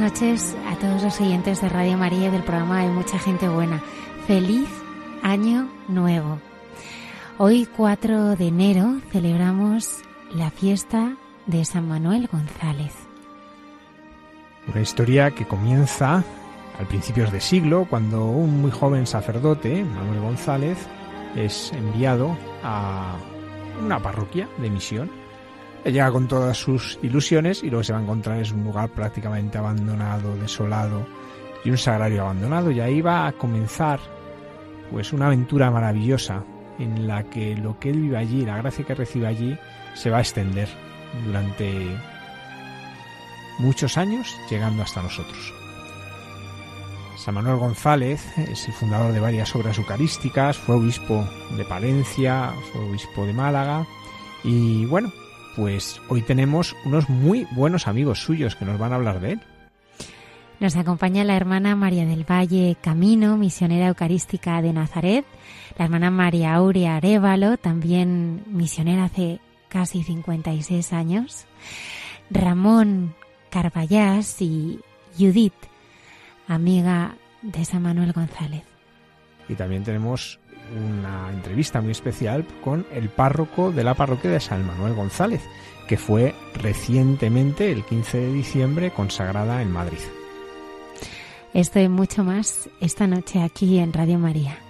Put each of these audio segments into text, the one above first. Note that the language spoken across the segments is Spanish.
Buenas noches a todos los oyentes de Radio María del programa Hay mucha gente buena. Feliz año nuevo. Hoy 4 de enero celebramos la fiesta de San Manuel González. Una historia que comienza al principios de siglo, cuando un muy joven sacerdote, Manuel González, es enviado a una parroquia de misión llega con todas sus ilusiones y luego se va a encontrar en un lugar prácticamente abandonado, desolado y un sagrario abandonado. Y ahí va a comenzar pues una aventura maravillosa en la que lo que él vive allí, la gracia que recibe allí, se va a extender durante muchos años, llegando hasta nosotros. San Manuel González es el fundador de varias obras eucarísticas, fue obispo de Palencia, fue obispo de Málaga y bueno, pues hoy tenemos unos muy buenos amigos suyos que nos van a hablar de él. Nos acompaña la hermana María del Valle Camino, misionera eucarística de Nazaret, la hermana María Aurea Arevalo, también misionera hace casi 56 años, Ramón Carballás y Judith, amiga de San Manuel González. Y también tenemos una entrevista muy especial con el párroco de la parroquia de San Manuel González, que fue recientemente, el 15 de diciembre, consagrada en Madrid. Esto y mucho más esta noche aquí en Radio María.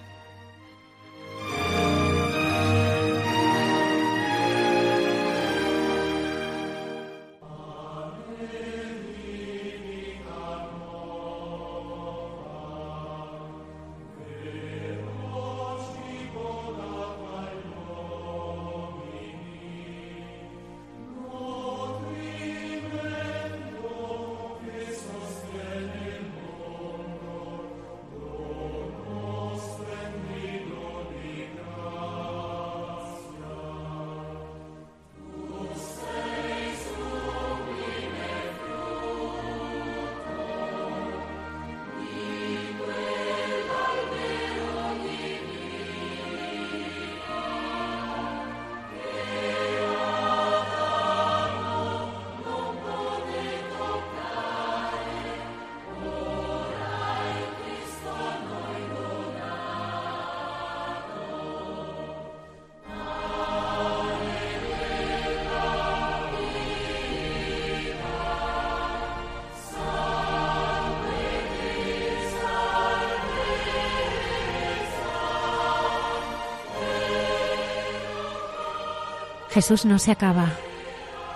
Jesús no se acaba,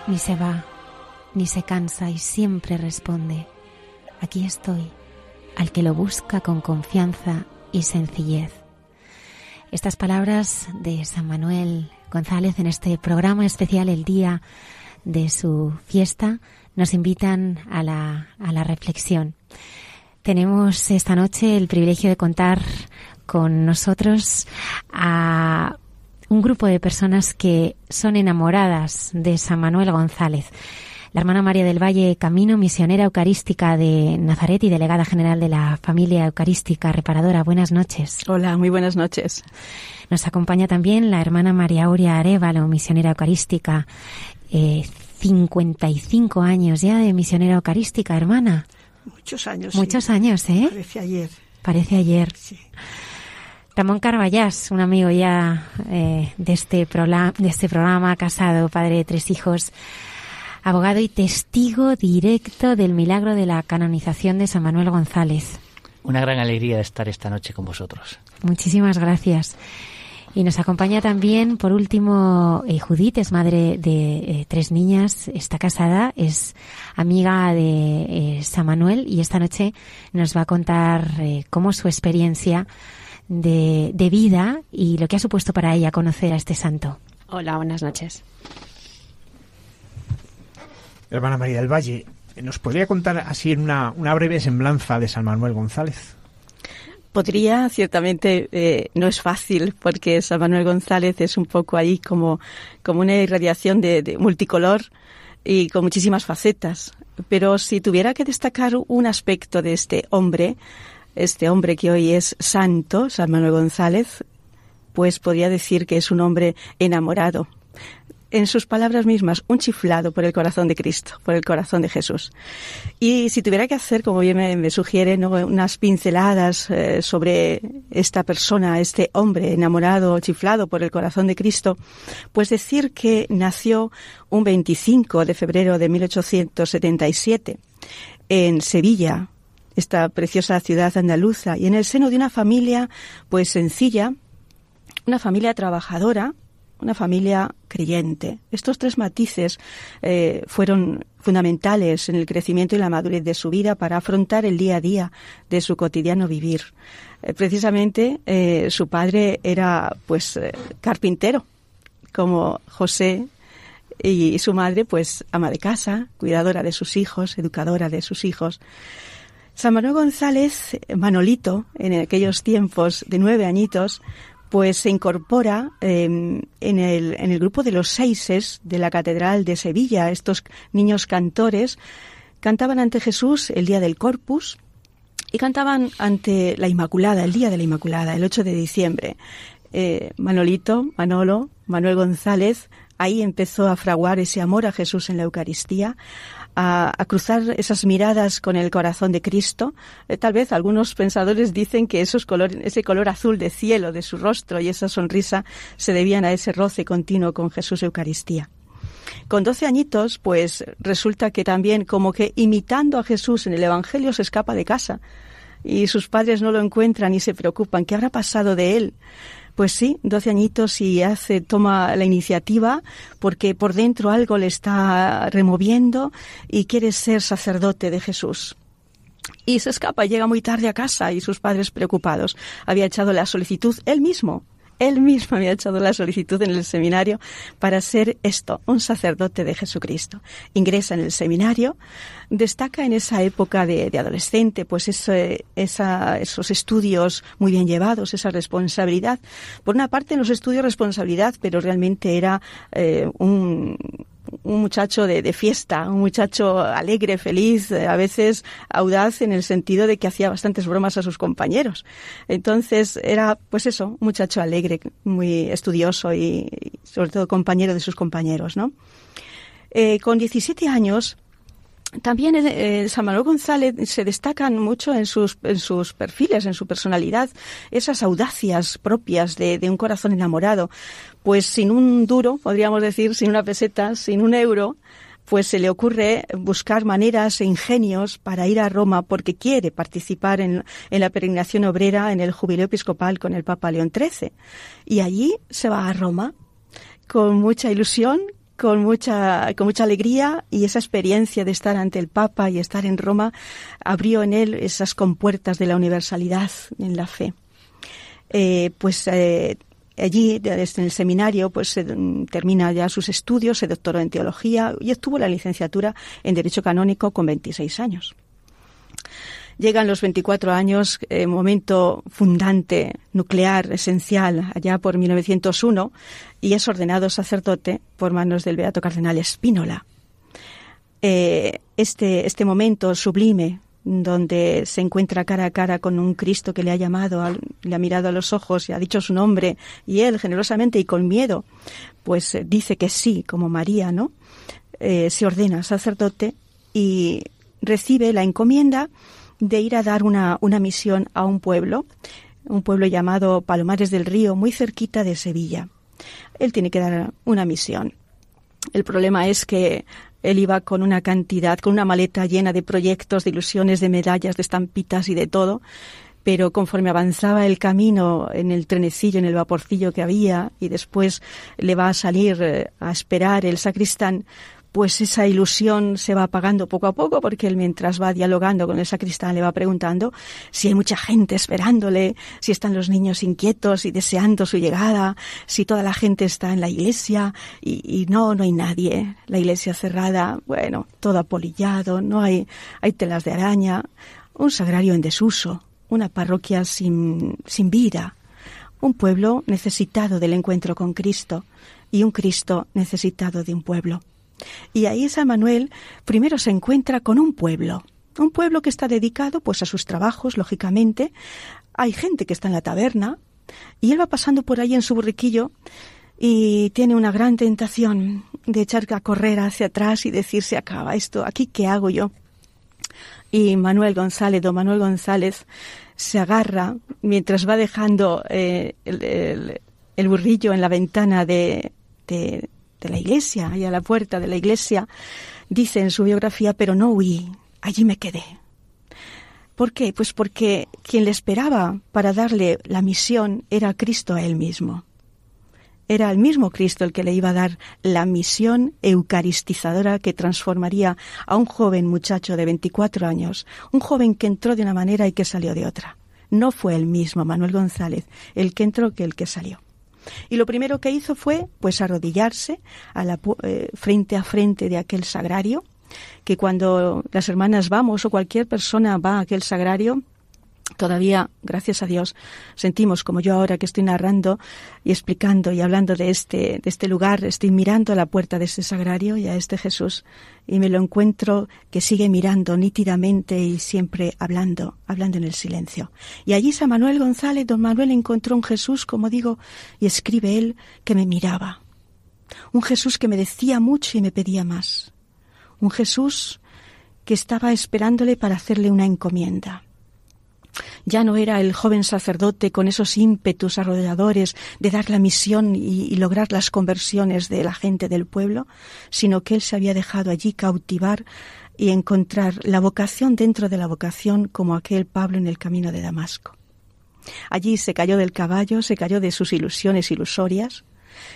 ni se va, ni se cansa y siempre responde, aquí estoy, al que lo busca con confianza y sencillez. Estas palabras de San Manuel González en este programa especial el día de su fiesta nos invitan a la, a la reflexión. Tenemos esta noche el privilegio de contar con nosotros a un grupo de personas que son enamoradas de San Manuel González. La hermana María del Valle Camino, misionera eucarística de Nazaret y delegada general de la familia eucarística reparadora. Buenas noches. Hola, muy buenas noches. Nos acompaña también la hermana María Aurea Arevalo, misionera eucarística. Eh, 55 años ya de misionera eucarística, hermana. Muchos años. Muchos años, ¿eh? Parece ayer. Parece ayer. Sí. Ramón Carballás, un amigo ya eh, de, este de este programa, casado, padre de tres hijos, abogado y testigo directo del milagro de la canonización de San Manuel González. Una gran alegría de estar esta noche con vosotros. Muchísimas gracias. Y nos acompaña también, por último, eh, Judith, es madre de eh, tres niñas, está casada, es amiga de eh, San Manuel y esta noche nos va a contar cómo su experiencia de, de vida y lo que ha supuesto para ella conocer a este santo. Hola, buenas noches. Hermana María del Valle, ¿nos podría contar así en una, una breve semblanza de San Manuel González? Podría, ciertamente eh, no es fácil porque San Manuel González es un poco ahí como, como una irradiación de, multicolor y con muchísimas facetas. Pero si tuviera que destacar un aspecto de este hombre, este hombre que hoy es santo, San Manuel González, pues podría decir que es un hombre enamorado, en sus palabras mismas, un chiflado por el corazón de Cristo, por el corazón de Jesús. Y si tuviera que hacer, como bien me, sugiere, unas pinceladas eh, sobre esta persona, este hombre enamorado, chiflado por el corazón de Cristo, pues decir que nació un 25 de febrero de 1877 en Sevilla, esta preciosa ciudad andaluza, y en el seno de una familia pues sencilla, una familia trabajadora, una familia creyente. Estos tres matices eh, fueron fundamentales en el crecimiento y la madurez de su vida para afrontar el día a día de su cotidiano vivir. Eh, precisamente eh, su padre era pues carpintero, como José y su madre pues ama de casa, cuidadora de sus hijos, educadora de sus hijos. San Manuel González, Manolito, en aquellos tiempos de nueve añitos, pues se incorpora em, en, el, en el grupo de los seises de la Catedral de Sevilla. Estos niños cantores cantaban ante Jesús el día del Corpus y cantaban ante la Inmaculada, el día de la Inmaculada, el 8 de diciembre. Eh, Manolito, Manolo, Manuel González, ahí empezó a fraguar ese amor a Jesús en la Eucaristía, a, cruzar esas miradas con el corazón de Cristo. Eh, tal vez algunos pensadores dicen que esos color, ese color azul de cielo de su rostro y esa sonrisa se debían a ese roce continuo con Jesús Eucaristía. Con doce añitos, pues resulta que también como que imitando a Jesús en el Evangelio se escapa de casa y sus padres no lo encuentran y se preocupan. ¿Qué habrá pasado de él? Pues sí, 12 añitos y hace, toma la iniciativa porque por dentro algo le está removiendo y quiere ser sacerdote de Jesús. Y se escapa, llega muy tarde a casa y sus padres preocupados. Había echado la solicitud él mismo él mismo había echado la solicitud en el seminario para ser esto, un sacerdote de Jesucristo. Ingresa en el seminario, destaca en esa época de, adolescente, pues esos estudios muy bien llevados, esa responsabilidad. Por una parte los estudios responsabilidad, pero realmente era eh, un un muchacho de, fiesta, un muchacho alegre, feliz, eh, a veces audaz en el sentido de que hacía bastantes bromas a sus compañeros. Entonces era, pues eso, un muchacho alegre, muy estudioso y, sobre todo compañero de sus compañeros, ¿no? Eh, con 17 años también eh, San Manuel González se destacan mucho en sus, en sus perfiles, en su personalidad, esas audacias propias de, de, un corazón enamorado. Pues sin un duro, podríamos decir, sin una peseta, sin un euro, pues se le ocurre buscar maneras e ingenios para ir a Roma porque quiere participar en, en la peregrinación obrera en el jubileo episcopal con el Papa León XIII. Y allí se va a Roma con mucha ilusión, con mucha, con mucha alegría y esa experiencia de estar ante el Papa y estar en Roma abrió en él esas compuertas de la universalidad en la fe. Eh, pues eh, allí, desde el seminario, pues termina ya sus estudios, se doctoró en teología y obtuvo la licenciatura en Derecho Canónico con 26 años. Llegan los 24 años, eh, momento fundante, nuclear, esencial, allá por 1901, y es ordenado sacerdote por manos del Beato Cardenal Espínola. Eh, este, este momento sublime, donde se encuentra cara a cara con un Cristo que le ha llamado, le ha mirado a los ojos y ha dicho su nombre, y él generosamente y con miedo, pues eh, dice que sí, como María, ¿no? se ordena sacerdote y recibe la encomienda de ir a dar una, una misión a un pueblo, un pueblo llamado Palomares del Río, muy cerquita de Sevilla. Él tiene que dar una misión. El problema es que él iba con una cantidad, con una maleta llena de proyectos, de ilusiones, de medallas, de estampitas y de todo. pero conforme avanzaba el camino en el trenecillo, en el vaporcillo que había, y después le va a salir eh, a esperar el sacristán, pues esa ilusión se va apagando poco a poco porque él mientras va dialogando con el sacristán le va preguntando si hay mucha gente esperándole, si están los niños inquietos y deseando su llegada, si toda la gente está en la iglesia y, no, no hay nadie, la iglesia cerrada, bueno, todo apolillado, no hay, hay telas de araña, un sagrario en desuso, una parroquia sin, sin vida, un pueblo necesitado del encuentro con Cristo y un Cristo necesitado de un pueblo. Y ahí San Manuel primero se encuentra con un pueblo, un pueblo que está dedicado pues a sus trabajos, lógicamente. Hay gente que está en la taberna y él va pasando por ahí en su burriquillo y tiene una gran tentación de echar a correr hacia atrás y decir se acaba esto, aquí qué hago yo. Y Manuel González, don Manuel González, se agarra mientras va dejando eh, el, burrillo en la ventana de, de la iglesia y a la puerta de la iglesia, dice en su biografía, pero no huí, allí me quedé. ¿Por qué? Pues porque quien le esperaba para darle la misión era Cristo a él mismo. Era el mismo Cristo el que le iba a dar la misión eucaristizadora que transformaría a un joven muchacho de 24 años, un joven que entró de una manera y que salió de otra. No fue el mismo Manuel González el que entró que el que salió. Y lo primero que hizo fue, pues, arrodillarse a la, eh, frente a frente de aquel sagrario, que cuando las hermanas vamos o cualquier persona va a aquel sagrario, todavía, gracias a Dios, sentimos como yo ahora que estoy narrando y explicando y hablando de este, de este lugar, estoy mirando a la puerta de este sagrario y a este Jesús y me lo encuentro que sigue mirando nítidamente y siempre hablando, hablando en el silencio. Y allí San Manuel González, don Manuel encontró un Jesús, como digo, y escribe él, que me miraba. Un Jesús que me decía mucho y me pedía más. Un Jesús que estaba esperándole para hacerle una encomienda. Ya no era el joven sacerdote con esos ímpetus arrolladores de dar la misión y, lograr las conversiones de la gente del pueblo, sino que él se había dejado allí cautivar y encontrar la vocación dentro de la vocación como aquel Pablo en el camino de Damasco. Allí se cayó del caballo, se cayó de sus ilusiones ilusorias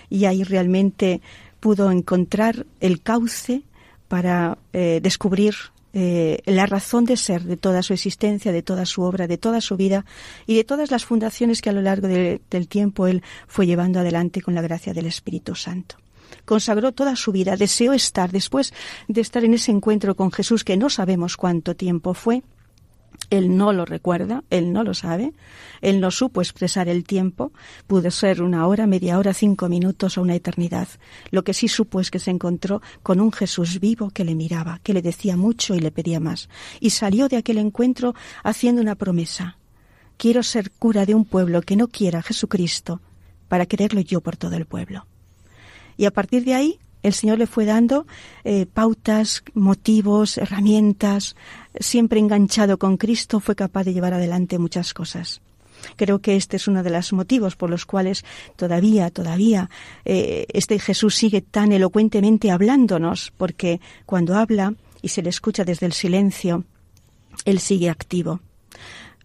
y ahí realmente pudo encontrar el cauce para eh, descubrir eh, la razón de ser de toda su existencia, de toda su obra, de toda su vida y de todas las fundaciones que a lo largo del tiempo él fue llevando adelante con la gracia del Espíritu Santo. Consagró toda su vida, deseó estar, después de estar en ese encuentro con Jesús que no sabemos cuánto tiempo fue, él no lo recuerda, él no lo sabe, él no supo expresar el tiempo, pudo ser una hora, media hora, cinco minutos o una eternidad. Lo que sí supo es que se encontró con un Jesús vivo que le miraba, que le decía mucho y le pedía más, y salió de aquel encuentro haciendo una promesa. Quiero ser cura de un pueblo que no quiera a Jesucristo para quererlo yo por todo el pueblo. Y a partir de ahí el Señor le fue dando eh, pautas, motivos, herramientas. Siempre enganchado con Cristo fue capaz de llevar adelante muchas cosas. Creo que este es uno de los motivos por los cuales todavía, todavía, eh, este Jesús sigue tan elocuentemente hablándonos, porque cuando habla y se le escucha desde el silencio, Él sigue activo.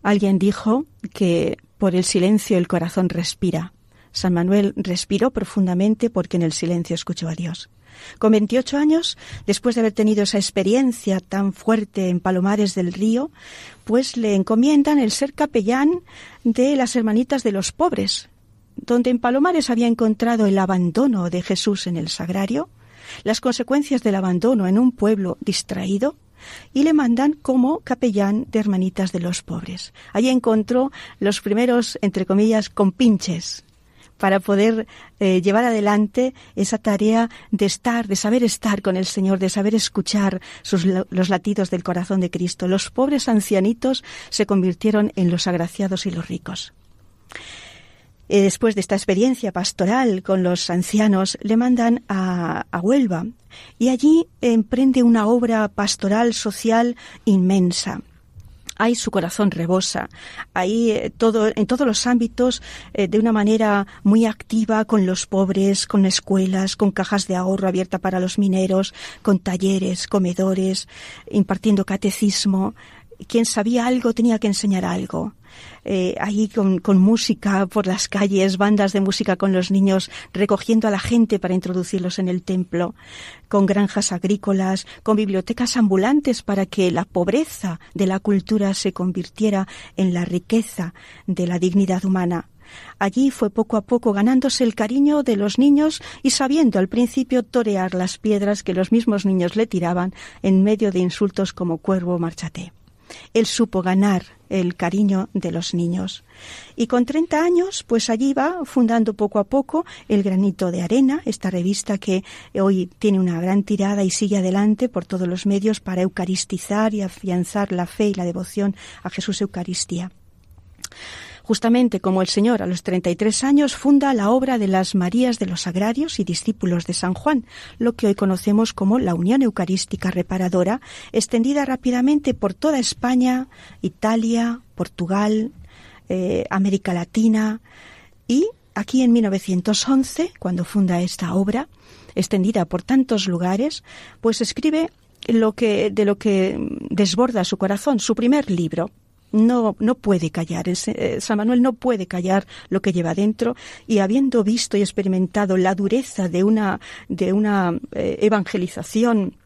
Alguien dijo que por el silencio el corazón respira. San Manuel respiró profundamente porque en el silencio escuchó a Dios. Con 28 años, después de haber tenido esa experiencia tan fuerte en Palomares del Río, pues le encomiendan el ser capellán de las hermanitas de los pobres, donde en Palomares había encontrado el abandono de Jesús en el sagrario, las consecuencias del abandono en un pueblo distraído, y le mandan como capellán de hermanitas de los pobres. Allí encontró los primeros, entre comillas, compinches para poder eh, llevar adelante esa tarea de estar, de saber estar con el Señor, de saber escuchar los latidos del corazón de Cristo. Los pobres ancianitos se convirtieron en los agraciados y los ricos. Eh, después de esta experiencia pastoral con los ancianos, le mandan a, a Huelva y allí emprende una obra pastoral social inmensa ahí su corazón rebosa, ahí eh, todo, en todos los ámbitos, eh, de una manera muy activa con los pobres, con escuelas, con cajas de ahorro abierta para los mineros, con talleres, comedores, impartiendo catecismo, quien sabía algo tenía que enseñar algo. Eh, ahí con, con, música por las calles, bandas de música con los niños, recogiendo a la gente para introducirlos en el templo, con granjas agrícolas, con bibliotecas ambulantes para que la pobreza de la cultura se convirtiera en la riqueza de la dignidad humana. Allí fue poco a poco ganándose el cariño de los niños y sabiendo al principio torear las piedras que los mismos niños le tiraban en medio de insultos como cuervo marchate. Él supo ganar el cariño de los niños. Y con 30 años, pues allí va fundando poco a poco el Granito de Arena, esta revista que hoy tiene una gran tirada y sigue adelante por todos los medios para eucaristizar y afianzar la fe y la devoción a Jesús Eucaristía. Justamente como el Señor a los 33 años funda la obra de las Marías de los Agrarios y discípulos de San Juan, lo que hoy conocemos como la Unión Eucarística Reparadora, extendida rápidamente por toda España, Italia, Portugal, eh, América Latina y aquí en 1911, cuando funda esta obra, extendida por tantos lugares, pues escribe lo que, de lo que desborda su corazón, su primer libro, no, no puede callar. Eh, San Manuel no puede callar lo que lleva dentro y habiendo visto y experimentado la dureza de una, de una eh, evangelización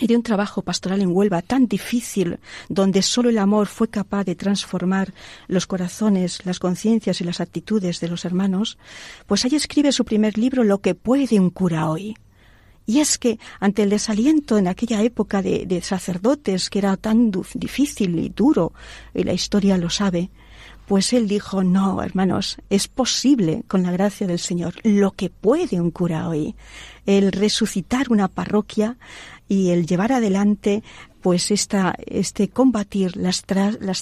y de un trabajo pastoral en Huelva tan difícil, donde solo el amor fue capaz de transformar los corazones, las conciencias y las actitudes de los hermanos, pues ahí escribe su primer libro Lo que puede un cura hoy. Y es que ante el desaliento en aquella época de, sacerdotes, que era tan difícil y duro, y la historia lo sabe, pues él dijo, no, hermanos, es posible con la gracia del Señor lo que puede un cura hoy, el resucitar una parroquia y el llevar adelante pues esta, este combatir las,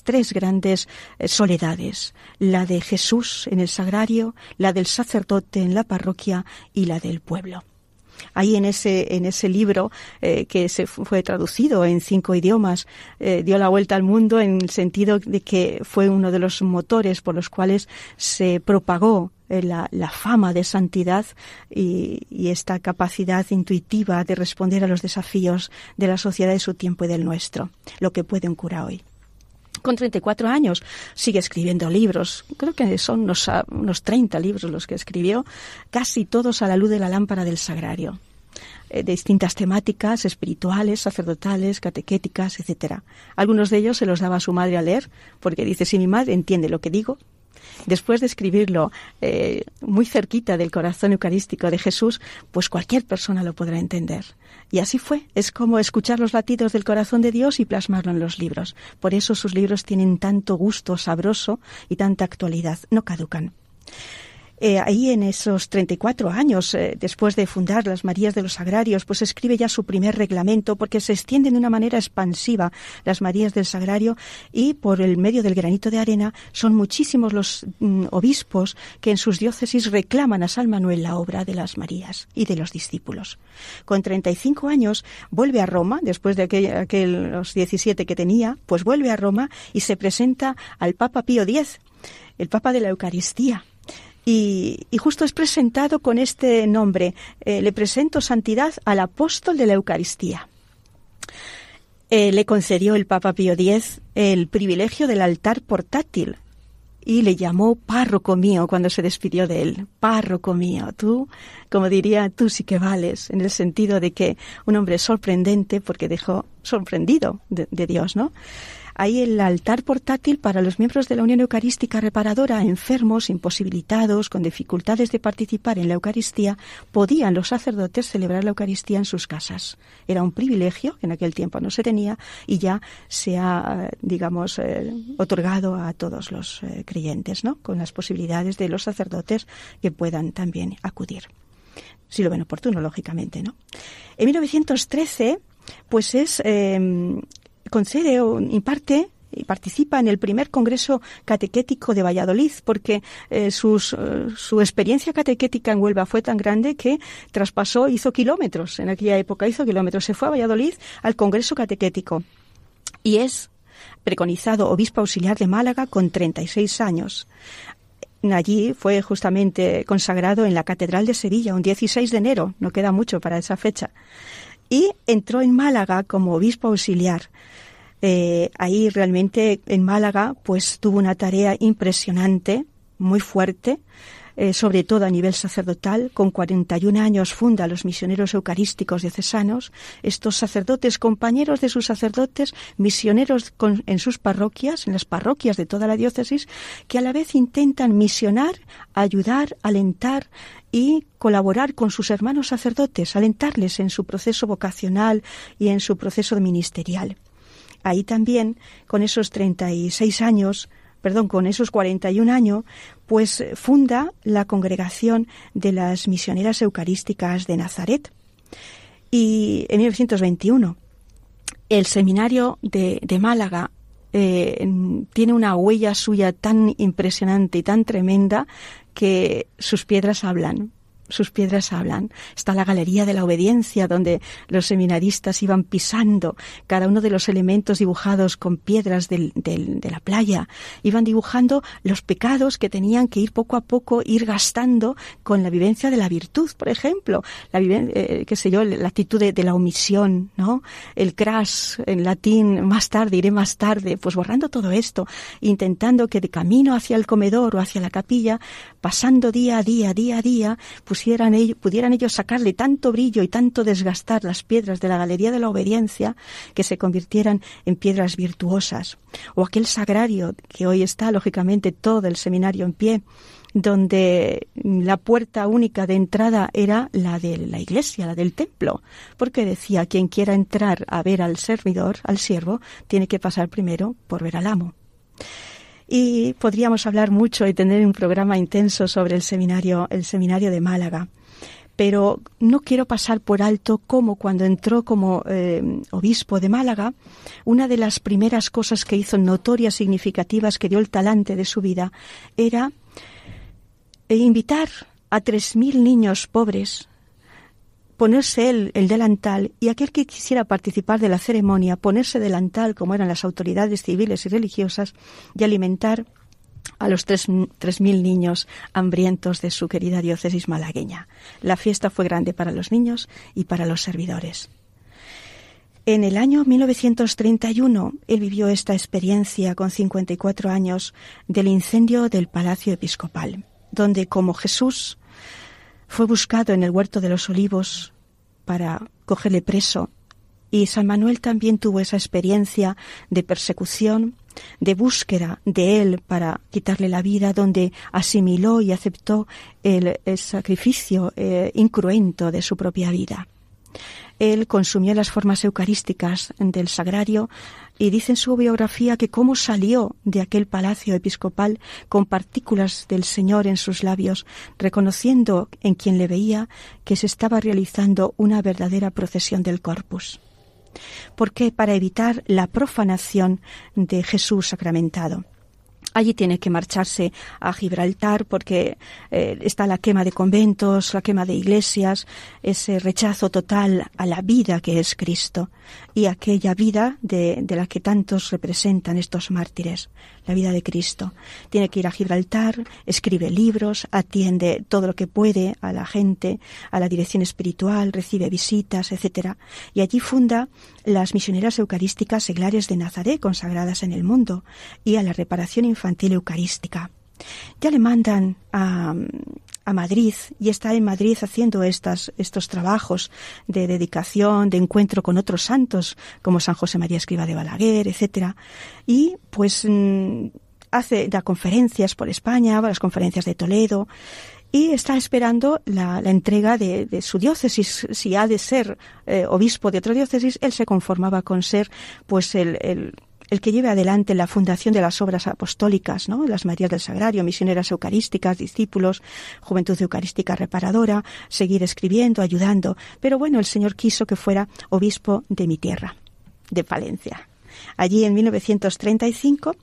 tres grandes eh, soledades, la de Jesús en el sagrario, la del sacerdote en la parroquia y la del pueblo ahí en ese, en ese libro eh, que se fue traducido en cinco idiomas, eh, dio la vuelta al mundo en el sentido de que fue uno de los motores por los cuales se propagó eh, la, la, fama de santidad y, y, esta capacidad intuitiva de responder a los desafíos de la sociedad de su tiempo y del nuestro, lo que puede un cura hoy con 34 años sigue escribiendo libros. Creo que son unos, ah, unos 30 libros los que escribió, casi todos a la luz de la lámpara del sagrario eh, de distintas temáticas espirituales, sacerdotales, catequéticas, etcétera. Algunos de ellos se los daba a su madre a leer, porque dice, si mi madre entiende lo que digo, después de escribirlo eh, muy cerquita del corazón eucarístico de Jesús, pues cualquier persona lo podrá entender. Y así fue. Es como escuchar los latidos del corazón de Dios y plasmarlo en los libros. Por eso sus libros tienen tanto gusto sabroso y tanta actualidad. No caducan. Eh, ahí en esos 34 años, eh, después de fundar las Marías de los Agrarios, pues escribe ya su primer reglamento porque se extienden de una manera expansiva las Marías del Sagrario y por el medio del granito de arena son muchísimos los mm, obispos que en sus diócesis reclaman a San Manuel la obra de las Marías y de los discípulos. Con 35 años vuelve a Roma, después de aquel, los 17 que tenía, pues vuelve a Roma y se presenta al Papa Pío X, el Papa de la Eucaristía y, justo es presentado con este nombre. Eh, le presento santidad al apóstol de la Eucaristía. Eh, le concedió el Papa Pío X el privilegio del altar portátil y le llamó párroco mío cuando se despidió de él. Párroco mío, tú, como diría, tú sí que vales, en el sentido de que un hombre sorprendente porque dejó sorprendido de, de Dios, ¿no? Hay el altar portátil para los miembros de la Unión Eucarística Reparadora, enfermos, imposibilitados, con dificultades de participar en la Eucaristía, podían los sacerdotes celebrar la Eucaristía en sus casas. Era un privilegio que en aquel tiempo no se tenía y ya se ha, digamos, eh, otorgado a todos los eh, creyentes, ¿no? Con las posibilidades de los sacerdotes que puedan también acudir. Si lo ven oportuno, lógicamente, ¿no? En 1913, pues es eh, concede o imparte y participa en el primer Congreso Catequético de Valladolid, porque eh, sus, eh, su experiencia catequética en Huelva fue tan grande que traspasó, hizo kilómetros, en aquella época hizo kilómetros, se fue a Valladolid al Congreso Catequético y es preconizado obispo auxiliar de Málaga con 36 años. Allí fue justamente consagrado en la Catedral de Sevilla un 16 de enero, no queda mucho para esa fecha, y entró en Málaga como obispo auxiliar Eh, ahí realmente en Málaga pues tuvo una tarea impresionante, muy fuerte, eh, sobre todo a nivel sacerdotal. Con 41 años funda los misioneros eucarísticos diocesanos. Estos sacerdotes, compañeros de sus sacerdotes, misioneros en sus parroquias, en las parroquias de toda la diócesis, que a la vez intentan misionar, ayudar, alentar y colaborar con sus hermanos sacerdotes, alentarles en su proceso vocacional y en su proceso ministerial. Ahí también, con esos 36 años, perdón, con esos 41 años, pues funda la congregación de las misioneras eucarísticas de Nazaret. Y en 1921, el seminario de, Málaga eh, tiene una huella suya tan impresionante y tan tremenda que sus piedras hablan sus piedras hablan. Está la galería de la obediencia, donde los seminaristas iban pisando cada uno de los elementos dibujados con piedras del, de la playa. Iban dibujando los pecados que tenían que ir poco a poco, ir gastando con la vivencia de la virtud, por ejemplo. La eh, qué sé yo, la actitud de, la omisión, ¿no? El crash en latín, más tarde, iré más tarde, pues borrando todo esto, intentando que de camino hacia el comedor o hacia la capilla, pasando día a día, día a día, pues pudieran ellos sacarle tanto brillo y tanto desgastar las piedras de la galería de la obediencia que se convirtieran en piedras virtuosas. O aquel sagrario que hoy está, lógicamente, todo el seminario en pie, donde la puerta única de entrada era la de la iglesia, la del templo, porque decía quien quiera entrar a ver al servidor, al siervo, tiene que pasar primero por ver al amo y podríamos hablar mucho y tener un programa intenso sobre el seminario, el seminario de Málaga. Pero no quiero pasar por alto cómo cuando entró como eh, obispo de Málaga, una de las primeras cosas que hizo notorias, significativas, que dio el talante de su vida, era eh, invitar a tres mil niños pobres ponerse él el delantal y aquel que quisiera participar de la ceremonia ponerse delantal como eran las autoridades civiles y religiosas y alimentar a los tres, mil niños hambrientos de su querida diócesis malagueña. La fiesta fue grande para los niños y para los servidores. En el año 1931 él vivió esta experiencia con 54 años del incendio del Palacio Episcopal, donde como Jesús fue buscado en el huerto de los olivos para cogerle preso y San Manuel también tuvo esa experiencia de persecución, de búsqueda de él para quitarle la vida, donde asimiló y aceptó el, sacrificio eh, incruento de su propia vida. Él consumió las formas eucarísticas del sagrario y dice en su biografía que cómo salió de aquel palacio episcopal con partículas del Señor en sus labios, reconociendo en quien le veía que se estaba realizando una verdadera procesión del corpus. ¿Por qué? Para evitar la profanación de Jesús sacramentado. Allí tiene que marcharse a Gibraltar porque eh, está la quema de conventos, la quema de iglesias, ese rechazo total a la vida que es Cristo y aquella vida de, la que tantos representan estos mártires la vida de Cristo. Tiene que ir a Gibraltar, escribe libros, atiende todo lo que puede a la gente, a la dirección espiritual, recibe visitas, etc. Y allí funda las misioneras eucarísticas seglares de Nazaret, consagradas en el mundo, y a la reparación infantil eucarística. Ya le mandan a, a Madrid y está en Madrid haciendo estas, estos trabajos de dedicación, de encuentro con otros santos, como San José María Escriba de Balaguer, etcétera. Y pues mm, hace da conferencias por España, las conferencias de Toledo y está esperando la, entrega de, su diócesis. Si ha de ser eh, obispo de otra diócesis, él se conformaba con ser pues el que lleve adelante la fundación de las obras apostólicas, ¿no? Las Marías del Sagrario, misioneras eucarísticas, discípulos, juventud eucarística reparadora, seguir escribiendo, ayudando. Pero bueno, el Señor quiso que fuera obispo de mi tierra, de Palencia. Allí en 1935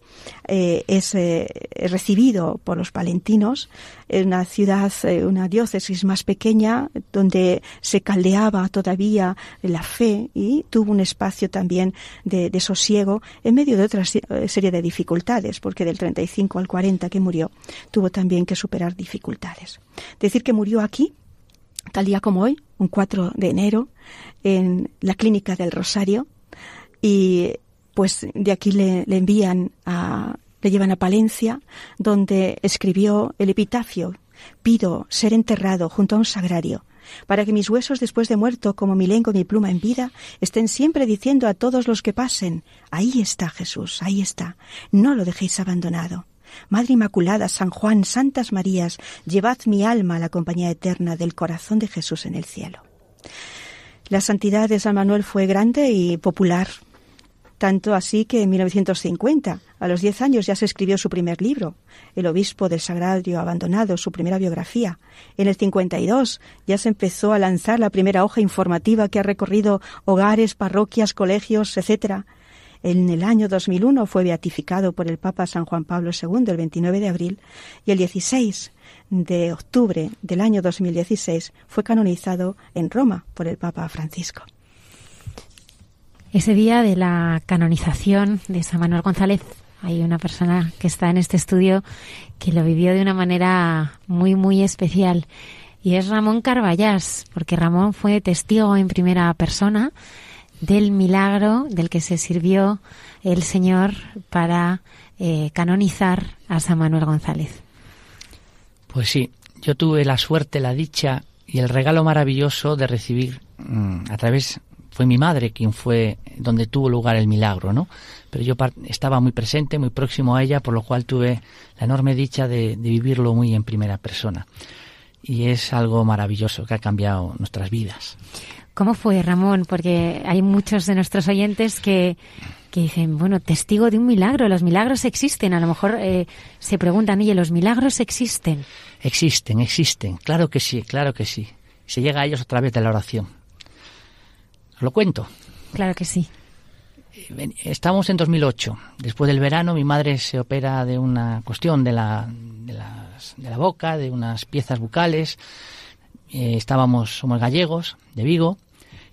eh, es eh, recibido por los palentinos en una ciudad, eh, una diócesis más pequeña, donde se caldeaba todavía la fe y tuvo un espacio también de, de sosiego en medio de otra serie de dificultades, porque del 35 al 40 que murió tuvo también que superar dificultades. Decir que murió aquí, tal día como hoy, un 4 de enero, en la clínica del Rosario, y pues de aquí le, envían a, le llevan a Palencia, donde escribió el epitafio, pido ser enterrado junto a un sagrario, para que mis huesos después de muerto, como mi lengua y mi pluma en vida, estén siempre diciendo a todos los que pasen, ahí está Jesús, ahí está, no lo dejéis abandonado. Madre Inmaculada, San Juan, Santas Marías, llevad mi alma a la compañía eterna del corazón de Jesús en el cielo. La santidad de San Manuel fue grande y popular, tanto así que en 1950, a los 10 años, ya se escribió su primer libro, El obispo del Sagrario Abandonado, su primera biografía. En el 52 ya se empezó a lanzar la primera hoja informativa que ha recorrido hogares, parroquias, colegios, etc. En el año 2001 fue beatificado por el Papa San Juan Pablo II el 29 de abril y el 16 de octubre del año 2016 fue canonizado en Roma por el Papa Francisco. Ese día de la canonización de San Manuel González, hay una persona que está en este estudio que lo vivió de una manera muy, muy especial. Y es Ramón Carballás, porque Ramón fue testigo en primera persona del milagro del que se sirvió el Señor para eh, canonizar a San Manuel González. Pues sí, yo tuve la suerte, la dicha y el regalo maravilloso de recibir mm, a través fue mi madre quien fue donde tuvo lugar el milagro, ¿no? Pero yo estaba muy presente, muy próximo a ella, por lo cual tuve la enorme dicha de vivirlo muy en primera persona. Y es algo maravilloso que ha cambiado nuestras vidas. ¿Cómo fue, Ramón? Porque hay muchos de nuestros oyentes que, que dicen, bueno, testigo de un milagro, los milagros existen. A lo mejor eh, se preguntan, oye, ¿los milagros existen? Existen, existen, claro que sí, claro que sí. Se llega a ellos a través de la oración. ¿Lo cuento? Claro que sí. Estamos en 2008. Después del verano, mi madre se opera de una cuestión de la, de, de la boca, de unas piezas bucales. Eh, estábamos, somos gallegos, de Vigo,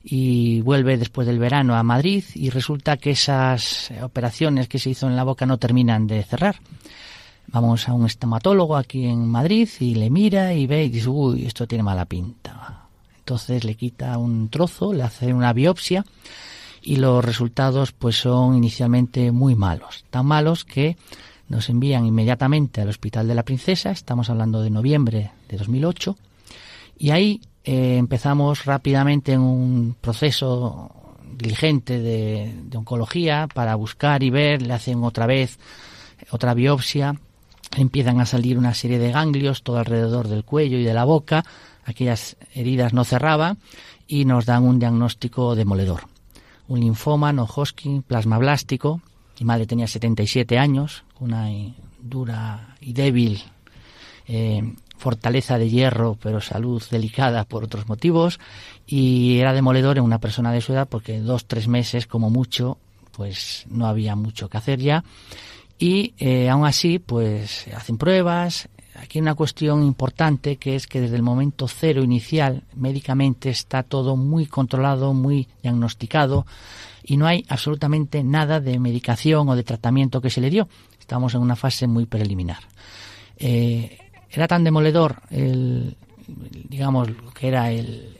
y vuelve después del verano a Madrid y resulta que esas operaciones que se hizo en la boca no terminan de cerrar. Vamos a un estomatólogo aquí en Madrid y le mira y ve y dice, uy, esto tiene mala pinta. Entonces le quita un trozo, le hace una biopsia y los resultados pues son inicialmente muy malos. Tan malos que nos envían inmediatamente al Hospital de la Princesa, estamos hablando de noviembre de 2008, y ahí eh, empezamos rápidamente en un proceso diligente de, oncología para buscar y ver, le hacen otra vez otra biopsia, empiezan a salir una serie de ganglios todo alrededor del cuello y de la boca, aquellas heridas no cerraban y nos dan un diagnóstico demoledor. Un linfoma no Hodgkin plasmablástico, mi madre tenía 77 años, una dura y débil eh, fortaleza de hierro, pero salud delicada por otros motivos, y era demoledor en una persona de su edad porque dos, tres meses como mucho, pues no había mucho que hacer ya. Y eh, aún así, pues hacen pruebas. Aquí hay una cuestión importante que es que desde el momento cero inicial, médicamente está todo muy controlado, muy diagnosticado y no hay absolutamente nada de medicación o de tratamiento que se le dio. Estamos en una fase muy preliminar. Eh, era tan demoledor el, digamos, lo que era el,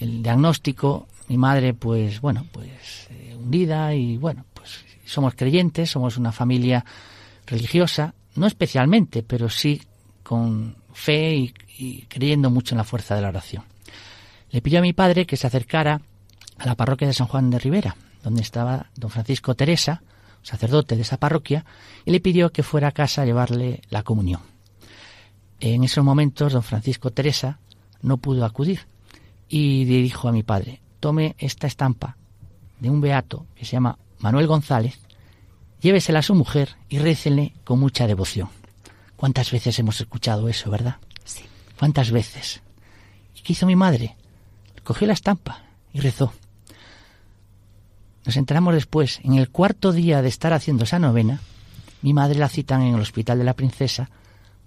diagnóstico, mi madre, pues, bueno, pues eh, hundida y, bueno, pues somos creyentes, somos una familia religiosa, no especialmente, pero sí con fe y, creyendo mucho en la fuerza de la oración. Le pidió a mi padre que se acercara a la parroquia de San Juan de Rivera, donde estaba don Francisco Teresa, sacerdote de esa parroquia, y le pidió que fuera a casa a llevarle la comunión. En esos momentos, don Francisco Teresa no pudo acudir y le dijo a mi padre, tome esta estampa de un beato que se llama Manuel González, llévesela a su mujer y récele con mucha devoción. ¿Cuántas veces hemos escuchado eso, verdad? Sí. ¿Cuántas veces? ¿Y qué hizo mi madre? Cogió la estampa y rezó. Nos enteramos después, en el cuarto día de estar haciendo esa novena, mi madre la citan en el Hospital de la Princesa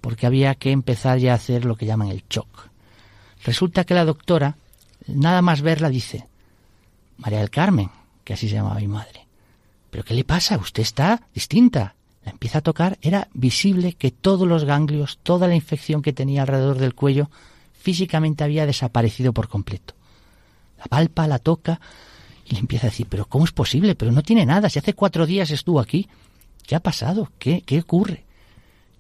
porque había que empezar ya a hacer lo que llaman el shock. Resulta que la doctora, nada más verla, dice, María del Carmen, que así se llamaba mi madre, ¿pero qué le pasa? Usted está distinta. La empieza a tocar, era visible que todos los ganglios, toda la infección que tenía alrededor del cuello, físicamente había desaparecido por completo. La palpa, la toca, y le empieza a decir, pero ¿cómo es posible? Pero no tiene nada, si hace cuatro días estuvo aquí. ¿Qué ha pasado? ¿Qué, qué ocurre?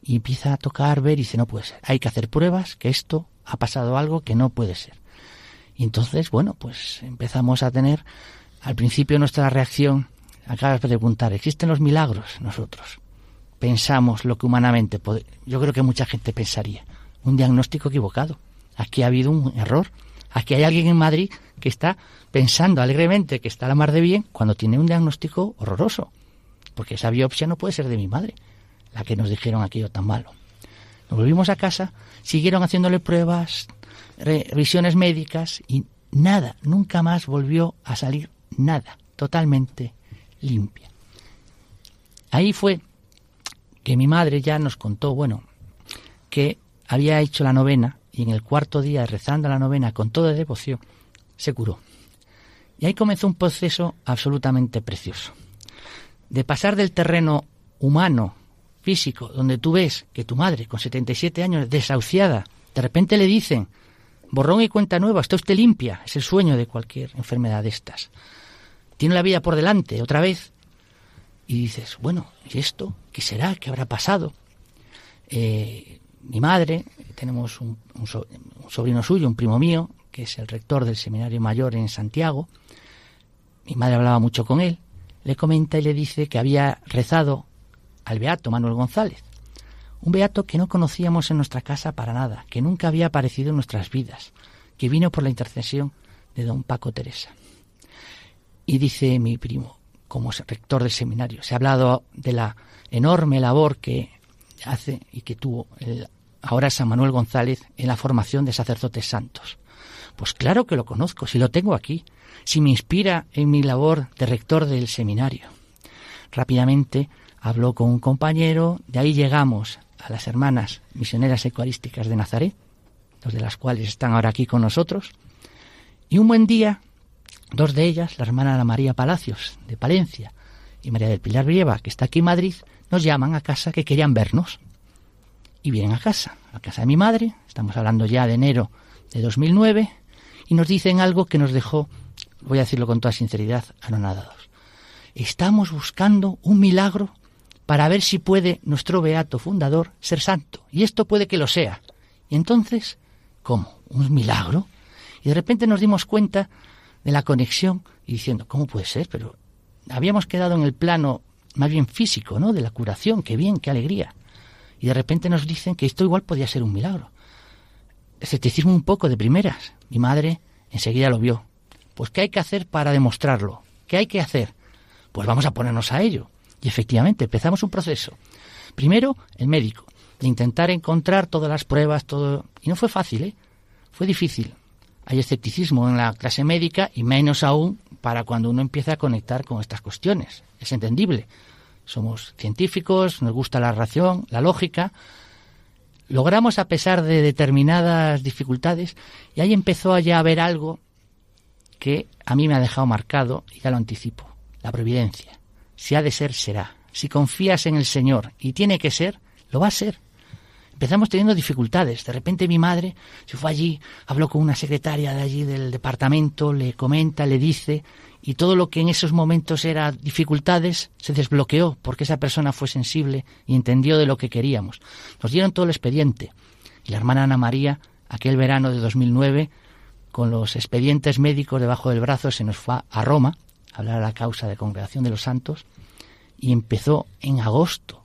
Y empieza a tocar, ver y dice, no puede ser. Hay que hacer pruebas, que esto ha pasado algo que no puede ser. Y entonces, bueno, pues empezamos a tener, al principio nuestra reacción, acabas de preguntar, ¿existen los milagros? Nosotros pensamos lo que humanamente, yo creo que mucha gente pensaría, un diagnóstico equivocado. Aquí ha habido un error. Aquí hay alguien en Madrid que está pensando alegremente que está la mar de bien cuando tiene un diagnóstico horroroso. Porque esa biopsia no puede ser de mi madre, la que nos dijeron aquello tan malo. Nos volvimos a casa, siguieron haciéndole pruebas, revisiones médicas y nada, nunca más volvió a salir nada, totalmente limpia. Ahí fue que mi madre ya nos contó, bueno, que había hecho la novena y en el cuarto día, rezando la novena con toda devoción, se curó. Y ahí comenzó un proceso absolutamente precioso. De pasar del terreno humano, físico, donde tú ves que tu madre, con 77 años, desahuciada, de repente le dicen, borrón y cuenta nueva, está usted limpia, es el sueño de cualquier enfermedad de estas. Tiene la vida por delante, otra vez. Y dices, bueno, ¿y esto? ¿Qué será? ¿Qué habrá pasado? Eh, mi madre, tenemos un, sobrino suyo, un primo mío, que es el rector del Seminario Mayor en Santiago. Mi madre hablaba mucho con él. Le comenta y le dice que había rezado al beato Manuel González. Un beato que no conocíamos en nuestra casa para nada, que nunca había aparecido en nuestras vidas, que vino por la intercesión de don Paco Teresa. Y dice mi primo, como rector del seminario, se ha hablado de la enorme labor que hace y que tuvo ahora San Manuel González en la formación de sacerdotes santos. Pues claro que lo conozco, si lo tengo aquí, si me inspira en mi labor de rector del seminario. Rápidamente habló con un compañero, de ahí llegamos a las hermanas misioneras eucarísticas de Nazaret, dos de las cuales están ahora aquí con nosotros, y un buen día, dos de ellas, la hermana Ana María Palacios, de Palencia, y María del Pilar Brieva, que está aquí en Madrid, nos llaman a casa que querían vernos. Y vienen a casa, a casa de mi madre, estamos hablando ya de enero de 2009, y nos dicen algo que nos dejó, voy a decirlo con toda sinceridad, anonadados. Estamos buscando un milagro para ver si puede nuestro beato fundador ser santo. Y esto puede que lo sea. Y entonces, ¿cómo? ¿Un milagro? Y de repente nos dimos cuenta de la conexión y diciendo, ¿cómo puede ser? Pero habíamos quedado en el plano más bien físico, ¿no? De la curación, qué bien, qué alegría. Y de repente nos dicen que esto igual podía ser un milagro. Escepticismo un poco de primeras. Mi madre enseguida lo vio. Pues ¿qué hay que hacer para demostrarlo? ¿Qué hay que hacer? Pues vamos a ponernos a ello. Y efectivamente empezamos un proceso. Primero, el médico, de intentar encontrar todas las pruebas, todo. Y no fue fácil, ¿eh? Fue difícil. Hay escepticismo en la clase médica y menos aún para cuando uno empieza a conectar con estas cuestiones es entendible. Somos científicos, nos gusta la ración, la lógica. Logramos a pesar de determinadas dificultades y ahí empezó a ya haber algo que a mí me ha dejado marcado y ya lo anticipo, la providencia. Si ha de ser, será. Si confías en el Señor y tiene que ser, lo va a ser. Empezamos teniendo dificultades. De repente mi madre se fue allí, habló con una secretaria de allí del departamento, le comenta, le dice, y todo lo que en esos momentos era dificultades se desbloqueó porque esa persona fue sensible y entendió de lo que queríamos. Nos dieron todo el expediente y la hermana Ana María, aquel verano de 2009, con los expedientes médicos debajo del brazo, se nos fue a Roma a hablar a la causa de Congregación de los Santos y empezó en agosto,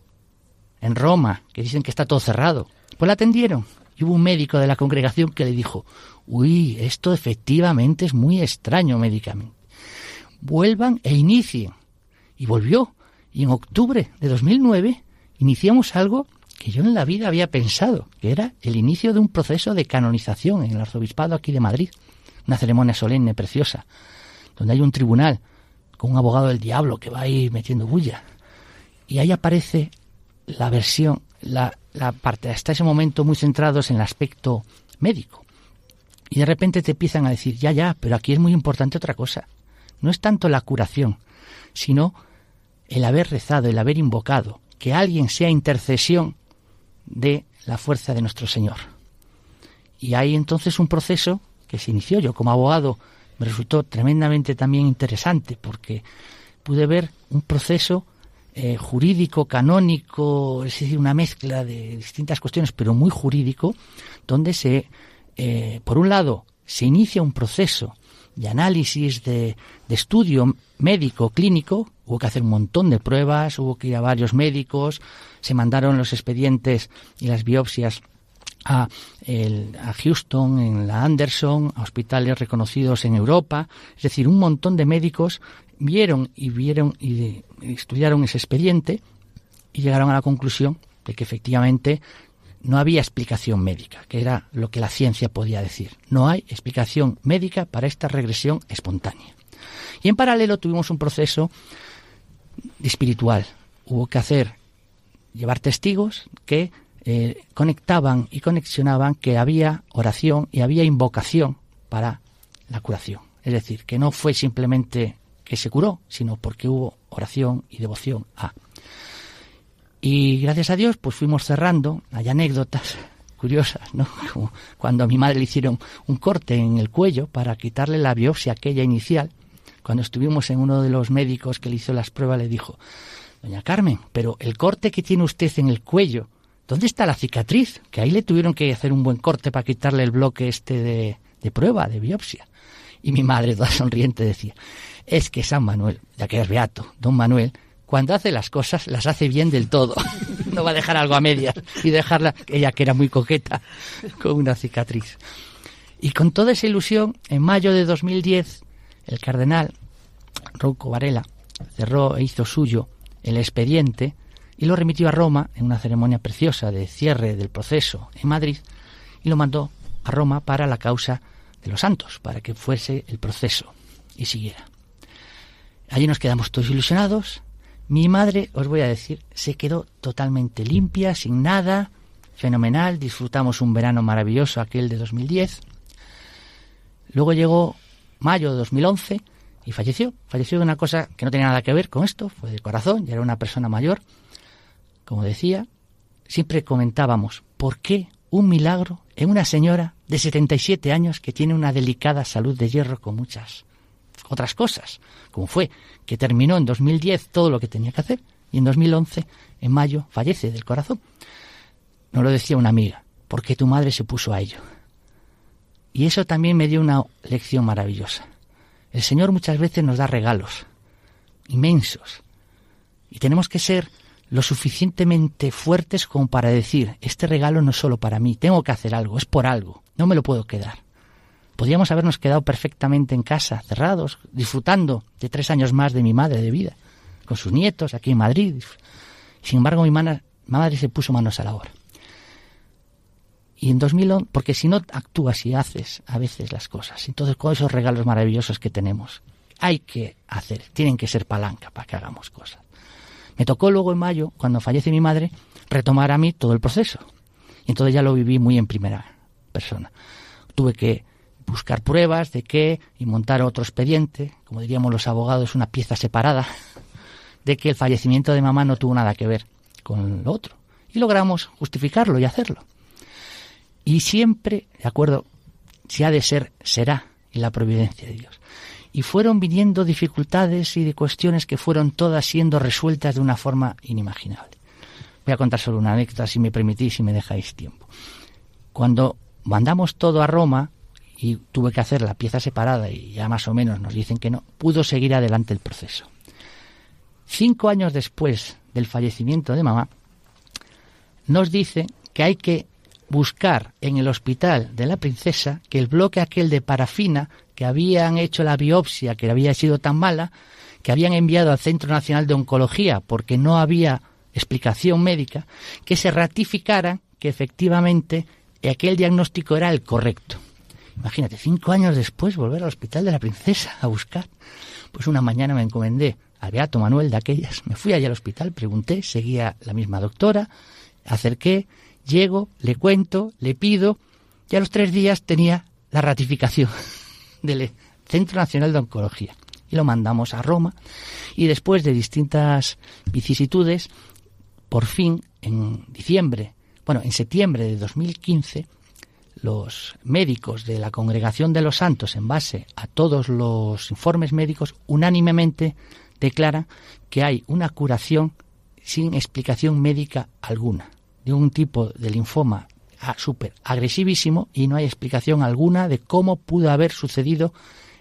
en Roma, que dicen que está todo cerrado. Pues la atendieron y hubo un médico de la congregación que le dijo, uy, esto efectivamente es muy extraño médicamente vuelvan e inicien. Y volvió. Y en octubre de 2009 iniciamos algo que yo en la vida había pensado, que era el inicio de un proceso de canonización en el arzobispado aquí de Madrid. Una ceremonia solemne, preciosa, donde hay un tribunal con un abogado del diablo que va ahí metiendo bulla. Y ahí aparece la versión, la, la parte, hasta ese momento muy centrados en el aspecto médico. Y de repente te empiezan a decir, ya, ya, pero aquí es muy importante otra cosa no es tanto la curación, sino el haber rezado, el haber invocado, que alguien sea intercesión de la fuerza de nuestro Señor. Y hay entonces un proceso que se inició yo como abogado, me resultó tremendamente también interesante porque pude ver un proceso eh, jurídico, canónico, es decir, una mezcla de distintas cuestiones, pero muy jurídico, donde se, eh, por un lado, se inicia un proceso de análisis, de, de, estudio médico, clínico, hubo que hacer un montón de pruebas, hubo que ir a varios médicos, se mandaron los expedientes y las biopsias a, el, a Houston, en la Anderson, a hospitales reconocidos en Europa, es decir, un montón de médicos vieron y vieron y, estudiaron ese expediente y llegaron a la conclusión de que efectivamente no había explicación médica, que era lo que la ciencia podía decir. No hay explicación médica para esta regresión espontánea. Y en paralelo tuvimos un proceso espiritual. Hubo que hacer, llevar testigos que eh, conectaban y conexionaban que había oración y había invocación para la curación. Es decir, que no fue simplemente que se curó, sino porque hubo oración y devoción a. Y gracias a Dios, pues fuimos cerrando. Hay anécdotas curiosas, ¿no? Como cuando a mi madre le hicieron un corte en el cuello para quitarle la biopsia aquella inicial. Cuando estuvimos en uno de los médicos que le hizo las pruebas, le dijo, Doña Carmen, pero el corte que tiene usted en el cuello ¿dónde está la cicatriz? Que ahí le tuvieron que hacer un buen corte para quitarle el bloque este de, de prueba, de biopsia. Y mi madre, toda sonriente, decía, es que San Manuel, ya que es beato, don Manuel, cuando hace las cosas, las hace bien del todo. no va a dejar algo a medias y dejarla, ella que era muy coqueta, con una cicatriz. Y con toda esa ilusión, en mayo de 2010, el cardenal Rouco Varela cerró e hizo suyo el expediente y lo remitió a Roma en una ceremonia preciosa de cierre del proceso en Madrid y lo mandó a Roma para la causa los santos, para que fuese el proceso y siguiera. Allí nos quedamos todos ilusionados. Mi madre, os voy a decir, se quedó totalmente limpia, sin nada, fenomenal, disfrutamos un verano maravilloso, aquel de 2010. Luego llegó mayo de 2011 y falleció. Falleció de una cosa que no tenía nada que ver con esto, fue de corazón, ya era una persona mayor como decía, siempre comentábamos, ¿por qué un milagro en una señora de 77 años que tiene una delicada salud de hierro con muchas otras cosas? Como fue que terminó en 2010 todo lo que tenía que hacer y en 2011, en mayo, fallece del corazón. No lo decía una amiga, porque tu madre se puso a ello. Y eso también me dio una lección maravillosa. El Señor muchas veces nos da regalos inmensos y tenemos que ser lo suficientemente fuertes como para decir, este regalo no es solo para mí, tengo que hacer algo, es por algo, no me lo puedo quedar. Podríamos habernos quedado perfectamente en casa, cerrados, disfrutando de tres años más de mi madre de vida, con sus nietos aquí en Madrid. Sin embargo, mi madre se puso manos a la obra. Y en 2011, porque si no actúas y haces a veces las cosas, entonces con esos regalos maravillosos que tenemos, hay que hacer, tienen que ser palanca para que hagamos cosas. Me tocó luego en mayo, cuando fallece mi madre, retomar a mí todo el proceso. Y entonces ya lo viví muy en primera persona. Tuve que buscar pruebas de qué y montar otro expediente, como diríamos los abogados, una pieza separada, de que el fallecimiento de mamá no tuvo nada que ver con lo otro. Y logramos justificarlo y hacerlo. Y siempre, de acuerdo, si ha de ser, será en la providencia de Dios y fueron viniendo dificultades y de cuestiones que fueron todas siendo resueltas de una forma inimaginable. Voy a contar solo una anécdota, si me permitís, si me dejáis tiempo. Cuando mandamos todo a Roma y tuve que hacer la pieza separada y ya más o menos nos dicen que no, pudo seguir adelante el proceso. Cinco años después del fallecimiento de mamá, nos dice que hay que buscar en el hospital de la princesa que el bloque aquel de parafina que habían hecho la biopsia que había sido tan mala que habían enviado al Centro Nacional de Oncología porque no había explicación médica, que se ratificara que efectivamente aquel diagnóstico era el correcto. Imagínate, cinco años después volver al hospital de la princesa a buscar. Pues una mañana me encomendé al Beato Manuel de aquellas, me fui allá al hospital, pregunté, seguía la misma doctora, acerqué, Llego, le cuento, le pido, y a los tres días tenía la ratificación del Centro Nacional de Oncología. Y lo mandamos a Roma. Y después de distintas vicisitudes, por fin, en diciembre, bueno, en septiembre de 2015, los médicos de la Congregación de los Santos, en base a todos los informes médicos, unánimemente declaran que hay una curación sin explicación médica alguna de un tipo de linfoma súper agresivísimo y no hay explicación alguna de cómo pudo haber sucedido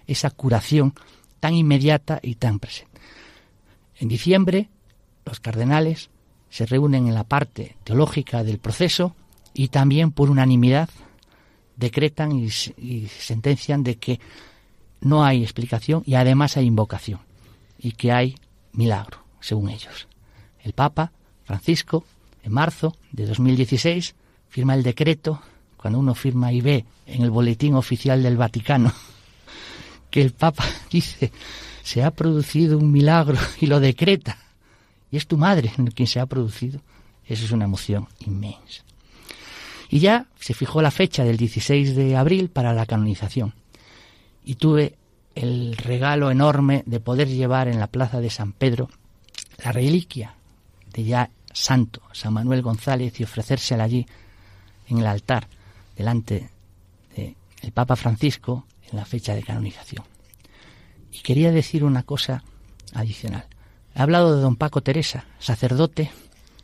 esa curación tan inmediata y tan presente. En diciembre, los cardenales se reúnen en la parte teológica del proceso y también por unanimidad decretan y, sentencian de que no hay explicación y además hay invocación y que hay milagro, según ellos. El Papa Francisco, en marzo de 2016, firma el decreto, cuando uno firma y ve en el boletín oficial del Vaticano que el Papa dice, se ha producido un milagro y lo decreta, y es tu madre quien se ha producido, eso es una emoción inmensa. Y ya se fijó la fecha del 16 de abril para la canonización. Y tuve el regalo enorme de poder llevar en la plaza de San Pedro la reliquia de ya santo San Manuel González y ofrecérsela allí en el altar delante del Papa Francisco en la fecha de canonización. Y quería decir una cosa adicional. He hablado de don Paco Teresa, sacerdote,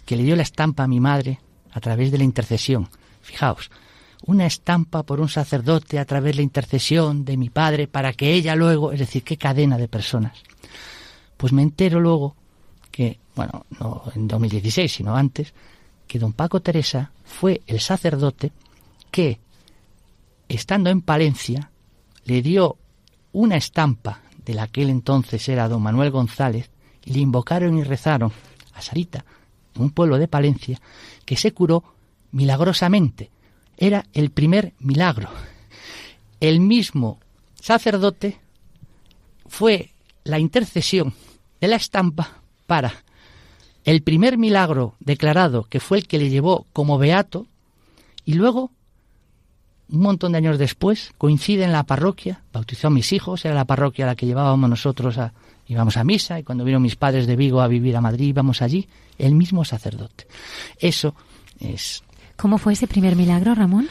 que le dio la estampa a mi madre a través de la intercesión Fijaos, una estampa por un sacerdote a través de la intercesión de mi padre para que ella luego, es decir, qué cadena de personas. Pues me entero luego que, bueno, no en 2016, sino antes, que don Paco Teresa fue el sacerdote que, estando en Palencia, le dio una estampa de la que él entonces era don Manuel González, le invocaron y rezaron a Sarita, un pueblo de Palencia, que se curó milagrosamente. Era el primer milagro. El mismo sacerdote fue la intercesión de la estampa para el primer milagro declarado, que fue el que le llevó como beato, y luego, un montón de años después, coincide en la parroquia, bautizó a mis hijos, era la parroquia a la que llevábamos nosotros a, íbamos a misa, y cuando vino mis padres de Vigo a vivir a Madrid, íbamos allí, el mismo sacerdote. Eso es ¿Cómo fue ese primer milagro, Ramón?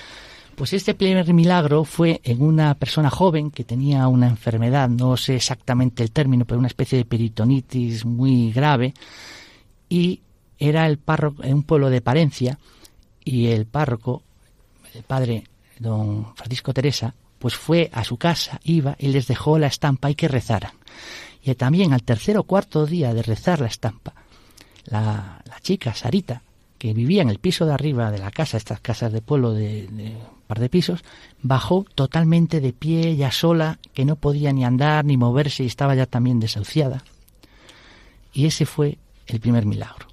Pues este primer milagro fue en una persona joven que tenía una enfermedad, no sé exactamente el término, pero una especie de peritonitis muy grave, y era el párroco en un pueblo de Palencia, y el párroco, el padre don Francisco Teresa, pues fue a su casa, iba y les dejó la estampa y que rezaran. Y también al tercer o cuarto día de rezar la estampa, la, la chica, Sarita, que vivía en el piso de arriba de la casa, estas casas de pueblo de, de par de pisos, bajó totalmente de pie, ya sola, que no podía ni andar ni moverse y estaba ya también desahuciada. Y ese fue el primer milagro.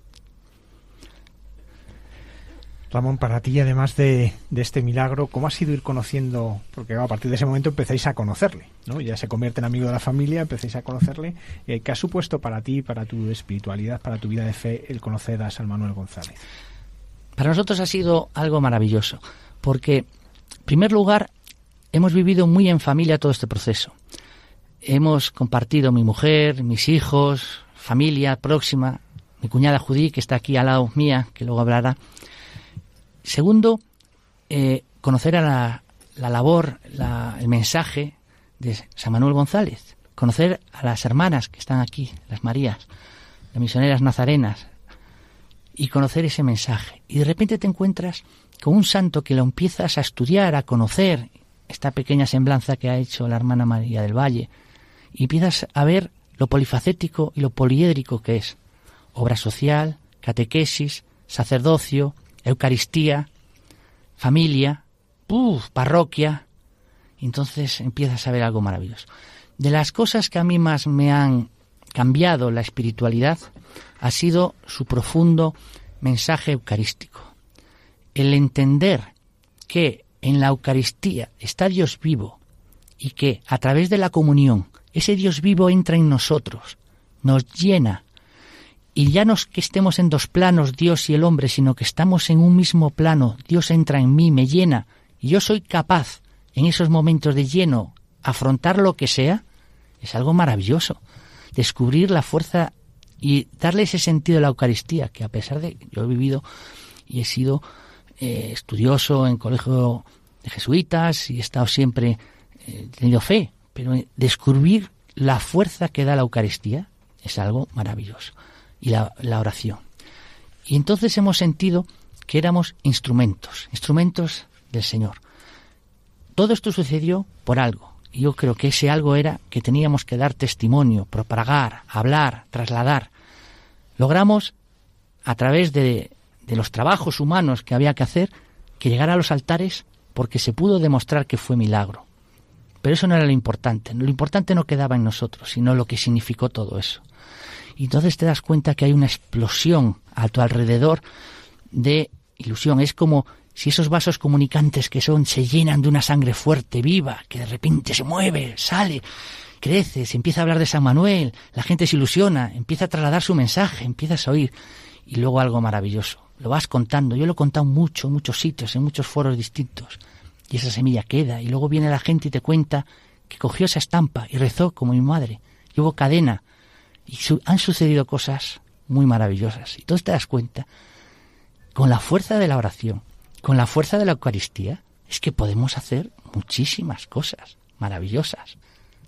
Ramón, para ti, además de, este milagro, ¿cómo ha sido ir conociendo? Porque a partir de ese momento empezáis a conocerle, ¿no? Ya se convierte en amigo de la familia, empezáis a conocerle. Eh, ¿Qué ha supuesto para ti, para tu espiritualidad, para tu vida de fe, el conocer a San Manuel González? Para nosotros ha sido algo maravilloso, porque, en primer lugar, hemos vivido muy en familia todo este proceso. Hemos compartido mi mujer, mis hijos, familia próxima, mi cuñada Judí, que está aquí al lado mía, que luego hablará Segundo, eh, conocer a la, labor, el mensaje de San Manuel González, conocer a las hermanas que están aquí, las Marías, las misioneras nazarenas, y conocer ese mensaje. Y de repente te encuentras con un santo que lo empiezas a estudiar, a conocer, esta pequeña semblanza que ha hecho la hermana María del Valle, y empiezas a ver lo polifacético y lo poliédrico que es. Obra social, catequesis, sacerdocio, Eucaristía, familia, parroquia. entonces empiezas a ver algo maravilloso. De las cosas que a mí más me han cambiado la espiritualidad ha sido su profundo mensaje eucarístico. El entender que en la Eucaristía está Dios vivo y que a través de la comunión ese Dios vivo entra en nosotros, nos llena, y ya no es que estemos en dos planos, Dios y el hombre, sino que estamos en un mismo plano, Dios entra en mí, me llena, y yo soy capaz en esos momentos de lleno afrontar lo que sea, es algo maravilloso. Descubrir la fuerza y darle ese sentido a la Eucaristía, que a pesar de que yo he vivido y he sido eh, estudioso en colegio jesuitas y he estado siempre eh, teniendo fe, pero descubrir la fuerza que da la Eucaristía es algo maravilloso. Y la, la oración. Y entonces hemos sentido que éramos instrumentos, instrumentos del Señor. Todo esto sucedió por algo. Y yo creo que ese algo era que teníamos que dar testimonio, propagar, hablar, trasladar. Logramos, a través de, de los trabajos humanos que había que hacer, que llegara a los altares porque se pudo demostrar que fue milagro. Pero eso no era lo importante. Lo importante no quedaba en nosotros, sino lo que significó todo eso. Y entonces te das cuenta que hay una explosión a tu alrededor de ilusión. Es como si esos vasos comunicantes que son se llenan de una sangre fuerte, viva, que de repente se mueve, sale, crece, se empieza a hablar de San Manuel, la gente se ilusiona, empieza a trasladar su mensaje, empiezas a oír. Y luego algo maravilloso. Lo vas contando. Yo lo he contado mucho, en muchos sitios, en muchos foros distintos y esa semilla queda y luego viene la gente y te cuenta que cogió esa estampa y rezó como mi madre y hubo cadena y han sucedido cosas muy maravillosas y entonces te das cuenta con la fuerza de la oración con la fuerza de la Eucaristía es que podemos hacer muchísimas cosas maravillosas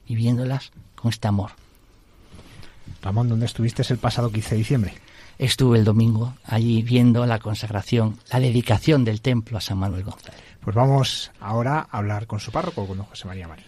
viviéndolas con este amor Ramón, ¿dónde estuviste el pasado 15 de diciembre? Estuve el domingo allí viendo la consagración, la dedicación del templo a San Manuel González. Pues vamos ahora a hablar con su párroco, con don José María Marín.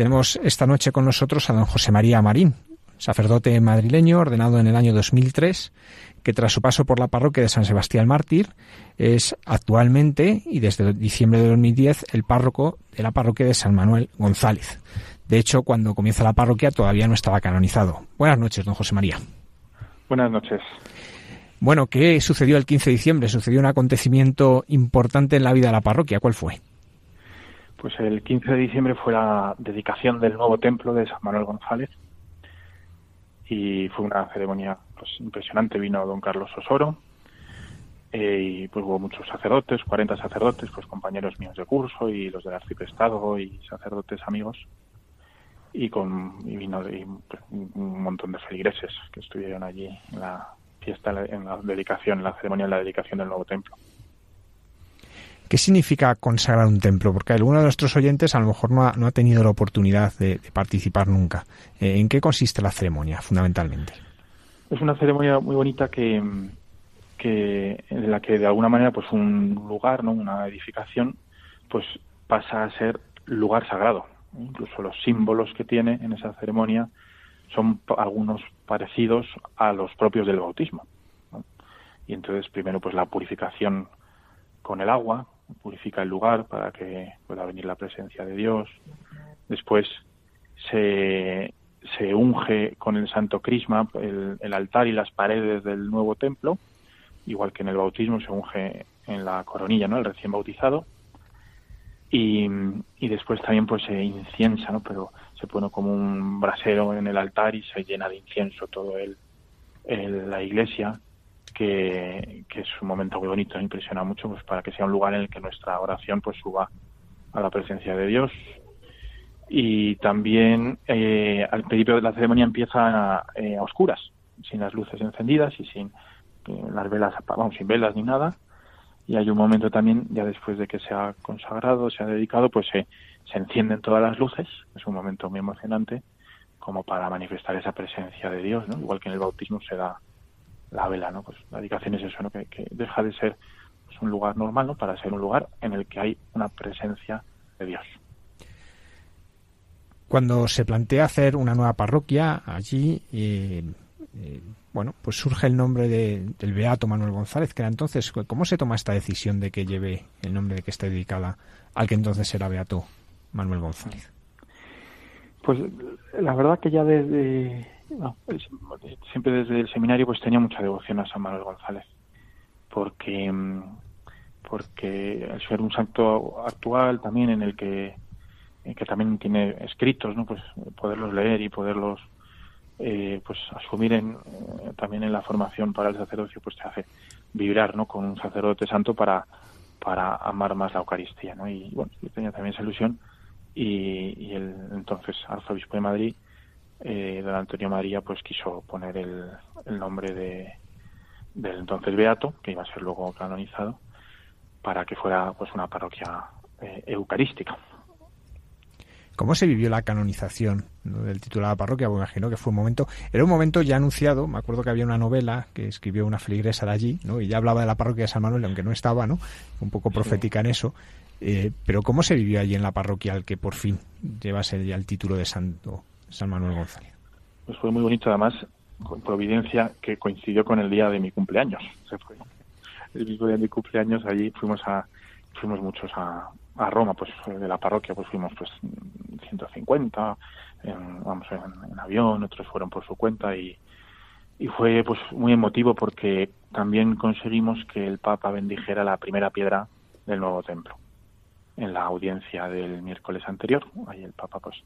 Tenemos esta noche con nosotros a don José María Marín, sacerdote madrileño ordenado en el año 2003, que tras su paso por la parroquia de San Sebastián Mártir es actualmente y desde diciembre de 2010 el párroco de la parroquia de San Manuel González. De hecho, cuando comienza la parroquia todavía no estaba canonizado. Buenas noches, don José María. Buenas noches. Bueno, ¿qué sucedió el 15 de diciembre? Sucedió un acontecimiento importante en la vida de la parroquia. ¿Cuál fue? Pues el 15 de diciembre fue la dedicación del nuevo templo de San Manuel González y fue una ceremonia pues, impresionante. Vino don Carlos Osoro eh, y pues hubo muchos sacerdotes, 40 sacerdotes, pues compañeros míos de curso y los del arciprestado y sacerdotes amigos y con y vino pues, un montón de feligreses que estuvieron allí en la fiesta, en la dedicación, en la ceremonia de la dedicación del nuevo templo. ¿Qué significa consagrar un templo? Porque alguno de nuestros oyentes a lo mejor no ha, tenido la oportunidad de, participar nunca. Eh, ¿En qué consiste la ceremonia, fundamentalmente? Es una ceremonia muy bonita que en la que de alguna manera pues un lugar, ¿no? una edificación, pues pasa a ser lugar sagrado. Incluso los símbolos que tiene en esa ceremonia son algunos parecidos a los propios del bautismo. Y entonces primero pues la purificación con el agua, purifica el lugar para que pueda venir la presencia de Dios. Después se, se unge con el Santo Crisma el, altar y las paredes del nuevo templo, igual que en el bautismo se unge en la coronilla, ¿no? El recién bautizado. Y, y después también pues se inciensa, ¿no? Pero se pone como un brasero en el altar y se llena de incienso todo el, la iglesia, que, es un momento muy bonito, impresiona mucho, pues para que sea un lugar en el que nuestra oración pues suba a la presencia de Dios. Y también eh, al principio de la ceremonia empieza eh, a oscuras, sin las luces encendidas y sin eh, las velas, vamos, sin velas ni nada. Y hay un momento también, ya después de que se ha consagrado, se ha dedicado, pues se, se encienden todas las luces, es un momento muy emocionante, como para manifestar esa presencia de Dios, ¿no? Igual que en el bautismo se da la vela, ¿no? Pues la dedicación es eso, ¿no? Que, deja de ser pues, un lugar normal, ¿no? Para ser un lugar en el que hay una presencia de Dios. Cuando se plantea hacer una nueva parroquia allí, eh, eh, bueno, pues surge el nombre del Beato Manuel González, que era entonces, ¿cómo se toma esta decisión de que lleve el nombre de que esté dedicada al que entonces era Beato Manuel González? Pues la verdad que ya desde, siempre desde el seminario pues tenía mucha devoción a San Manuel González, porque, porque al ser un santo actual también en el que, que también tiene escritos, ¿no? pues poderlos leer y poderlos eh, pues asumir en, eh, también en la formación para el sacerdocio pues te hace vibrar ¿no? con un sacerdote santo para, para amar más la Eucaristía ¿no? y bueno yo tenía también esa ilusión y, el entonces arzobispo de Madrid eh, don Antonio María pues quiso poner el, el nombre de del entonces beato que iba a ser luego canonizado para que fuera pues una parroquia eucarística ¿Cómo se vivió la canonización del título de la parroquia? Bueno, imagino que fue un momento, era un momento ya anunciado, me acuerdo que había una novela que escribió una feligresa de allí, ¿no? Y ya hablaba de la parroquia de San Manuel, aunque no estaba, ¿no? Un poco profética en eso. Eh, pero ¿cómo se vivió allí en la parroquia al que por fin llevase ya el título de Santo San Manuel González? Pues fue muy bonito, además, con providencia que coincidió con el día de mi cumpleaños. Se fue el mismo día de mi cumpleaños, allí fuimos a fuimos muchos a, Roma, pues de la parroquia, pues fuimos pues 150, en, vamos en, avión, otros fueron por su cuenta y, y fue pues muy emotivo porque también conseguimos que el Papa bendijera la primera piedra del nuevo templo en la audiencia del miércoles anterior. Ahí el Papa pues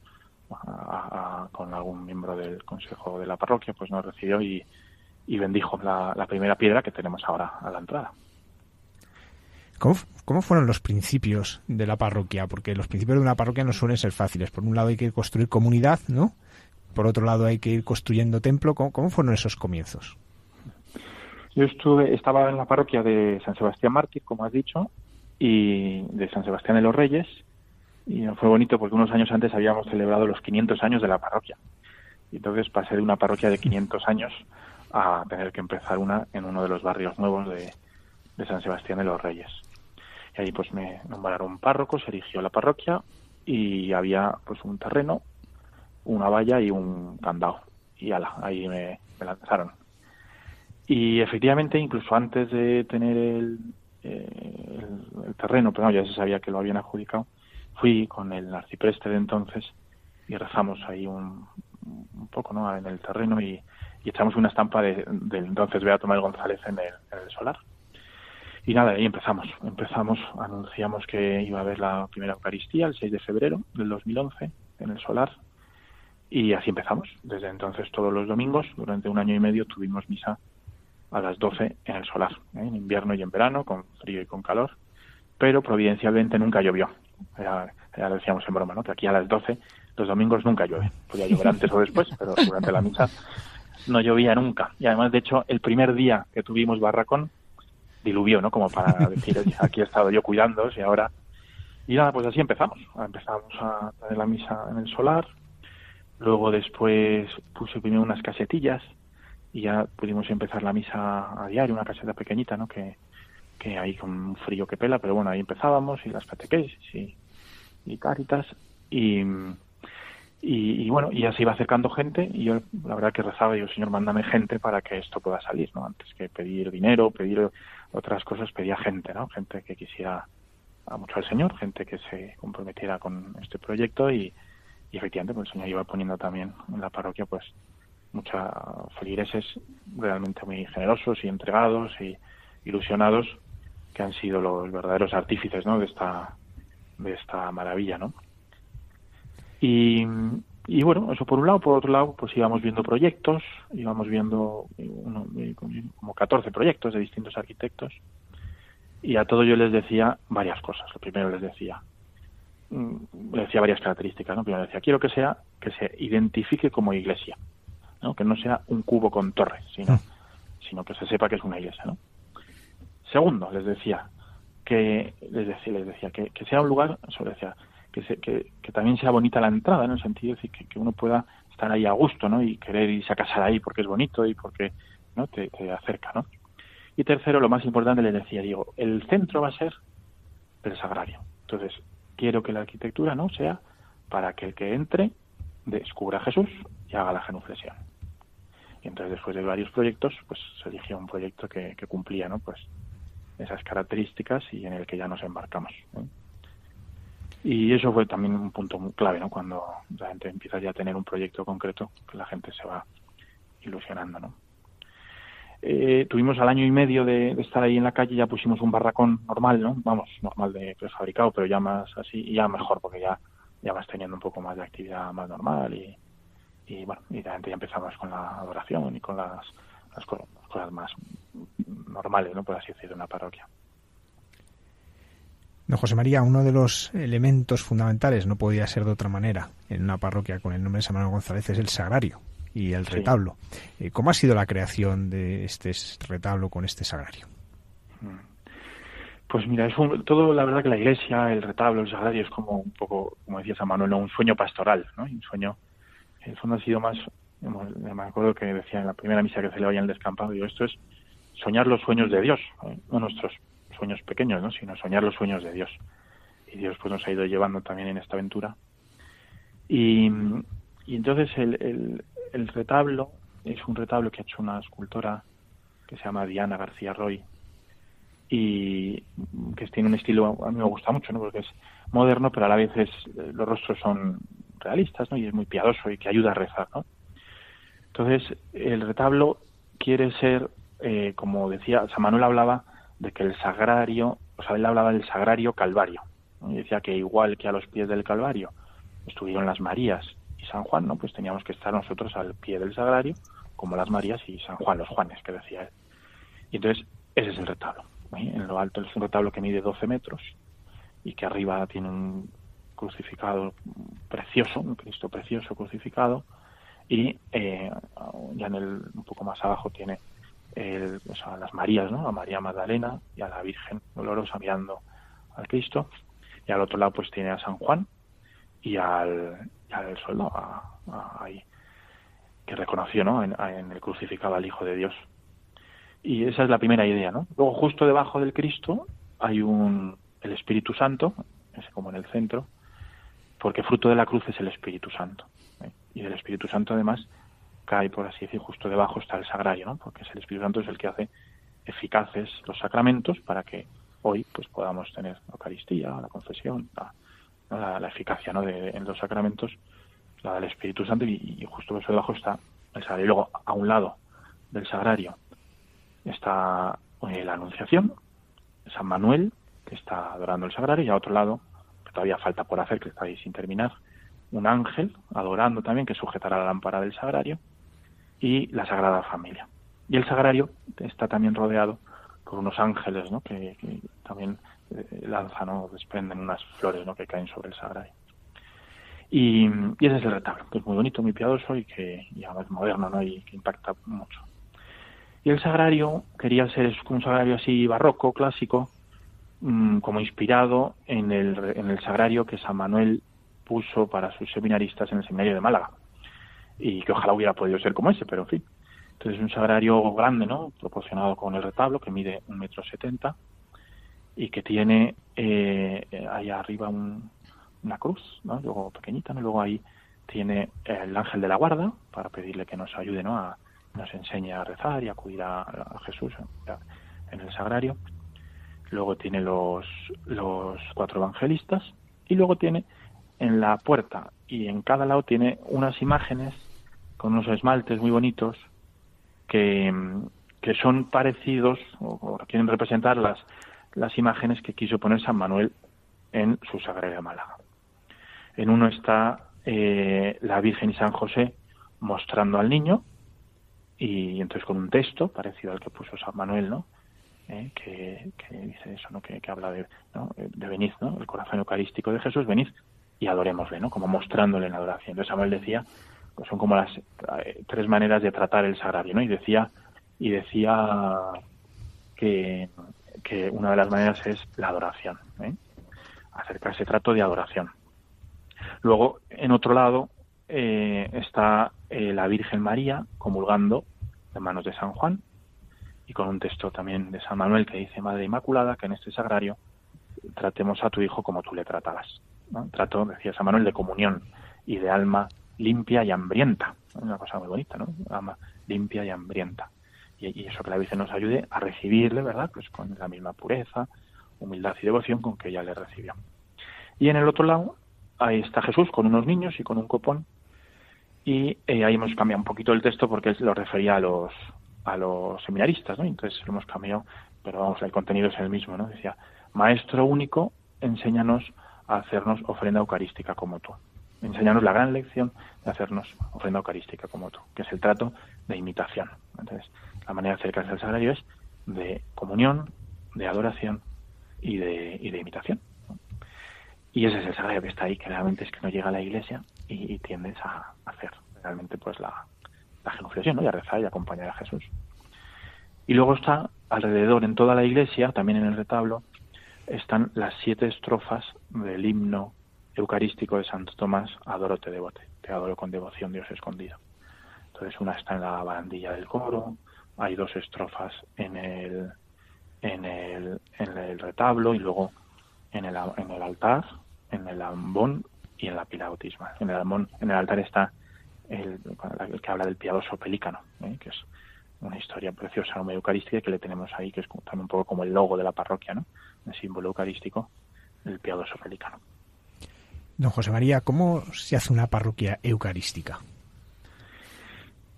con algún miembro del Consejo de la Parroquia pues nos recibió y, y bendijo la, la primera piedra que tenemos ahora a la entrada. ¿Cómo, fueron los principios de la parroquia? Porque los principios de una parroquia no suelen ser fáciles. Por un lado hay que construir comunidad, ¿no? Por otro lado hay que ir construyendo templo. ¿Cómo, fueron esos comienzos? Yo estuve, estaba en la parroquia de San Sebastián Mártir, como has dicho, y de San Sebastián de los Reyes. Y fue bonito porque unos años antes habíamos celebrado los 500 años de la parroquia. Y entonces pasé de una parroquia de 500 años a tener que empezar una en uno de los barrios nuevos de, de San Sebastián de los Reyes. Y ahí pues me nombraron párroco, se erigió la parroquia y había pues un terreno, una valla y un candado. Y ala, ahí me, lanzaron. Y efectivamente, incluso antes de tener el, eh, terreno, pero ya se sabía que lo habían adjudicado, fui con el arcipreste de entonces y rezamos ahí un, un poco ¿no? en el terreno y, echamos una estampa del entonces Beato Manuel González en el, en el solar. Y nada, ahí empezamos. Empezamos, anunciamos que iba a haber la primera Eucaristía el 6 de febrero del 2011 en el Solar. Y así empezamos. Desde entonces todos los domingos, durante un año y medio, tuvimos misa a las 12 en el Solar, ¿eh? en invierno y en verano, con frío y con calor. Pero providencialmente nunca llovió. Ya, ya decíamos en broma, ¿no? Que aquí a las 12 los domingos nunca llueve. Podía llover antes o después, pero durante la misa no llovía nunca. Y además, de hecho, el primer día que tuvimos barracón diluvió, ¿no? Como para decir, aquí he estado yo cuidando y ahora... Y nada, pues así empezamos. Empezamos a tener la misa en el solar, luego después puse primero unas casetillas y ya pudimos empezar la misa a diario, una caseta pequeñita, ¿no? Que, que ahí con un frío que pela, pero bueno, ahí empezábamos y las catequesis y, y caritas y, y, bueno, y ya se iba acercando gente y yo la verdad que rezaba, digo, Señor, mándame gente para que esto pueda salir, ¿no? Antes que pedir dinero, pedir otras cosas, pedía gente, ¿no? Gente que quisiera a mucho al Señor, gente que se comprometiera con este proyecto y, y efectivamente pues el Señor iba poniendo también en la parroquia pues muchos feligreses realmente muy generosos y entregados y ilusionados que han sido los verdaderos artífices ¿no? de esta de esta maravilla no y, y bueno eso por un lado por otro lado pues íbamos viendo proyectos íbamos viendo uno, como 14 proyectos de distintos arquitectos y a todo yo les decía varias cosas lo primero les decía mm, les decía varias características no primero decía quiero que sea que se identifique como iglesia ¿no? que no sea un cubo con torres sino mm. sino que se sepa que es una iglesia no Segundo, les decía que les decía, les decía que, sea un lugar, decía, que, que, también sea bonita la entrada, en el sentido de que, que, uno pueda estar ahí a gusto, ¿no? Y querer irse a casar ahí porque es bonito y porque no te, acerca, ¿no? Y tercero, lo más importante, les decía, digo, el centro va a ser el sagrario. Entonces, quiero que la arquitectura no sea para que el que entre descubra a Jesús y haga la genuflexión. Y entonces, después de varios proyectos, pues se eligió un proyecto que, que cumplía, ¿no? Pues esas características y en el que ya nos embarcamos. Y eso fue también un punto muy clave, ¿no? Cuando la gente empieza ya a tener un proyecto concreto, que la gente se va ilusionando, ¿no? Eh, tuvimos al año y medio de, estar ahí en la calle, ya pusimos un barracón normal, ¿no? Vamos, normal de prefabricado, pero ya más así, y ya mejor, porque ya, ya vas teniendo un poco más de actividad más normal y, y bueno, y la gente ya empezamos con la adoración y con las, las cosas más normales, ¿no? por así decirlo, una parroquia. Don José María, uno de los elementos fundamentales, no podía ser de otra manera, en una parroquia con el nombre de San Manuel González, es el sagrario y el retablo. Eh, ¿Cómo ha sido la creación de este retablo con este sagrario? Mm. Pues mira, es todo, la verdad que la iglesia, el retablo, el sagrario es como un poco, como decía San Manuel, un sueño pastoral, ¿no? Un sueño, en el fondo ha sido más, me acuerdo que decía en la primera misa que celebraba en el descampado, digo, esto es soñar los sueños de Dios, ¿eh? no nuestros sueños pequeños, ¿no? sino soñar los sueños de Dios. Y Dios pues nos ha ido llevando también en esta aventura. Y, entonces el, el, retablo es un retablo que ha hecho una escultora que se llama Diana García Roy y que tiene un estilo a mí me gusta mucho, ¿no? Porque es moderno, pero a la vez es, los rostros son realistas, ¿no? Y es muy piadoso y que ayuda a rezar, ¿no? Entonces, el retablo quiere ser eh, como decía, San Manuel hablaba de que el sagrario, o sea, él hablaba del sagrario calvario. Y decía que igual que a los pies del calvario estuvieron las Marías y San Juan, ¿no? Pues teníamos que estar nosotros al pie del sagrario, como las Marías y San Juan, los Juanes, que decía él. Y entonces, ese es el retablo. En lo alto es un retablo que mide 12 metros y que arriba tiene un crucificado precioso, un Cristo precioso crucificado, y eh, ya en el, un poco más abajo tiene el, a las Marías, ¿no? a María Magdalena y a la Virgen Dolorosa mirando al Cristo. Y al otro lado pues tiene a San Juan y al, al soldado ahí, que reconoció ¿no? En, el crucificado al Hijo de Dios. Y esa es la primera idea. ¿no? Luego justo debajo del Cristo hay un, el Espíritu Santo, es como en el centro, porque fruto de la cruz es el Espíritu Santo. ¿eh? Y el Espíritu Santo además cae, por así decir, justo debajo está el sagrario, ¿no? Porque es el Espíritu Santo es el que hace eficaces los sacramentos para que hoy pues podamos tener la Eucaristía, la confesión, la, la, eficacia ¿no? de, en los sacramentos, la del Espíritu Santo y, justo debajo está el sagrario. Y luego, a un lado del sagrario está eh, la Anunciación, San Manuel, que está adorando el sagrario, y a otro lado, que todavía falta por hacer, que está ahí sin terminar, un ángel adorando también, que sujetará la lámpara del sagrario, y la Sagrada Familia. Y el sagrario está también rodeado por unos ángeles ¿no? que, también eh, lanzan o desprenden unas flores ¿no? que caen sobre el sagrario. Y, ese es el retablo, que es muy bonito, muy piadoso y que ya es moderno ¿no? y que impacta mucho. Y el sagrario quería ser un sagrario así barroco, clásico, mm, como inspirado en el, en el sagrario que San Manuel puso para sus seminaristas en el seminario de Málaga y que ojalá hubiera podido ser como ese, pero en fin. Entonces es un sagrario grande, ¿no? Proporcionado con el retablo, que mide un metro setenta y que tiene eh, ahí arriba una cruz, ¿no? Luego pequeñita, ¿no? Luego ahí tiene el ángel de la guarda para pedirle que nos ayude, ¿no? A, nos enseñe a rezar y acudir a, Jesús en el sagrario. Luego tiene los, los cuatro evangelistas y luego tiene en la puerta y en cada lado tiene unas imágenes con unos esmaltes muy bonitos que, que son parecidos o, quieren representar las, las imágenes que quiso poner San Manuel en su Sagrario de Málaga. En uno está eh, la Virgen y San José mostrando al niño y entonces con un texto parecido al que puso San Manuel, ¿no? Eh, que, dice eso, ¿no? Que, habla de, ¿no? de venid, ¿no? El corazón eucarístico de Jesús, venid y adorémosle, ¿no? Como mostrándole en adoración. Entonces Samuel decía, pues son como las eh, tres maneras de tratar el sagrario, ¿no? Y decía, y decía que, que una de las maneras es la adoración, ¿eh? acercarse trato de adoración. Luego, en otro lado, eh, está eh, la Virgen María comulgando en manos de San Juan y con un texto también de San Manuel que dice Madre Inmaculada que en este sagrario tratemos a tu hijo como tú le tratabas. Trato, decía San Manuel, de comunión y de alma limpia y hambrienta. Una cosa muy bonita, ¿no? Alma limpia y hambrienta. Y, y, eso que la Virgen nos ayude a recibirle, ¿verdad? Pues con la misma pureza, humildad y devoción con que ella le recibió. Y en el otro lado, ahí está Jesús con unos niños y con un copón. Y eh, ahí hemos cambiado un poquito el texto porque él lo refería a los, a los seminaristas, ¿no? Entonces lo hemos cambiado, pero vamos, el contenido es el mismo, ¿no? Decía, Maestro único, enséñanos hacernos ofrenda eucarística como tú. Enséñanos la gran lección de hacernos ofrenda eucarística como tú, que es el trato de imitación. Entonces, la manera de acercarse al sagrario es de comunión, de adoración y de, y de imitación. Y ese es el sagrario que está ahí, que realmente es que no llega a la iglesia y, tiendes a hacer realmente pues la, la genuflexión, ¿no? y a rezar y acompañar a Jesús. Y luego está alrededor, en toda la iglesia, también en el retablo, están las siete estrofas del himno eucarístico de Santo Tomás, Adoro te devote, te adoro con devoción, Dios escondido. Entonces una está en la barandilla del coro, hay dos estrofas en el, en el, en el retablo y luego en el, en el altar, en el ambón y en la pila bautismal. En el ambón, en el altar está el, que habla del piadoso pelícano, ¿eh? que es una historia preciosa, muy eucarística que le tenemos ahí, que es también un poco como el logo de la parroquia, ¿no? El símbolo eucarístico, el piadoso pelícano. Don José María, ¿cómo se hace una parroquia eucarística?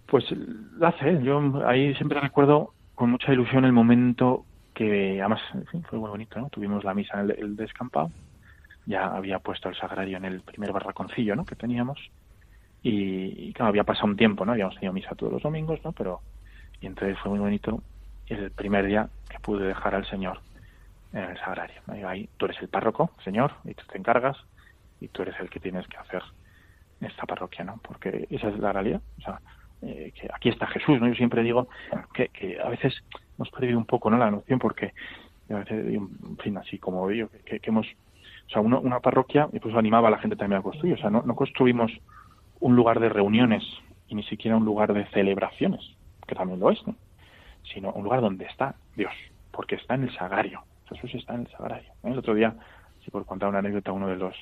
Pues lo hace. Yo ahí siempre recuerdo con mucha ilusión el momento que, además, fue muy bonito, ¿no? Tuvimos la misa en el, descampado. Ya había puesto el sagrario en el primer barraconcillo, ¿no? Que teníamos. Y, claro, había pasado un tiempo, ¿no? Habíamos tenido misa todos los domingos, ¿no? Pero, y entonces fue muy bonito el primer día que pude dejar al Señor en el sagrario. Ahí, tú eres el párroco, Señor, y tú te encargas, y tú eres el que tienes que hacer esta parroquia, ¿no? Porque esa es la realidad. O sea, eh, que aquí está Jesús, ¿no? Yo siempre digo que, que, a veces hemos perdido un poco, ¿no? La noción porque a veces, en fin, así como yo, que, hemos, o sea, una parroquia, y pues animaba a la gente también a construir, o sea, no, no construimos un lugar de reuniones y ni siquiera un lugar de celebraciones, que también lo es, ¿no? Sino un lugar donde está Dios, porque está en el sagrario. Jesús está en el sagrario. ¿eh? El otro día, si por contar una anécdota, uno de los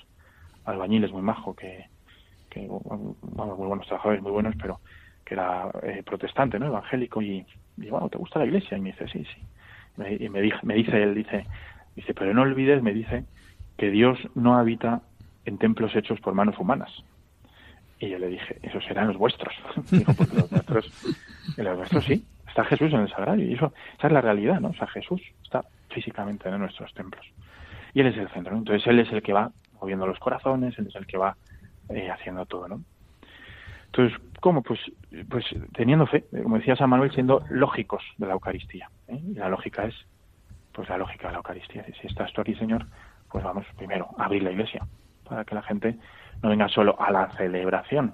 albañiles muy majo que, que vamos, muy buenos trabajadores, muy buenos, pero que era eh, protestante, ¿no? Evangélico, y digo, bueno, ¿te gusta la iglesia? Y me dice, sí, sí. y me, me dice él, dice, dice, pero no olvides, me dice, que Dios no habita en templos hechos por manos humanas. Y yo le dije, esos serán los vuestros. Digo, porque los nuestros, los nuestros sí, está Jesús en el sagrario. Y eso, esa es la realidad, ¿no? O sea, Jesús está físicamente en nuestros templos. Y Él es el centro, ¿no? Entonces Él es el que va moviendo los corazones, Él es el que va eh, haciendo todo, ¿no? Entonces, ¿cómo? Pues, pues teniendo fe, como decía San Manuel, siendo lógicos de la Eucaristía. ¿eh? Y la lógica es, pues la lógica de la Eucaristía. Si estás tú aquí, Señor, pues vamos primero a abrir la iglesia, para que la gente no venga solo a la celebración,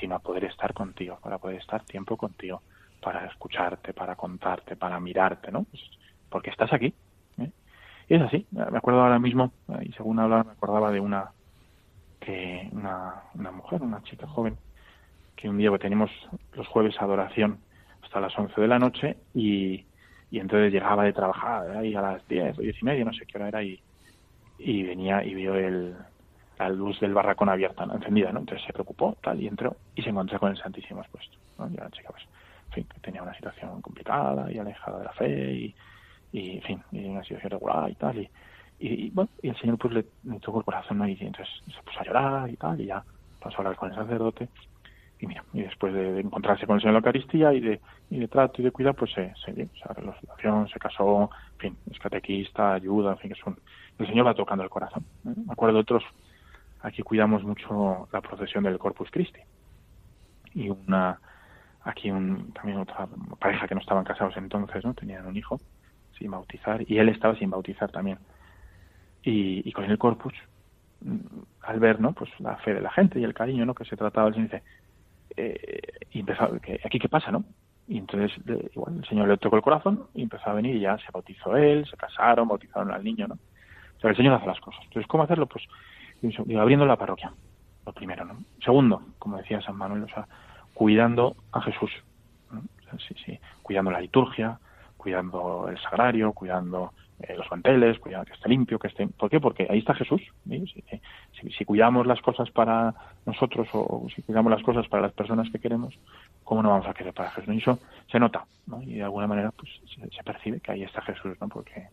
sino a poder estar contigo, para poder estar tiempo contigo, para escucharte, para contarte, para mirarte, ¿no? Pues, porque estás aquí. ¿eh? Y es así. Me acuerdo ahora mismo, y según hablaba, me acordaba de una que una, una mujer, una chica joven, que un día que teníamos los jueves adoración hasta las 11 de la noche y, y entonces llegaba de trabajar ahí a las 10 o 10 y media, no sé qué hora era, y, y venía y vio el, la luz del barracón abierta, encendida, ¿no? Entonces se preocupó, tal, y entró y se encontró con el Santísimo expuesto, ¿no? Y la chica, pues, tenía una situación complicada y alejada de la fe y, y en fin, y una situación regular y tal, y, y, bueno, y el Señor pues le, tocó el corazón, ¿no? Y entonces se puso a llorar y tal, y ya pasó a hablar con el sacerdote y mira, y después de, encontrarse con el Señor en la Eucaristía y de, y de trato y de cuidado, pues se, se, la situación, se casó, en fin, es catequista, ayuda, en fin, es un, el Señor va tocando el corazón. Me acuerdo de otros, aquí cuidamos mucho la procesión del Corpus Christi. Y una, aquí un, también otra pareja que no estaban casados entonces, ¿no? Tenían un hijo sin bautizar y él estaba sin bautizar también. Y, con el Corpus, mm, al ver, ¿no? Pues la fe de la gente y el cariño, ¿no? Que se trataba, el Señor dice, eh, y empezó, ¿aquí qué pasa, no? Y entonces, igual, el Señor le tocó el corazón y empezó a venir y ya se bautizó él, se casaron, bautizaron al niño, ¿no? O sea, el Señor hace las cosas. Entonces, ¿cómo hacerlo? Pues abriendo la parroquia, lo primero, ¿no? Segundo, como decía San Manuel, o sea, cuidando a Jesús, sí, sí, cuidando la liturgia, cuidando el sagrario, cuidando eh, los manteles, cuidando que esté limpio, que esté... ¿Por qué? Porque ahí está Jesús. Si, si, cuidamos las cosas para nosotros o si cuidamos las cosas para las personas que queremos, ¿cómo no vamos a querer para Jesús? Y eso se nota, ¿no? Y de alguna manera pues se, percibe que ahí está Jesús, ¿no? Porque...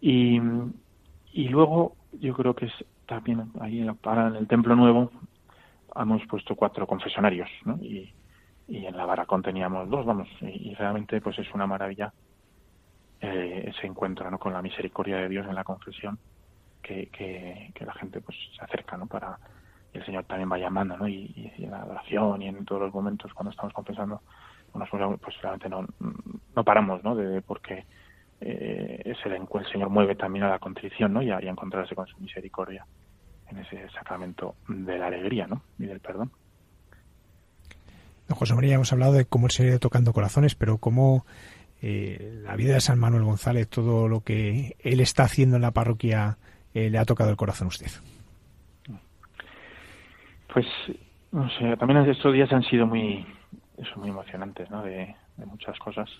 Y, y luego yo creo que es también ahí para en el templo nuevo hemos puesto cuatro confesionarios, ¿no? Y, y en la barracón teníamos dos, vamos, y, realmente pues es una maravilla eh, ese encuentro ¿no? con la misericordia de Dios en la confesión, que, que, la gente pues se acerca, ¿no? Para y el Señor también va llamando, ¿no? Y, en la adoración y en todos los momentos cuando estamos confesando, pues realmente no, no paramos, ¿no? De, porque eh, es el, el Señor mueve también a la contrición, ¿no? Y a, y a encontrarse con su misericordia en ese sacramento de la alegría, ¿no? Y del perdón. José María, hemos hablado de cómo el Señor tocando corazones, pero cómo eh, la vida de San Manuel González, todo lo que él está haciendo en la parroquia, eh, le ha tocado el corazón a usted. Pues, no sé, también estos días han sido muy, eso, muy emocionantes, ¿no? De, muchas cosas.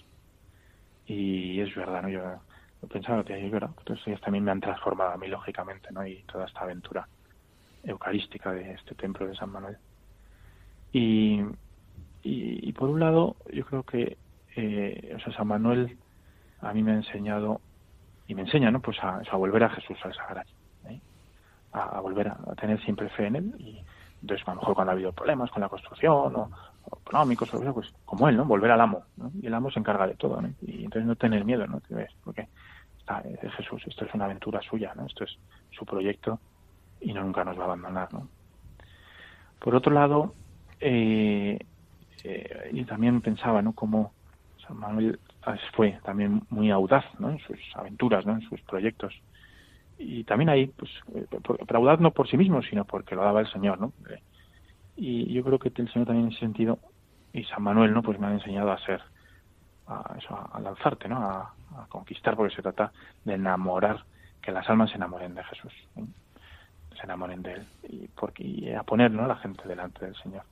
Y es verdad, ¿no? Yo he pensado que es verdad, estos días también me han transformado a mí, lógicamente, ¿no? Y toda esta aventura eucarística de este templo de San Manuel. Y, y, por un lado, yo creo que eh, o sea, San Manuel a mí me ha enseñado y me enseña, ¿no? Pues a, a volver a Jesús al Sagrario, ¿eh? a, volver a, tener siempre fe en él y entonces a lo mejor cuando ha habido problemas con la construcción o, económicos pues como él, ¿no? Volver al amo, ¿no? Y el amo se encarga de todo, ¿no? Y entonces no tener miedo, ¿no? Porque está, es Jesús, esto es una aventura suya, ¿no? Esto es su proyecto y no nunca nos va a abandonar, ¿no? Por otro lado, eh, eh, y también pensaba, ¿no? Como San Manuel fue también muy audaz, ¿no? En sus aventuras, ¿no? En sus proyectos. Y también ahí, pues, eh, audaz no por sí mismo, sino porque lo daba el Señor, ¿no? Y yo creo que el Señor también en ese sentido, y San Manuel, ¿no? Pues me ha enseñado a ser, a, eso, a lanzarte, ¿no? A, conquistar, porque se trata de enamorar, que las almas se enamoren de Jesús, se enamoren de Él, y, porque, y a poner, ¿no? La gente delante del Señor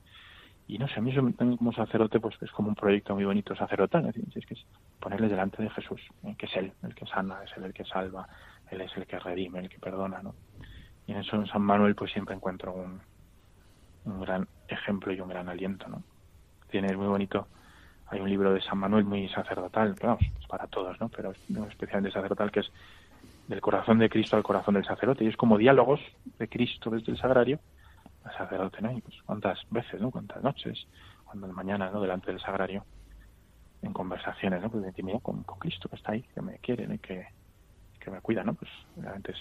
y no sé, a mí eso como sacerdote pues es como un proyecto muy bonito sacerdotal, es, es que es ponerle delante de Jesús, ¿eh? que es Él el que sana, es Él el que salva, Él es el que redime, el que perdona, ¿no? Y en eso en San Manuel pues siempre encuentro un, un gran ejemplo y un gran aliento, ¿no? Tiene, es muy bonito, hay un libro de San Manuel muy sacerdotal, es para todos, ¿no? Pero es especialmente sacerdotal que es del corazón de Cristo al corazón del sacerdote, y es como diálogos de Cristo desde el sagrario sacerdote, ¿no? Y pues cuántas veces, ¿no? Cuántas noches, cuando mañana, ¿no? Delante del sagrario, en conversaciones, ¿no? Pues intimidad con, Cristo que está ahí, que me quiere, y que, que me cuida, ¿no? Pues realmente es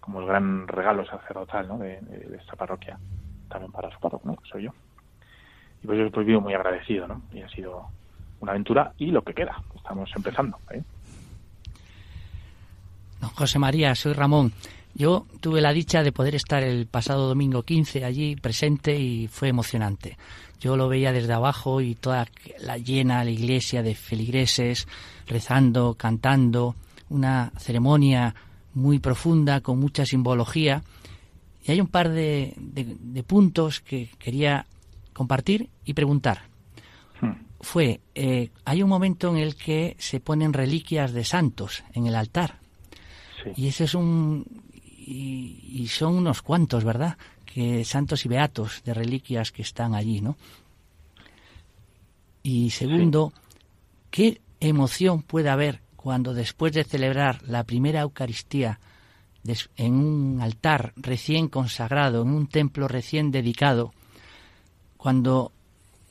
como el gran regalo sacerdotal, ¿no? De, esta parroquia, también para su ¿no? Que soy yo. Y pues yo pues vivo muy agradecido, ¿no? Y ha sido una aventura y lo que queda, estamos empezando, ¿eh? Don José María, soy Ramón. Yo tuve la dicha de poder estar el pasado domingo 15 allí presente y fue emocionante. Yo lo veía desde abajo y toda la llena la iglesia de feligreses rezando, cantando, una ceremonia muy profunda con mucha simbología. Y hay un par de, puntos que quería compartir y preguntar. Hmm. Fue, eh, hay un momento en el que se ponen reliquias de santos en el altar. Y ese es un, y, son unos cuantos, ¿verdad? Que santos y beatos de reliquias que están allí, ¿no? Y segundo, ¿qué emoción puede haber cuando después de celebrar la primera Eucaristía en un altar recién consagrado, en un templo recién dedicado, cuando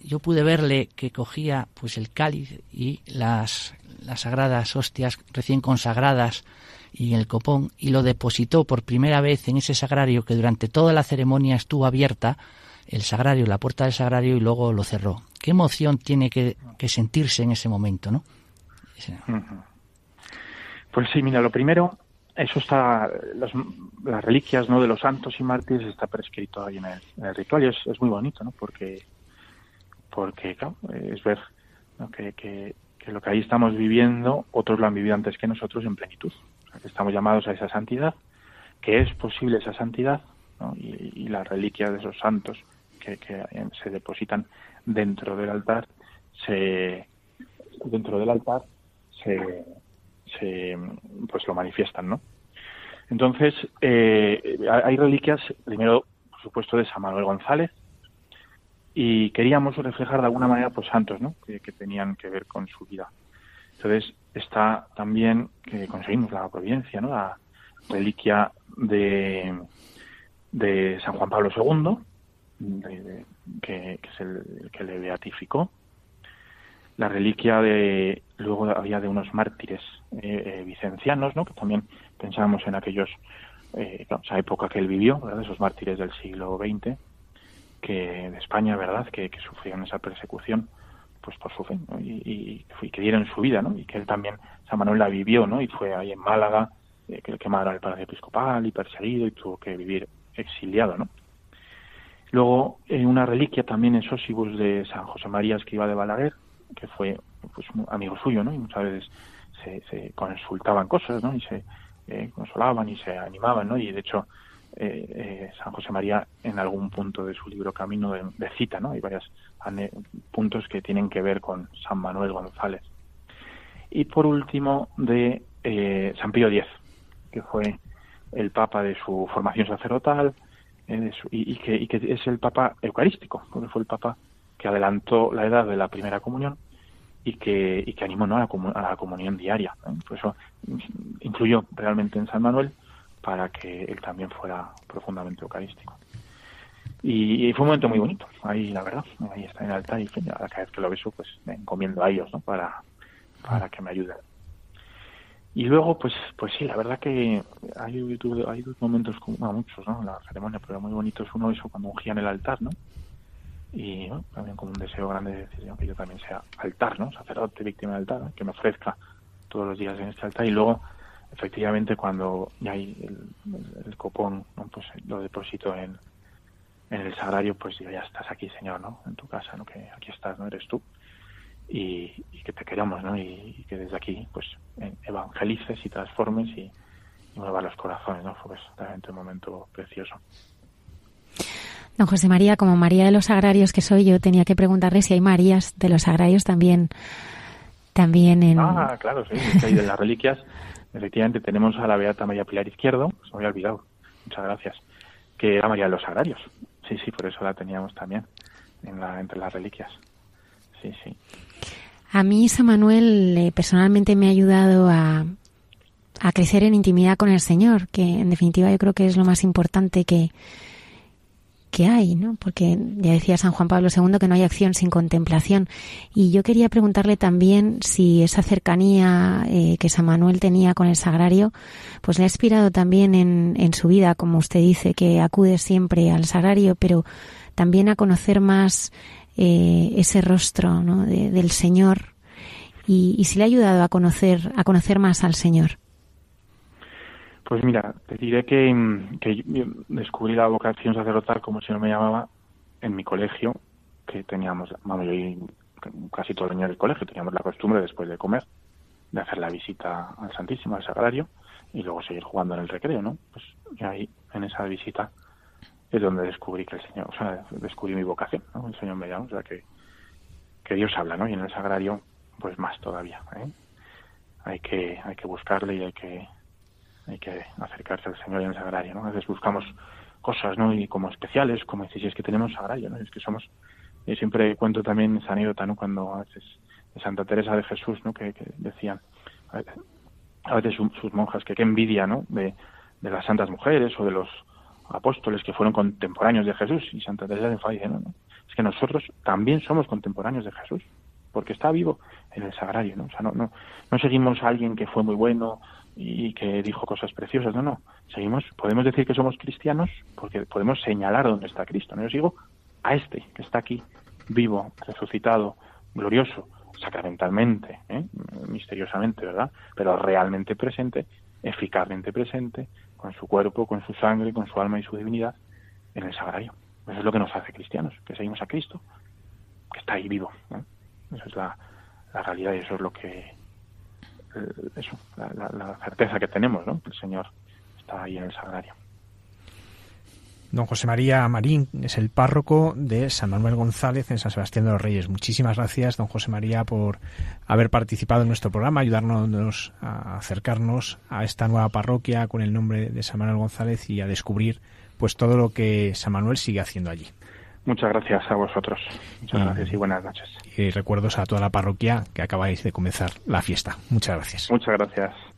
yo pude verle que cogía pues el cáliz y las, las sagradas hostias recién consagradas y el copón y lo depositó por primera vez en ese sagrario que durante toda la ceremonia estuvo abierta, el sagrario, la puerta del sagrario y luego lo cerró. ¿Qué emoción tiene que, sentirse en ese momento, no? Pues sí, mira, lo primero, eso está, las reliquias no de los santos y mártires está prescrito ahí en el, ritual y es, muy bonito, ¿no? Porque, porque claro, es ver que, que, lo que ahí estamos viviendo, otros lo han vivido antes que nosotros en plenitud. estamos llamados a esa santidad, que es posible esa santidad, y, la reliquia de esos santos que, que se depositan dentro del altar, se, dentro del altar se, se pues lo manifiestan, ¿no? Entonces, eh, hay reliquias, primero, por supuesto, de San Manuel González, y queríamos reflejar de alguna manera pues santos ¿no? que, tenían que ver con su vida. Entonces está también que conseguimos la providencia, ¿no? la reliquia de, de San Juan Pablo II, que, es el que le beatificó, la reliquia de luego había de unos mártires eh, eh, vicencianos, ¿no? que también pensábamos en aquellos eh, esa época que él vivió, ¿verdad? esos mártires del siglo XX, que de España, ¿verdad?, que, que sufrieron esa persecución pues por su fe y, que dieron su vida, ¿no? Y que él también, San Manuel la vivió, ¿no? Y fue ahí en Málaga, eh, que le quemaron el palacio episcopal y perseguido y tuvo que vivir exiliado, ¿no? Luego, una reliquia también en Sosibus de San José María Escriba de Balaguer, que fue pues amigo suyo, ¿no? Y muchas veces se, se consultaban cosas, ¿no? Y se eh, consolaban y se animaban, ¿no? Y de hecho, eh, eh, San José María en algún punto de su libro Camino de, cita, ¿no? Hay varios puntos que tienen que ver con San Manuel González. Y por último, de eh, San Pío X, que fue el papa de su formación sacerdotal y, que, es el papa eucarístico, porque fue el papa que adelantó la edad de la primera comunión y que, y que animó a, la, comunión diaria. Por eso influyó realmente en San Manuel para que él también fuera profundamente eucarístico. Y, fue un momento muy bonito, ahí la verdad, ahí está en el altar y cada vez que lo beso pues me encomiendo a ellos ¿no? para, para que me ayuden. Y luego, pues pues sí, la verdad que hay, hay dos momentos, como, muchos, ¿no? La ceremonia, pero muy bonito es uno eso cuando ungían el altar, ¿no? Y también como un deseo grande de decir que yo también sea altar, ¿no? Sacerdote, víctima del altar, que me ofrezca todos los días en este altar. Y luego efectivamente cuando ya hay el, copón, pues lo deposito en, en el sagrario, pues ya estás aquí, Señor, ¿no? En tu casa, ¿no? Que aquí estás, ¿no? Eres tú. Y, que te queramos, ¿no? Y, que desde aquí, pues, evangelices y transformes y, y muevas los corazones, ¿no? Fue realmente un momento precioso. Don José María, como María de los Agrarios que soy yo, tenía que preguntarle si hay Marías de los Agrarios también, también en... Ah, claro, sí, hay de las reliquias Efectivamente, tenemos a la Beata María Pilar Izquierdo, se me había olvidado, muchas gracias, que era María de los Agrarios. Sí, sí, por eso la teníamos también en la, entre las reliquias. Sí, sí. A mí San Manuel eh, personalmente me ha ayudado a, a crecer en intimidad con el Señor, que en definitiva yo creo que es lo más importante que, que hay, ¿no? Porque ya decía San Juan Pablo II que no hay acción sin contemplación. Y yo quería preguntarle también si esa cercanía eh, que San Manuel tenía con el sagrario, pues le ha inspirado también en, en su vida, como usted dice, que acude siempre al sagrario, pero también a conocer más eh, ese rostro del Señor y, y si le ha ayudado a conocer, a conocer más al Señor. Pues mira, te diré que, descubrí la vocación sacerdotal, como si no me llamaba, en mi colegio, que teníamos, vamos, yo casi todo el año del colegio teníamos la costumbre después de comer de hacer la visita al Santísimo, al Sagrario, y luego seguir jugando en el recreo, ¿no? Pues ahí, en esa visita, es donde descubrí que el Señor, o sea, descubrí mi vocación, ¿no? El Señor me llama, o sea, que, que Dios habla, ¿no? Y en el Sagrario, pues más todavía, ¿eh? Hay que, hay que buscarle y hay que, hay que acercarse al Señor en el sagrario, ¿no? A veces buscamos cosas, ¿no? Y como especiales, como decís, es que tenemos sagrario, ¿no? Es que somos, y siempre cuento también esa anécdota, ¿no? Cuando a veces de Santa Teresa de Jesús, ¿no? Que, decían, a veces sus monjas, que qué envidia, ¿no? De, de las santas mujeres o de los apóstoles que fueron contemporáneos de Jesús y Santa Teresa de dice, no, es que nosotros también somos contemporáneos de Jesús, porque está vivo en el sagrario, ¿no? O sea, no, no, no seguimos a alguien que fue muy bueno y que dijo cosas preciosas, no, no. Seguimos, podemos decir que somos cristianos porque podemos señalar dónde está Cristo. ¿no? Yo sigo a este que está aquí, vivo, resucitado, glorioso, sacramentalmente, ¿eh? misteriosamente, ¿verdad? Pero realmente presente, eficazmente presente, con su cuerpo, con su sangre, con su alma y su divinidad en el sagrario. Eso es lo que nos hace cristianos, que seguimos a Cristo, que está ahí vivo. Esa es la, realidad y eso es lo que, eh, eso, la, certeza que tenemos, ¿no? Que el Señor está ahí en el sagrario. Don José María Marín es el párroco de San Manuel González en San Sebastián de los Reyes. Muchísimas gracias, don José María, por haber participado en nuestro programa, ayudarnos a acercarnos a esta nueva parroquia con el nombre de San Manuel González y a descubrir pues todo lo que San Manuel sigue haciendo allí. Muchas gracias a vosotros. Muchas gracias y buenas noches. Y recuerdos a toda la parroquia que acabáis de comenzar la fiesta. Muchas gracias. Muchas gracias.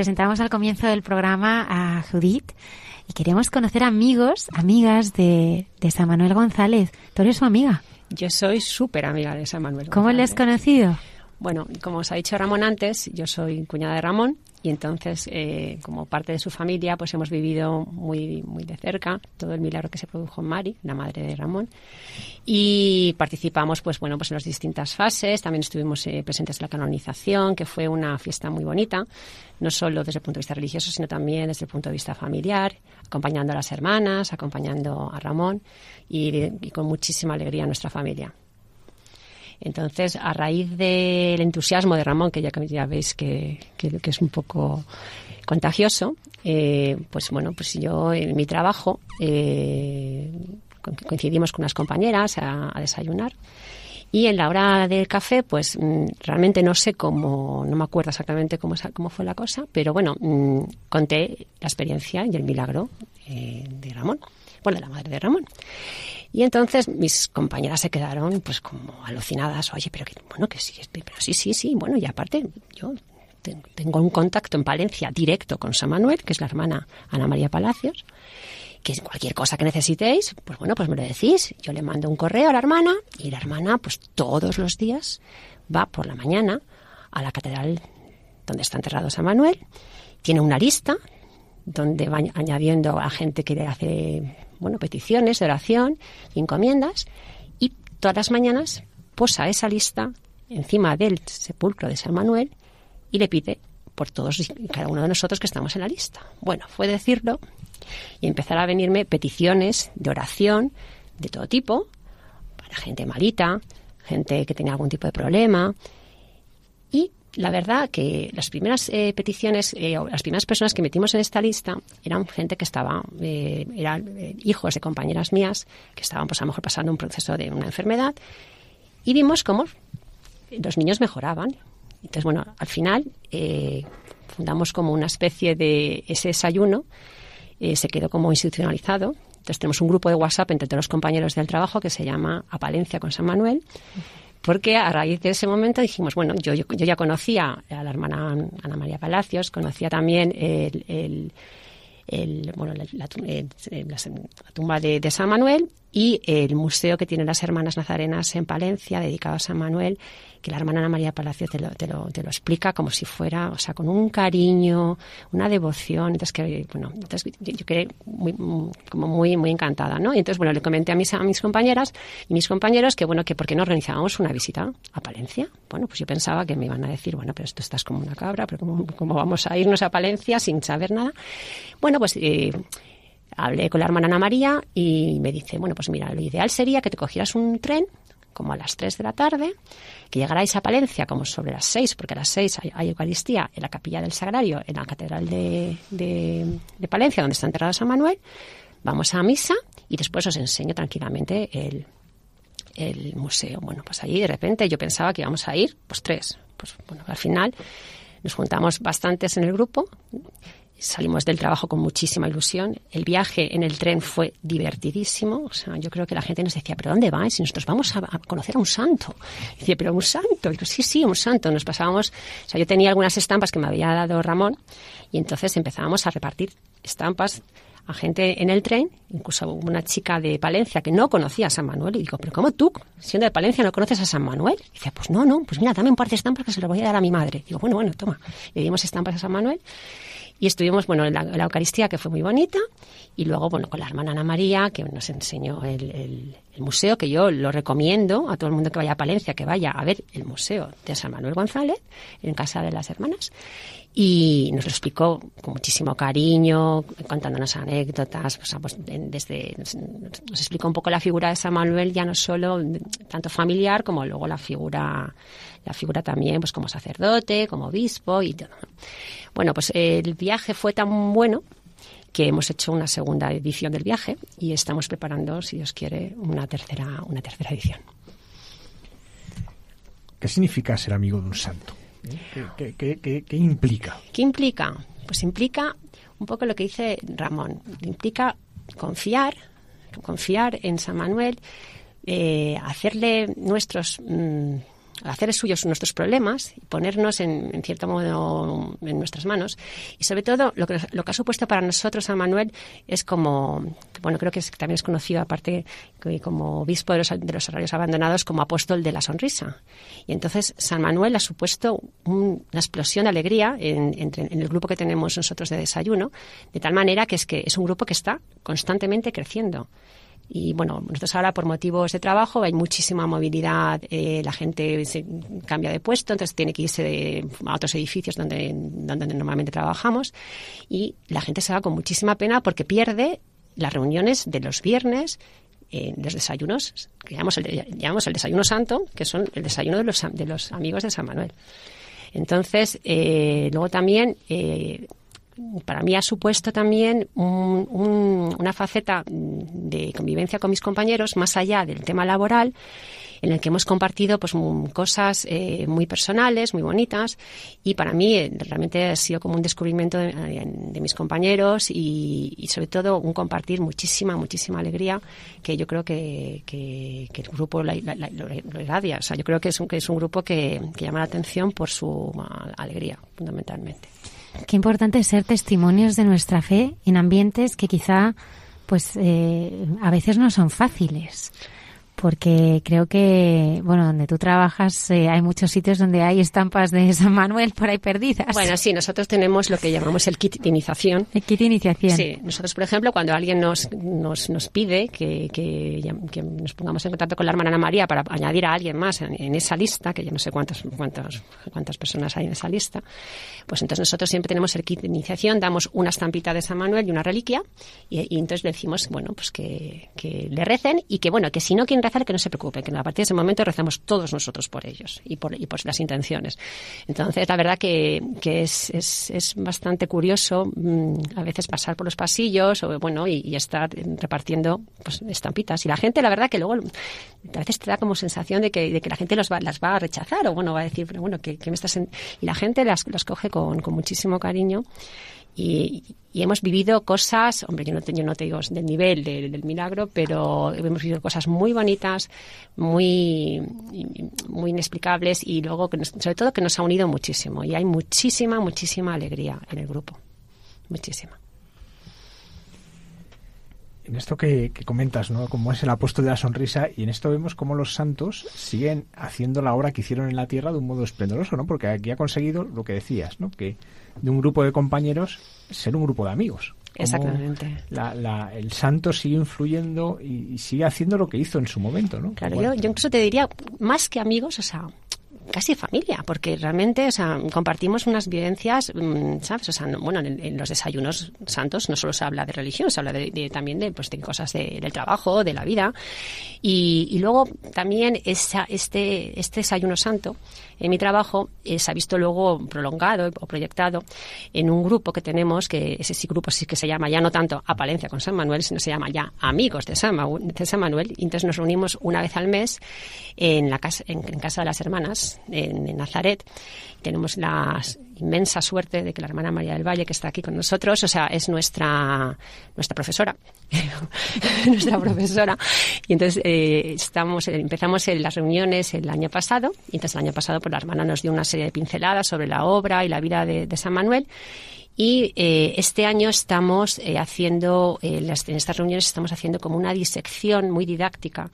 Presentamos al comienzo del programa a Judith y queremos conocer amigos, amigas de, de San Manuel González. ¿Tú eres su amiga? Yo soy súper amiga de San Manuel. ¿Cómo le has conocido? Bueno, como os ha dicho Ramón antes, yo soy cuñada de Ramón y entonces, eh, como parte de su familia, pues hemos vivido muy, muy de cerca todo el milagro que se produjo en Mari, la madre de Ramón, y participamos, pues bueno, pues en las distintas fases. También estuvimos eh, presentes en la canonización, que fue una fiesta muy bonita, no solo desde el punto de vista religioso, sino también desde el punto de vista familiar, acompañando a las hermanas, acompañando a Ramón y, con muchísima alegría a nuestra familia. Entonces, a raíz del entusiasmo de Ramón, que ya, ya veis que, es un poco contagioso, eh, pues bueno, pues yo en mi trabajo eh, coincidimos con unas compañeras a, desayunar. Y en la hora del café, pues mm, realmente no sé cómo, no me acuerdo exactamente cómo, cómo fue la cosa, pero bueno, mm, conté la experiencia y el milagro eh, de Ramón, bueno, de la madre de Ramón. Y entonces mis compañeras se quedaron pues como alucinadas, oye, pero bueno, que sí, pero sí, sí, sí, bueno, y aparte yo tengo un contacto en Palencia directo con San Manuel, que es la hermana Ana María Palacios, que cualquier cosa que necesitéis, pues bueno, pues me lo decís. Yo le mando un correo a la hermana y la hermana, pues todos los días va por la mañana a la catedral donde está enterrado San Manuel. Tiene una lista donde va añadiendo a gente que le hace bueno, peticiones de oración y encomiendas. Y todas las mañanas posa esa lista encima del sepulcro de San Manuel y le pide por todos y cada uno de nosotros que estamos en la lista. Bueno, fue decirlo y empezar a venirme peticiones de oración de todo tipo, para gente malita, gente que tenía algún tipo de problema. Y la verdad que las primeras eh, peticiones, eh, las primeras personas que metimos en esta lista eran gente que estaba, eh, eran hijos de compañeras mías que estaban pues a lo mejor pasando un proceso de una enfermedad y vimos cómo los niños mejoraban. Entonces, bueno, al final fundamos como una especie de ese desayuno, se quedó como institucionalizado. Entonces tenemos un grupo de WhatsApp entre todos los compañeros del trabajo que se llama A Palencia con San Manuel, porque a raíz de ese momento dijimos, bueno, yo, yo, ya conocía a la hermana Ana María Palacios, conocía también el, bueno, la, tumba de, de, San Manuel y el museo que tienen las hermanas nazarenas en Palencia, dedicado a San Manuel, que la hermana Ana María Palacio te lo, te lo, te lo explica como si fuera, o sea, con un cariño, una devoción. Entonces, que, bueno, entonces yo, quedé muy, como muy, muy encantada, ¿no? Y entonces, bueno, le comenté a mis, a mis compañeras y mis compañeros que, bueno, que por qué no organizábamos una visita a Palencia. Bueno, pues yo pensaba que me iban a decir, bueno, pero esto estás como una cabra, pero ¿cómo, cómo vamos a irnos a Palencia sin saber nada? Bueno, pues... Eh, hablé con la hermana Ana María y me dice, bueno, pues mira, lo ideal sería que te cogieras un tren como a las 3 de la tarde, que llegaráis a Palencia como sobre las 6, porque a las 6 hay, Eucaristía en la capilla del Sagrario, en la Catedral de, de, Palencia, donde está enterrado San Manuel. Vamos a misa y después os enseño tranquilamente el, el museo. Bueno, pues allí de repente yo pensaba que íbamos a ir, pues tres. Pues bueno, al final nos juntamos bastantes en el grupo Salimos del trabajo con muchísima ilusión. El viaje en el tren fue divertidísimo. O sea, yo creo que la gente nos decía, ¿pero dónde vais? Y nosotros vamos a, conocer a un santo. Y decía, ¿pero un santo? Y yo, sí, sí, un santo. Nos pasábamos, o sea, yo tenía algunas estampas que me había dado Ramón y entonces empezábamos a repartir estampas a gente en el tren, incluso una chica de Palencia que no conocía a San Manuel, y digo, pero ¿cómo tú, siendo de Palencia, no conoces a San Manuel? Y dice, pues no, no, pues mira, dame un par de estampas que se las voy a dar a mi madre. Digo, bueno, bueno, toma. Le dimos estampas a San Manuel y estuvimos, bueno, en la, Eucaristía, que fue muy bonita, y luego, bueno, con la hermana Ana María, que nos enseñó el, museo, que yo lo recomiendo a todo el mundo que vaya a Palencia, que vaya a ver el museo de San Manuel González, en Casa de las Hermanas. Y nos lo explicó con muchísimo cariño, contándonos anécdotas, o sea, pues desde, nos explicó un poco la figura de San Manuel, ya no solo tanto familiar como luego la figura la figura también pues como sacerdote, como obispo y todo. Bueno, pues el viaje fue tan bueno que hemos hecho una segunda edición del viaje y estamos preparando, si Dios quiere, una tercera, una tercera edición. ¿Qué significa ser amigo de un santo? ¿Qué, qué, implica? ¿Qué implica? Pues implica un poco lo que dice Ramón. Implica confiar, confiar en San Manuel, eh, hacerle nuestros mm, hacer suyos nuestros problemas y ponernos en, cierto modo en nuestras manos. Y sobre todo, lo que, lo que ha supuesto para nosotros San Manuel es como, bueno, creo que también es conocido, aparte como obispo de los, de los horarios abandonados, como apóstol de la sonrisa. Y entonces San Manuel ha supuesto una explosión de alegría en, en el grupo que tenemos nosotros de desayuno, de tal manera que es que es un grupo que está constantemente creciendo. Y bueno, nosotros ahora por motivos de trabajo hay muchísima movilidad, eh, la gente se cambia de puesto, entonces tiene que irse a otros edificios donde, donde normalmente trabajamos y la gente se va con muchísima pena porque pierde las reuniones de los viernes, eh, los desayunos, que llamamos el, llamamos el desayuno santo, que son el desayuno de los, de los amigos de San Manuel. Entonces, eh, luego también eh, para mí ha supuesto también una faceta de convivencia con mis compañeros más allá del tema laboral en el que hemos compartido pues cosas eh, muy personales, muy bonitas y para mí eh, realmente ha sido como un descubrimiento de, mis compañeros y, sobre todo un compartir muchísima, muchísima alegría que yo creo que, el grupo lo, irradia. O sea, yo creo que es un, que es un grupo que llama la atención por su alegría, fundamentalmente. Qué importante ser testimonios de nuestra fe en ambientes que quizá, pues, eh, a veces no son fáciles. Porque creo que, bueno, donde tú trabajas eh, hay muchos sitios donde hay estampas de San Manuel por ahí perdidas. Bueno, sí, nosotros tenemos lo que llamamos el kit de iniciación. El kit de iniciación. Sí, nosotros, por ejemplo, cuando alguien nos, nos, nos pide que, que, que, nos pongamos en contacto con la hermana Ana María para añadir a alguien más en, esa lista, que yo no sé cuántas, cuántas, cuántas personas hay en esa lista, pues entonces nosotros siempre tenemos el kit de iniciación, damos una estampita de San Manuel y una reliquia, y, y entonces decimos, bueno, pues que, que le recen y que, bueno, que si no quieren que no se preocupe, que a partir de ese momento rezamos todos nosotros por ellos y por, y por las intenciones. Entonces, la verdad que, que es, es, es, bastante curioso mm, a veces pasar por los pasillos o, bueno, y, estar repartiendo pues, estampitas. Y la gente, la verdad que luego a veces te da como sensación de que, de que la gente los va, las va a rechazar o, bueno, va a decir, pero bueno, que, me estás... Y la gente las, las coge con, con muchísimo cariño. Y, hemos vivido cosas, hombre, yo no, yo no te digo del nivel del, milagro, pero hemos vivido cosas muy bonitas, muy, muy inexplicables y luego, sobre todo, que nos ha unido muchísimo. Y hay muchísima, muchísima alegría en el grupo. Muchísima. En esto que, comentas, ¿no? Como es el apóstol de la sonrisa, y en esto vemos cómo los santos siguen haciendo la obra que hicieron en la tierra de un modo esplendoroso, ¿no? Porque aquí ha conseguido lo que decías, ¿no? Que de un grupo de compañeros ser un grupo de amigos. Exactamente. el santo sigue influyendo y, sigue haciendo lo que hizo en su momento, ¿no? Claro, yo, yo incluso te diría, más que amigos, o sea, casi familia, porque realmente, o sea, compartimos unas vivencias, mm, ¿sabes? O sea, bueno, en, los desayunos santos no solo se habla de religión, se habla de, también de, pues, de cosas del trabajo, de la vida. Y, luego también esa, este, este desayuno santo en mi trabajo eh, se ha visto luego prolongado o proyectado en un grupo que tenemos, que ese grupo sí que se llama ya no tanto A Palencia con San Manuel, sino se llama ya Amigos de San, de San Manuel. Y entonces nos reunimos una vez al mes en, la casa, en, casa de las hermanas, en, en Nazaret. Tenemos las inmensa suerte de que la hermana María del Valle, que está aquí con nosotros, o sea, es nuestra, nuestra profesora. nuestra profesora. Y entonces eh, estamos, empezamos en las reuniones el año pasado, y entonces el año pasado pues, la hermana nos dio una serie de pinceladas sobre la obra y la vida de, San Manuel. Y eh, este año estamos eh, haciendo, en estas reuniones estamos haciendo como una disección muy didáctica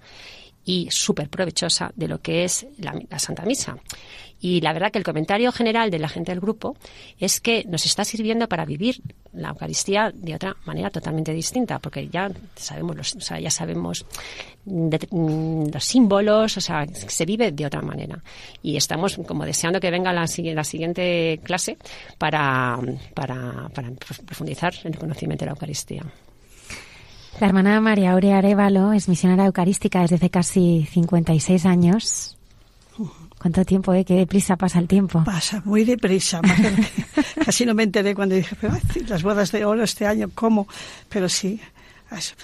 y súper provechosa de lo que es la Santa Misa. Y la verdad que el comentario general de la gente del grupo es que nos está sirviendo para vivir la Eucaristía de otra manera totalmente distinta, porque ya sabemos los, o sea, ya sabemos mm, los símbolos, o sea, se vive de otra manera. Y estamos como deseando que venga la, la siguiente clase para, para, para profundizar en el conocimiento de la Eucaristía. La hermana María Aurea Arevalo es misionera eucarística desde hace casi 56 años. ¿Cuánto tiempo, eh? Qué deprisa pasa el tiempo. Pasa muy deprisa. Casi no me enteré cuando dije, pero, las bodas de oro este año, ¿cómo? Pero sí. Nos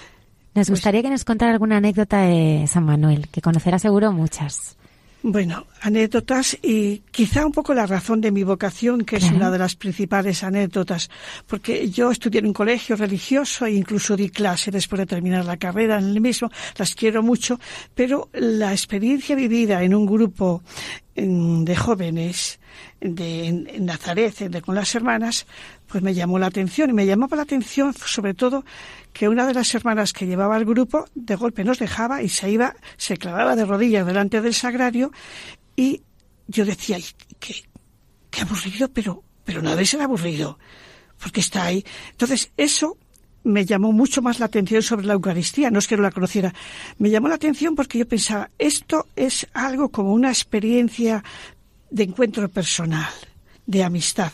pues gustaría que nos contara alguna anécdota de San Manuel, que conocerá seguro muchas. Bueno, anécdotas y quizá un poco la razón de mi vocación, que es una de las principales anécdotas, porque yo estudié en un colegio religioso e incluso di clase después de terminar la carrera en el mismo, las quiero mucho, pero la experiencia vivida en un grupo de jóvenes de, en, Nazaret, de, con las hermanas, pues me llamó la atención y me llamaba la atención sobre todo que una de las hermanas que llevaba al grupo de golpe nos dejaba y se iba, se clavaba de rodillas delante del sagrario y yo decía, qué, qué aburrido, pero, pero no debe ser aburrido, porque está ahí. Entonces, eso me llamó mucho más la atención sobre la Eucaristía, no es que no la conociera, me llamó la atención porque yo pensaba, esto es algo como una experiencia de encuentro personal, de amistad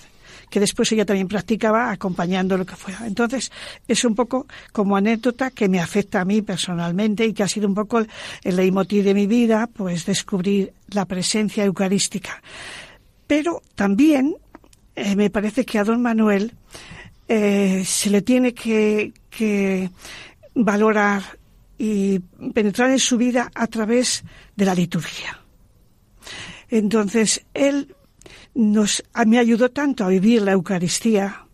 que después ella también practicaba acompañando lo que fuera. Entonces, es un poco como anécdota que me afecta a mí personalmente y que ha sido un poco el leitmotiv de mi vida, pues descubrir la presencia eucarística. Pero también eh, me parece que a don Manuel eh, se le tiene que, que valorar y penetrar en su vida a través de la liturgia. Entonces, él nos, me ayudó tanto a vivir la Eucaristía,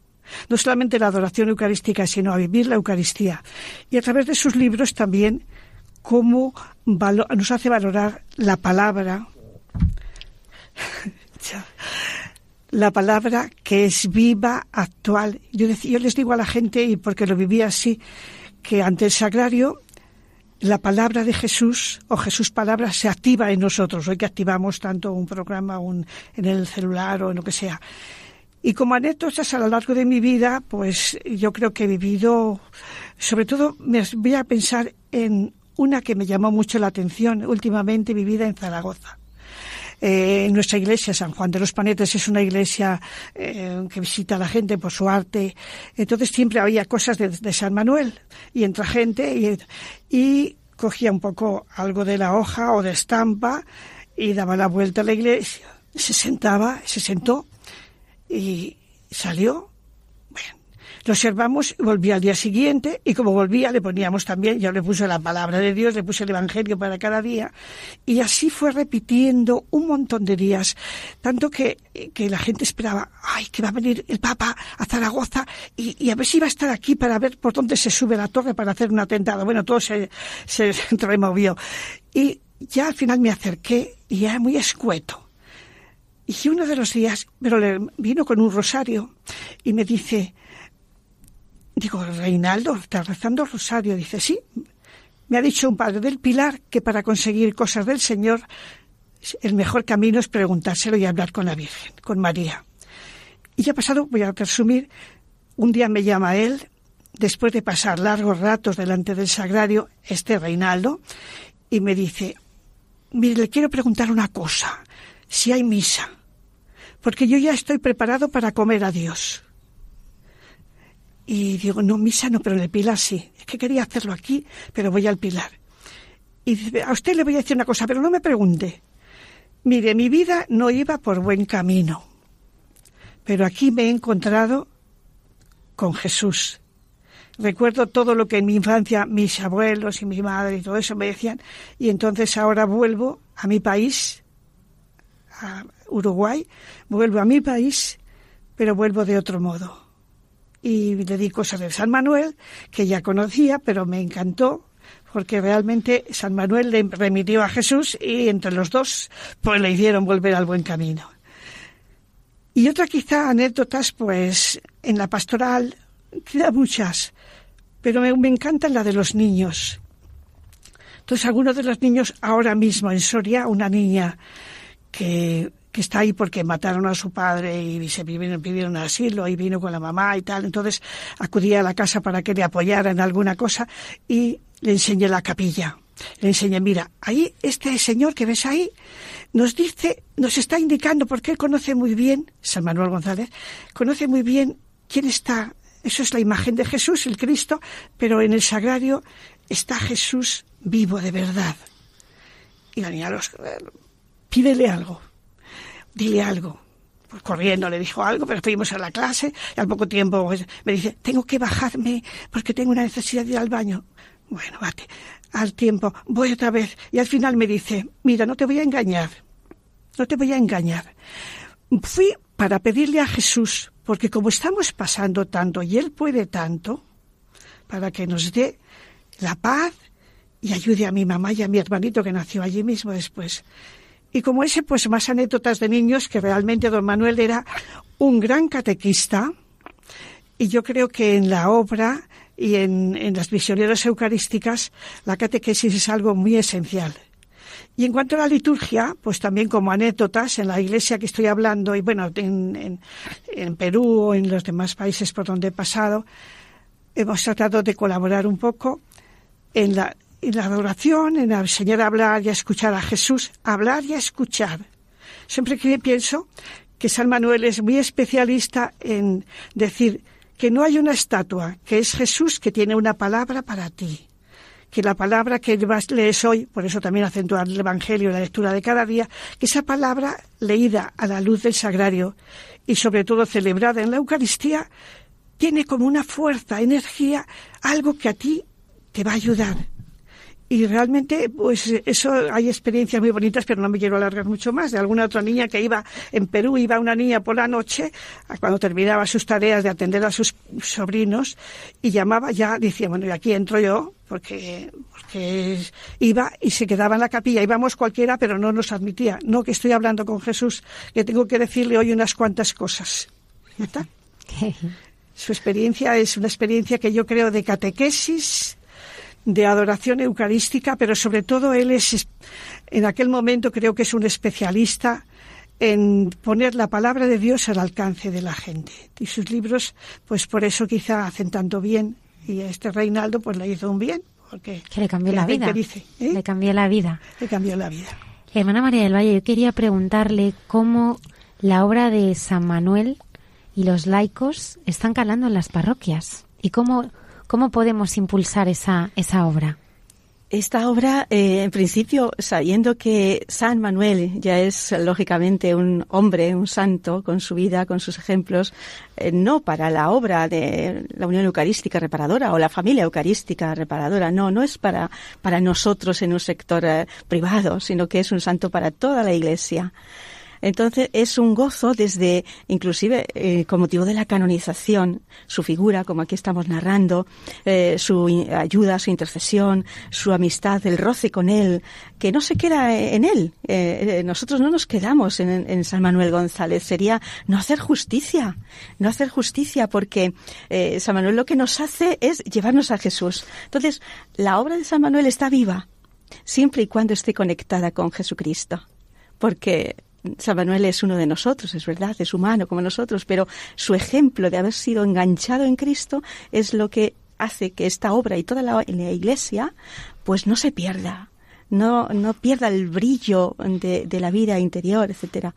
no solamente la adoración eucarística, sino a vivir la Eucaristía. Y a través de sus libros también cómo nos hace valorar la palabra, la palabra que es viva, actual. Yo, les digo a la gente, y porque lo vivía así, que ante el sagrario la palabra de Jesús o Jesús palabra se activa en nosotros. Hoy que activamos tanto un programa un, en el celular o en lo que sea. Y como anécdotas a lo largo de mi vida, pues yo creo que he vivido, sobre todo me voy a pensar en una que me llamó mucho la atención últimamente vivida en Zaragoza. Eh, nuestra iglesia, San Juan de los Panetes, es una iglesia eh, que visita a la gente por su arte. Entonces siempre había cosas de, San Manuel y entra gente y, cogía un poco algo de la hoja o de estampa y daba la vuelta a la iglesia, se sentaba, se sentó y salió lo observamos volvía al día siguiente y como volvía le poníamos también, yo le puse la palabra de Dios, le puse el Evangelio para cada día y así fue repitiendo un montón de días, tanto que, que la gente esperaba, ay, que va a venir el Papa a Zaragoza y, a ver si va a estar aquí para ver por dónde se sube la torre para hacer un atentado. Bueno, todo se, se removió. Y ya al final me acerqué y era muy escueto. Y uno de los días, pero le vino con un rosario y me dice, Digo, Reinaldo, ¿estás rezando rosario? Dice, sí. Me ha dicho un padre del Pilar que para conseguir cosas del Señor el mejor camino es preguntárselo y hablar con la Virgen, con María. Y ya pasado, voy a resumir, un día me llama él, después de pasar largos ratos delante del sagrario, este Reinaldo, y me dice, mire, le quiero preguntar una cosa, si hay misa, porque yo ya estoy preparado para comer a Dios. Y digo, no, misa no, pero en el Pilar sí. Es que quería hacerlo aquí, pero voy al Pilar. Y dice, a usted le voy a decir una cosa, pero no me pregunte. Mire, mi vida no iba por buen camino, pero aquí me he encontrado con Jesús. Recuerdo todo lo que en mi infancia mis abuelos y mi madre y todo eso me decían, y entonces ahora vuelvo a mi país, a Uruguay, vuelvo a mi país, pero vuelvo de otro modo y le di cosas de San Manuel que ya conocía, pero me encantó porque realmente San Manuel le remitió a Jesús y entre los dos pues le hicieron volver al buen camino. Y otra quizá anécdotas, pues en la pastoral, queda muchas, pero me, me encantan la de los niños. Entonces, algunos de los niños ahora mismo en Soria, una niña que que está ahí porque mataron a su padre y se vivieron asilo y vino con la mamá y tal. Entonces acudí a la casa para que le apoyara en alguna cosa y le enseñé la capilla. Le enseñé, mira, ahí este señor que ves ahí nos dice, nos está indicando, porque él conoce muy bien, San Manuel González, conoce muy bien quién está, eso es la imagen de Jesús, el Cristo, pero en el sagrario está Jesús vivo de verdad. Y la niña los, pídele algo dile algo. Pues corriendo le dijo algo, pero fuimos a la clase y al poco tiempo pues, me dice, tengo que bajarme porque tengo una necesidad de ir al baño. Bueno, bate. Al tiempo, voy otra vez. Y al final me dice, mira, no te voy a engañar. No te voy a engañar. Fui para pedirle a Jesús, porque como estamos pasando tanto y Él puede tanto, para que nos dé la paz y ayude a mi mamá y a mi hermanito que nació allí mismo después. Y como ese, pues más anécdotas de niños, que realmente don Manuel era un gran catequista. Y yo creo que en la obra y en, en las misioneras eucarísticas, la catequesis es algo muy esencial. Y en cuanto a la liturgia, pues también como anécdotas, en la iglesia que estoy hablando, y bueno, en, en, en, Perú o en los demás países por donde he pasado, hemos tratado de colaborar un poco en la, en la adoración, en enseñar a hablar y a escuchar a Jesús, hablar y a escuchar. Siempre que pienso que San Manuel es muy especialista en decir que no hay una estatua, que es Jesús que tiene una palabra para ti. Que la palabra que lees hoy, por eso también acentuar el Evangelio, la lectura de cada día, que esa palabra leída a la luz del sagrario y sobre todo celebrada en la Eucaristía, tiene como una fuerza, energía, algo que a ti te va a ayudar, y realmente, pues eso hay experiencias muy bonitas, pero no me quiero alargar mucho más. De alguna otra niña que iba en Perú, iba una niña por la noche, cuando terminaba sus tareas de atender a sus sobrinos, y llamaba ya, decía, bueno, y aquí entro yo, porque, porque iba y se quedaba en la capilla. Íbamos cualquiera, pero no nos admitía. No, que estoy hablando con Jesús, que tengo que decirle hoy unas cuantas cosas. ¿Está? Su experiencia es una experiencia que yo creo de catequesis, de adoración eucarística, pero sobre todo él es, en aquel momento creo que es un especialista en poner la palabra de Dios al alcance de la gente. Y sus libros, pues por eso quizá hacen tanto bien. Y a este Reinaldo pues le hizo un bien. Porque que le cambió la vida. Dice, ¿eh? Le cambió la vida. Le cambió la vida. Hermana María del Valle, yo quería preguntarle cómo la obra de San Manuel y los laicos están calando en las parroquias y cómo, cómo podemos impulsar esa, esa obra. Esta obra, eh, en principio, sabiendo que San Manuel ya es lógicamente un hombre, un santo, con su vida, con sus ejemplos, eh, no para la obra de la Unión Eucarística Reparadora o la familia Eucarística Reparadora, no, no es para, para nosotros en un sector eh, privado, sino que es un santo para toda la Iglesia. Entonces es un gozo desde, inclusive, eh, con motivo de la canonización, su figura, como aquí estamos narrando, eh, su ayuda, su intercesión, su amistad, el roce con él, que no se queda en él. Eh, nosotros no nos quedamos en, San Manuel González. Sería no hacer justicia, no hacer justicia, porque San Manuel lo que nos hace es llevarnos a Jesús. Entonces, la obra de San Manuel está viva siempre y cuando esté conectada con Jesucristo porque San Manuel es uno de nosotros, es verdad, es humano como nosotros, pero su ejemplo de haber sido enganchado en Cristo es lo que hace que esta obra y toda la, Iglesia pues no se pierda, no, no pierda el brillo de, de la vida interior, etcétera.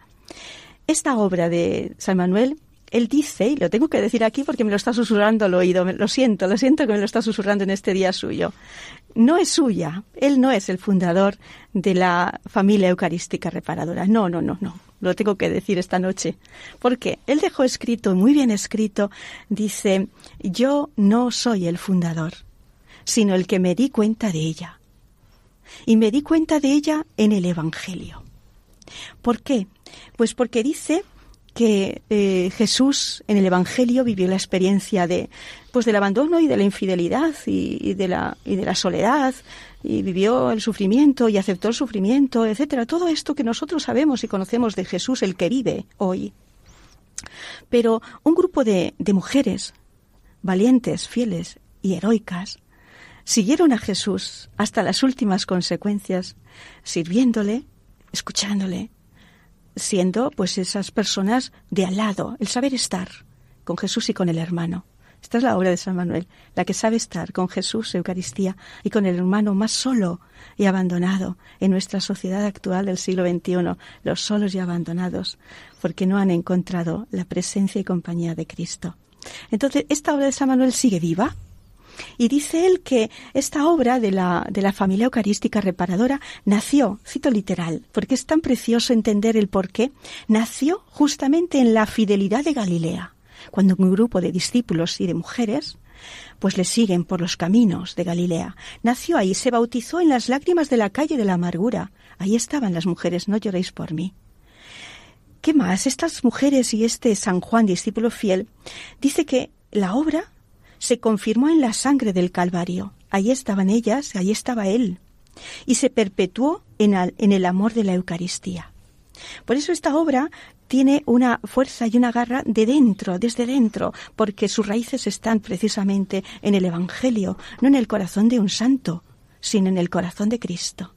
Esta obra de San Manuel él dice, y lo tengo que decir aquí porque me lo está susurrando al oído, lo siento, lo siento que me lo está susurrando en este día suyo. No es suya, él no es el fundador de la familia eucarística reparadora. No, no, no, no. Lo tengo que decir esta noche. Porque él dejó escrito, muy bien escrito, dice, yo no soy el fundador, sino el que me di cuenta de ella. Y me di cuenta de ella en el Evangelio. ¿Por qué? Pues porque dice que eh, Jesús en el Evangelio vivió la experiencia de pues del abandono y de la infidelidad y, de la y de la soledad y vivió el sufrimiento y aceptó el sufrimiento, etcétera. Todo esto que nosotros sabemos y conocemos de Jesús, el que vive hoy. Pero un grupo de, de mujeres valientes, fieles y heroicas siguieron a Jesús hasta las últimas consecuencias, sirviéndole, escuchándole, siendo pues esas personas de al lado, el saber estar con Jesús y con el hermano. Esta es la obra de San Manuel, la que sabe estar con Jesús, Eucaristía, y con el hermano más solo y abandonado en nuestra sociedad actual del siglo XXI, los solos y abandonados, porque no han encontrado la presencia y compañía de Cristo. Entonces, esta obra de San Manuel sigue viva, y dice él que esta obra de la, de la familia eucarística reparadora nació, cito literal, porque es tan precioso entender el por qué, nació justamente en la fidelidad de Galilea, cuando un grupo de discípulos y de mujeres pues le siguen por los caminos de Galilea. Nació ahí, se bautizó en las lágrimas de la calle de la amargura. Ahí estaban las mujeres, no lloréis por mí. ¿Qué más? Estas mujeres y este San Juan, discípulo fiel, dice que la obra se confirmó en la sangre del Calvario. Allí estaban ellas, allí estaba Él. Y se perpetuó en, el amor de la Eucaristía. Por eso esta obra tiene una fuerza y una garra de dentro, desde dentro, porque sus raíces están precisamente en el Evangelio, no en el corazón de un santo, sino en el corazón de Cristo.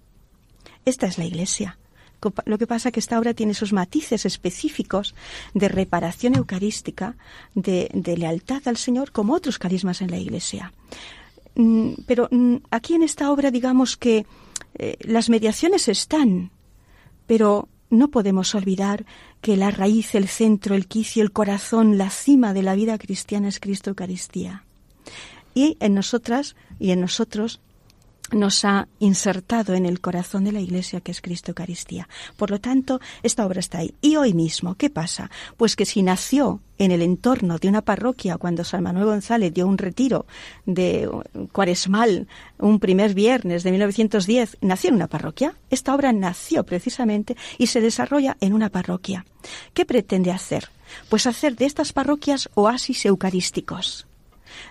Esta es la Iglesia. Lo que pasa es que esta obra tiene esos matices específicos de reparación eucarística, de, lealtad al Señor, como otros carismas en la Iglesia. Mm, pero mm, aquí en esta obra digamos que eh, las mediaciones están, pero no podemos olvidar que la raíz, el centro, el quicio, el corazón, la cima de la vida cristiana es Cristo Eucaristía. Y en nosotras y en nosotros nos ha insertado en el corazón de la Iglesia, que es Cristo Eucaristía. Por lo tanto, esta obra está ahí. Y hoy mismo, ¿qué pasa? Pues que si nació en el entorno de una parroquia, cuando San Manuel González dio un retiro de cuaresmal, un primer viernes de 1910, nació en una parroquia. Esta obra nació precisamente y se desarrolla en una parroquia. ¿Qué pretende hacer? Pues hacer de estas parroquias oasis eucarísticos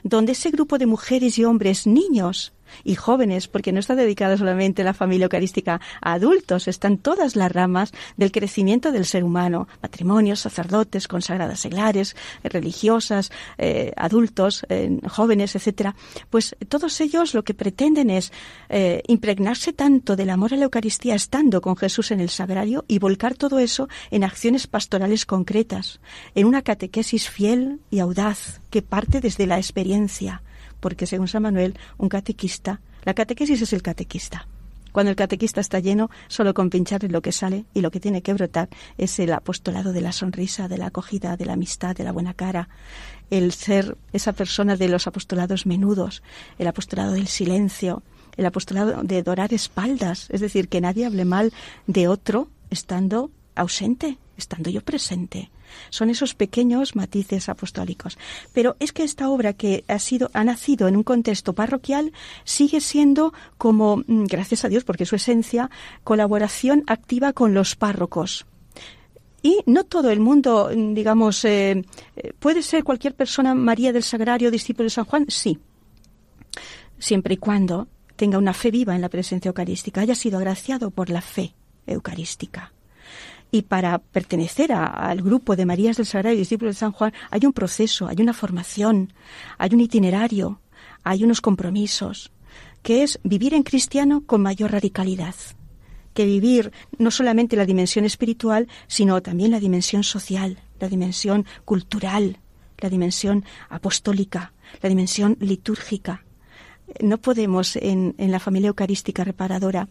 donde ese grupo de mujeres y hombres, niños, y jóvenes, porque no está dedicada solamente la familia eucarística a adultos, están todas las ramas del crecimiento del ser humano, matrimonios, sacerdotes, consagradas seglares, religiosas, eh, adultos, eh, jóvenes, etcétera. Pues todos ellos lo que pretenden es eh, impregnarse tanto del amor a la Eucaristía estando con Jesús en el sagrario y volcar todo eso en acciones pastorales concretas, en una catequesis fiel y audaz que parte desde la experiencia, porque según San Manuel, un catequista, la catequesis es el catequista. Cuando el catequista está lleno, solo con pincharle lo que sale y lo que tiene que brotar es el apostolado de la sonrisa, de la acogida, de la amistad, de la buena cara, el ser esa persona de los apostolados menudos, el apostolado del silencio, el apostolado de dorar espaldas, es decir, que nadie hable mal de otro estando ausente, estando yo presente. Son esos pequeños matices apostólicos. Pero es que esta obra que ha sido, ha nacido en un contexto parroquial sigue siendo como, mm, gracias a Dios, porque su esencia, colaboración activa con los párrocos. Y no todo el mundo, mm, digamos, eh, eh, puede ser cualquier persona María del Sagrario, discípulo de San Juan, sí. Siempre y cuando tenga una fe viva en la presencia eucarística, haya sido agraciado por la fe eucarística. Y para pertenecer al grupo de Marías del Sagrario y discípulos de San Juan hay un proceso, hay una formación, hay un itinerario, hay unos compromisos, que es vivir en cristiano con mayor radicalidad que vivir no solamente la dimensión espiritual, sino también la dimensión social, la dimensión cultural, la dimensión apostólica, la dimensión litúrgica. No podemos en, la familia eucarística reparadora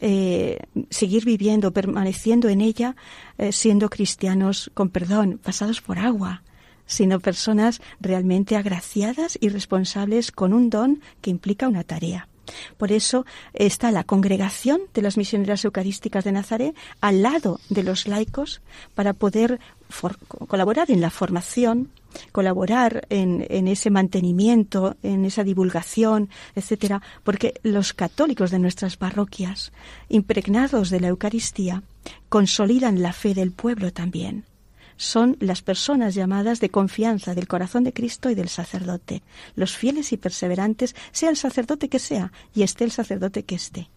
eh, seguir viviendo, permaneciendo en ella, eh, siendo cristianos con perdón, pasados por agua, sino personas realmente agraciadas y responsables con un don que implica una tarea. Por eso está la congregación de las misioneras eucarísticas de Nazaret al lado de los laicos para poder colaborar en la formación, colaborar en, ese mantenimiento, en esa divulgación, etcétera, porque los católicos de nuestras parroquias, impregnados de la Eucaristía, consolidan la fe del pueblo también son las personas llamadas de confianza del corazón de Cristo y del sacerdote, los fieles y perseverantes, sea el sacerdote que sea y esté el sacerdote que esté.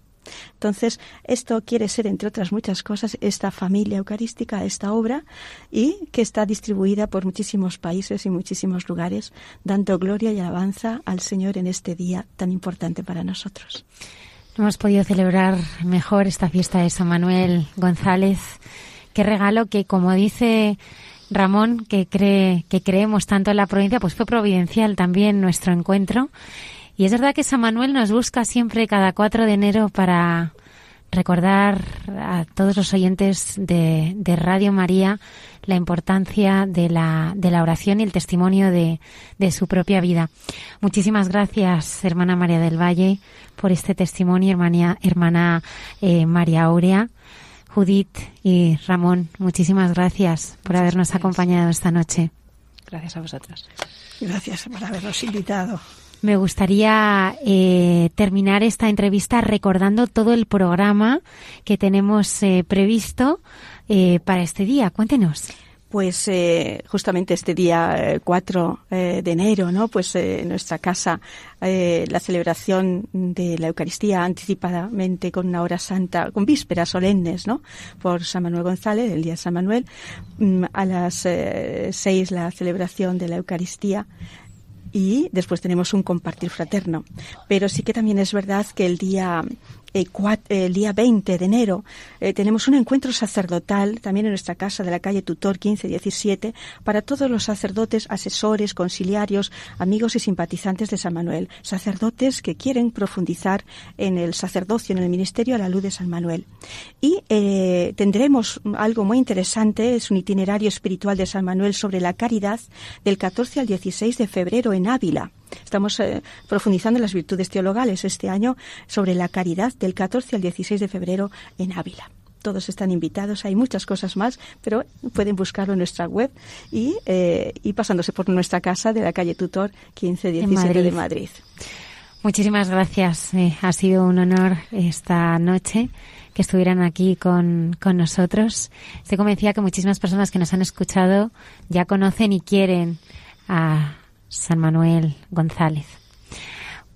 Entonces, esto quiere ser, entre otras muchas cosas, esta familia eucarística, esta obra, y que está distribuida por muchísimos países y muchísimos lugares, dando gloria y alabanza al Señor en este día tan importante para nosotros. Hemos podido celebrar mejor esta fiesta de San Manuel González qué regalo que, como dice Ramón, que cree, que creemos tanto en la provincia, pues fue providencial también nuestro encuentro. Y es verdad que San Manuel nos busca siempre cada 4 de enero para recordar a todos los oyentes de, de, Radio María la importancia de la, de la oración y el testimonio de, de, su propia vida. Muchísimas gracias, hermana María del Valle, por este testimonio, hermana, hermana eh, María Aurea. Judith y Ramón, muchísimas gracias por habernos acompañado esta noche. Gracias a vosotras. Gracias por habernos invitado. Me gustaría eh, terminar esta entrevista recordando todo el programa que tenemos eh, previsto eh, para este día. Cuéntenos pues eh, justamente este día 4 eh, eh, de enero, ¿no? Pues en nuestra casa la celebración de la Eucaristía anticipadamente con una hora santa, con vísperas solemnes, ¿no? Por San Manuel González, el día de San Manuel. Mm, a las seis la celebración de la Eucaristía y después tenemos un compartir fraterno. Pero sí que también es verdad que el día eh, el día 20 de enero eh, tenemos un encuentro sacerdotal también en nuestra casa de la calle Tutor 1517 para todos los sacerdotes, asesores, conciliarios, amigos y simpatizantes de San Manuel, sacerdotes que quieren profundizar en el sacerdocio, en el ministerio a la luz de San Manuel. Y eh, tendremos algo muy interesante, es un itinerario espiritual de San Manuel sobre la caridad del 14 al 16 de febrero en Ávila. Estamos eh, profundizando en las virtudes teologales este año sobre la caridad del 14 al 16 de febrero en Ávila todos están invitados. Hay muchas cosas más, pero pueden buscarlo en nuestra web y, eh, pasándose por nuestra casa de la calle Tutor 1517 de Madrid. Muchísimas gracias. Eh, ha sido un honor esta noche que estuvieran aquí con, con nosotros. Estoy convencida que muchísimas personas que nos han escuchado ya conocen y quieren a San Manuel González.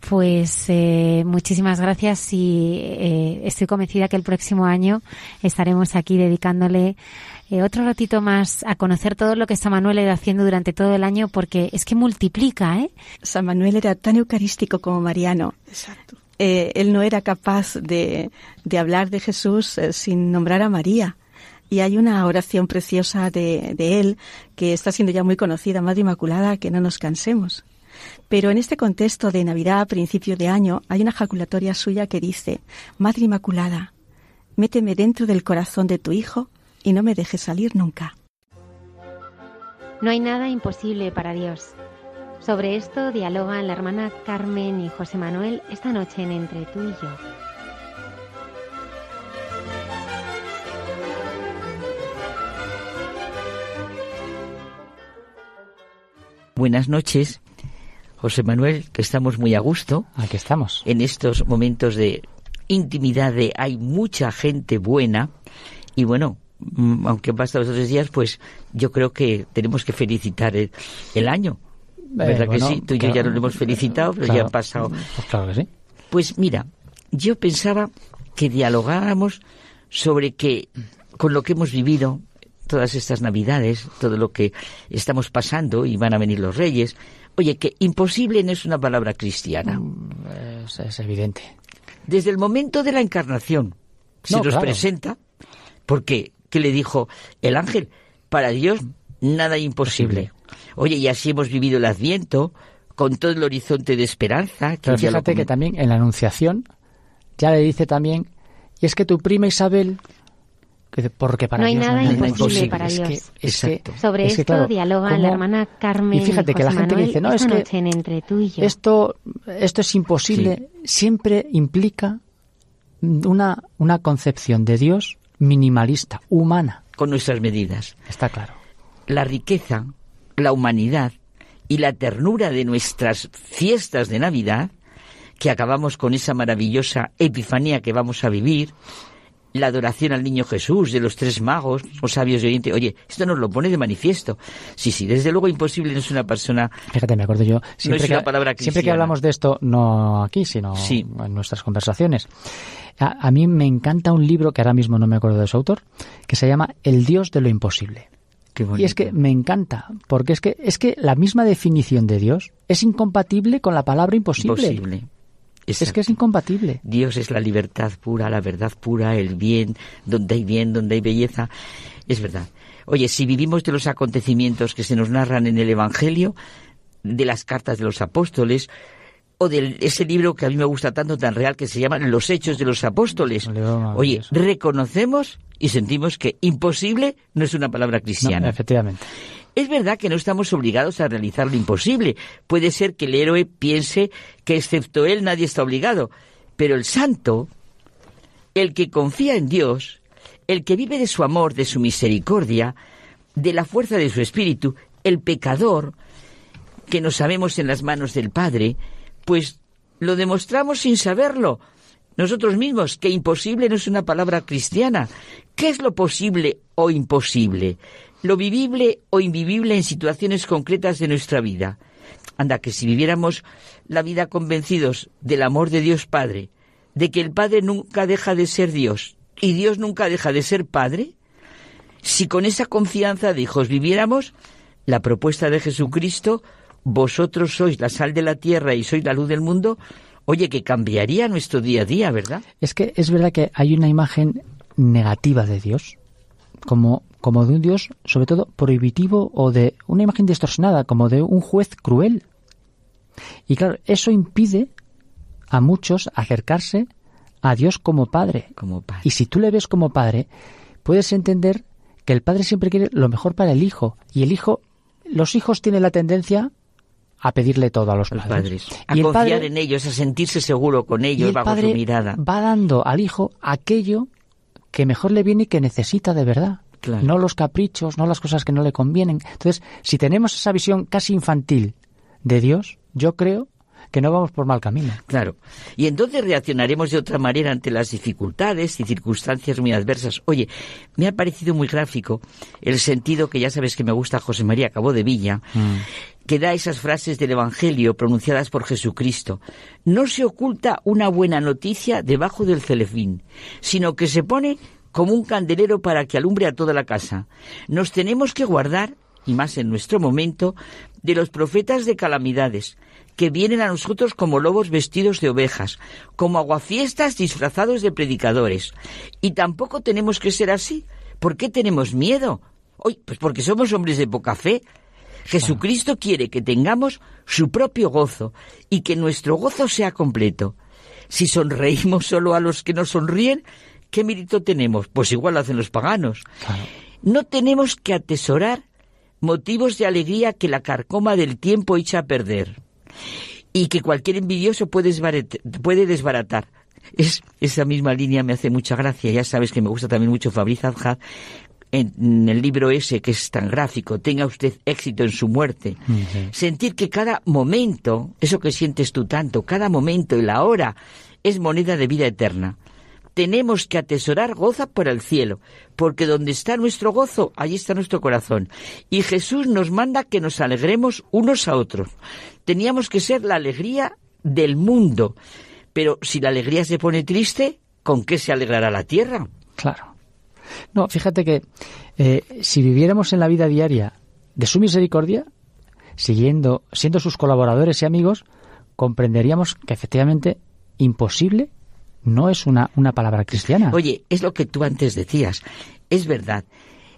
Pues eh, muchísimas gracias y eh, estoy convencida que el próximo año estaremos aquí dedicándole eh, otro ratito más a conocer todo lo que San Manuel era haciendo durante todo el año porque es que multiplica, ¿eh? San Manuel era tan eucarístico como Mariano. Exacto. él no era capaz de, de hablar de Jesús sin nombrar a María. Y hay una oración preciosa de, él que está siendo ya muy conocida, Madre Inmaculada, que no nos cansemos. Pero en este contexto de Navidad, a principio de año, hay una jaculatoria suya que dice, Madre Inmaculada, méteme dentro del corazón de tu Hijo y no me dejes salir nunca. No hay nada imposible para Dios. Sobre esto dialogan la hermana Carmen y José Manuel esta noche en Entre tú y yo. Buenas noches. José Manuel, que estamos muy a gusto. Aquí estamos. En estos momentos de intimidad de hay mucha gente buena y bueno, mm, aunque han pasado los tres días, pues yo creo que tenemos que felicitar el, año. ¿Verdad Eh, que sí? Tú y yo ya lo hemos felicitado, pero ya han pasado. Pues claro que sí. Pues mira, yo pensaba que dialogáramos sobre que con lo que hemos vivido todas estas navidades, todo lo que estamos pasando y van a venir los reyes, oye, que imposible no es una palabra cristiana. Es, es evidente. Desde el momento de la encarnación se No, nos claro. presenta, porque, ¿qué le dijo el ángel? Para Dios nada imposible. Oye, y así hemos vivido el Adviento, con todo el horizonte de esperanza. que Pero lo fíjate que también en la Anunciación ya le dice también, y es que tu prima Isabel, porque para No hay Dios nada hay imposible para es Dios. Que, es que, Exacto. Sobre es que, esto claro, ¿cómo- la hermana Carmen Y fíjate que la gente que dice, no, es que en Entre tú y yo. esto, esto es imposible, siempre implica una, una concepción de Dios minimalista, humana. con nuestras medidas. Está claro. la riqueza, la humanidad y la ternura de nuestras fiestas de Navidad, que acabamos con esa maravillosa epifanía que vamos a vivir, la adoración al niño Jesús de los tres magos o sabios de Oriente. Oye, esto nos lo pone de manifiesto. Sí, sí, desde luego imposible no es una persona. Fíjate, me acuerdo yo, siempre, es una que, siempre hablamos de esto, no aquí, sino Sí. en nuestras conversaciones. A, a mí me encanta un libro que ahora mismo no me acuerdo de su autor, que se llama El Dios de lo Imposible. Qué Y es que me encanta, porque es que, es que la misma definición de Dios es incompatible con la palabra imposible. imposible. Es que es incompatible. Dios es la libertad pura, la verdad pura, el bien, donde hay bien, donde hay belleza. Es verdad. Oye, si vivimos de los acontecimientos que se nos narran en el Evangelio, de las cartas de los apóstoles, o de ese libro que a mí me gusta tanto, tan real, que se llama Los Hechos de los Apóstoles. Oye, reconocemos y sentimos que imposible no es una palabra No, cristiana. efectivamente. Es verdad que no estamos obligados a realizar lo imposible. Puede ser que el héroe piense que excepto él nadie está obligado. Pero el santo, el que confía en Dios, el que vive de su amor, de su misericordia, de la fuerza de su espíritu, el pecador, que nos sabemos en las manos del Padre, pues lo demostramos sin saberlo. Nosotros mismos, que imposible no es una palabra cristiana. ¿Qué es lo posible o imposible? Lo vivible o invivible en situaciones concretas de nuestra vida. Anda, que si viviéramos la vida convencidos del amor de Dios Padre, de que el Padre nunca deja de ser Dios y Dios nunca deja de ser Padre, si con esa confianza de hijos viviéramos la propuesta de Jesucristo, vosotros sois la sal de la tierra y sois la luz del mundo, oye, que cambiaría nuestro día a día, ¿verdad? Es que es verdad que hay una imagen negativa de Dios, como, como de un Dios, sobre todo, prohibitivo o de una imagen distorsionada, como de un juez cruel. Y claro, eso impide a muchos acercarse a Dios como Padre. Como padre. Y si tú le ves como Padre, puedes entender que el Padre siempre quiere lo mejor para el Hijo. Y el Hijo, los hijos tienen la tendencia a pedirle todo a los Los padres. padres. A Y el confiar padre- en ellos, a sentirse seguro con y ellos el bajo padre su mirada. va dando al hijo aquello que mejor le viene y que necesita de verdad. Claro. No los caprichos, no las cosas que no le convienen. Entonces, si tenemos esa visión casi infantil de Dios, yo creo que no vamos por mal camino. Claro. Y entonces reaccionaremos de otra manera ante las dificultades y circunstancias muy adversas. Oye, me ha parecido muy gráfico el sentido que ya sabes que me gusta José María Cabo de Villa, que da esas frases del Evangelio pronunciadas por Jesucristo. No se oculta una buena noticia debajo del celefín, sino que se pone como un candelero para que alumbre a toda la casa. Nos tenemos que guardar, y más en nuestro momento, de los profetas de calamidades, que vienen a nosotros como lobos vestidos de ovejas, como aguafiestas disfrazados de predicadores. Y tampoco tenemos que ser así. ¿Por qué tenemos miedo? Hoy, pues porque somos hombres de poca fe. Jesucristo quiere que tengamos su propio gozo y que nuestro gozo sea completo. Si sonreímos solo a los que nos sonríen, ¿qué mérito tenemos? Pues igual lo hacen los paganos. No tenemos que atesorar motivos de alegría que la carcoma del tiempo echa a perder y que cualquier envidioso puede, desbaratar. Es, esa misma línea me hace mucha gracia. Ya sabes que me gusta también mucho Fabriz Adjad en el libro ese que es tan gráfico, tenga usted éxito en su muerte. Sentir que cada momento, eso que sientes tú tanto, cada momento y la hora es moneda de vida eterna. Tenemos que atesorar goza por el cielo, porque donde está nuestro gozo, allí está nuestro corazón. Y Jesús nos manda que nos alegremos unos a otros. Teníamos que ser la alegría del mundo. Pero si la alegría se pone triste, ¿con qué se alegrará la tierra? Claro. No, fíjate que eh, si viviéramos en la vida diaria de su misericordia, siguiendo, siendo sus colaboradores y amigos, comprenderíamos que efectivamente imposible no es una, una palabra cristiana. Oye, es lo que tú antes decías. Es verdad.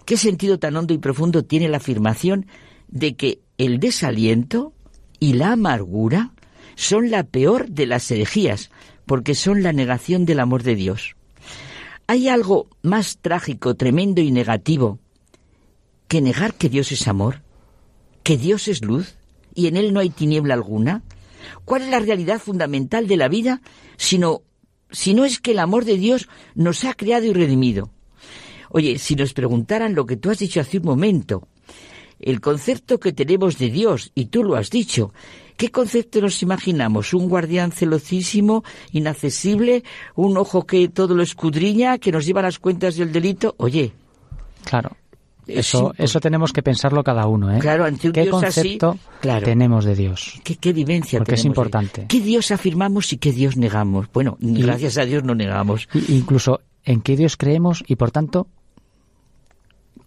¿Qué sentido tan hondo y profundo tiene la afirmación de que el desaliento y la amargura son la peor de las herejías, porque son la negación del amor de Dios? ¿Hay algo más trágico, tremendo y negativo que negar que Dios es amor? ¿Que Dios es luz y en Él no hay tiniebla alguna? ¿Cuál es la realidad fundamental de la vida sino, si no es que el amor de Dios nos ha creado y redimido? Oye, si nos preguntaran lo que tú has dicho hace un momento, el concepto que tenemos de Dios, y tú lo has dicho, ¿Qué concepto nos imaginamos? ¿Un guardián celosísimo, inaccesible? ¿Un ojo que todo lo escudriña, que nos lleva las cuentas del delito? Oye. Claro. Eso, eso tenemos que pensarlo cada uno, ¿eh? Claro, ante un ¿Qué Dios concepto claro. tenemos de Dios? ¿Qué, qué vivencia Porque es importante. ¿Qué Dios afirmamos y qué Dios negamos? Bueno, gracias a Dios no negamos. incluso en qué Dios creemos y, por tanto,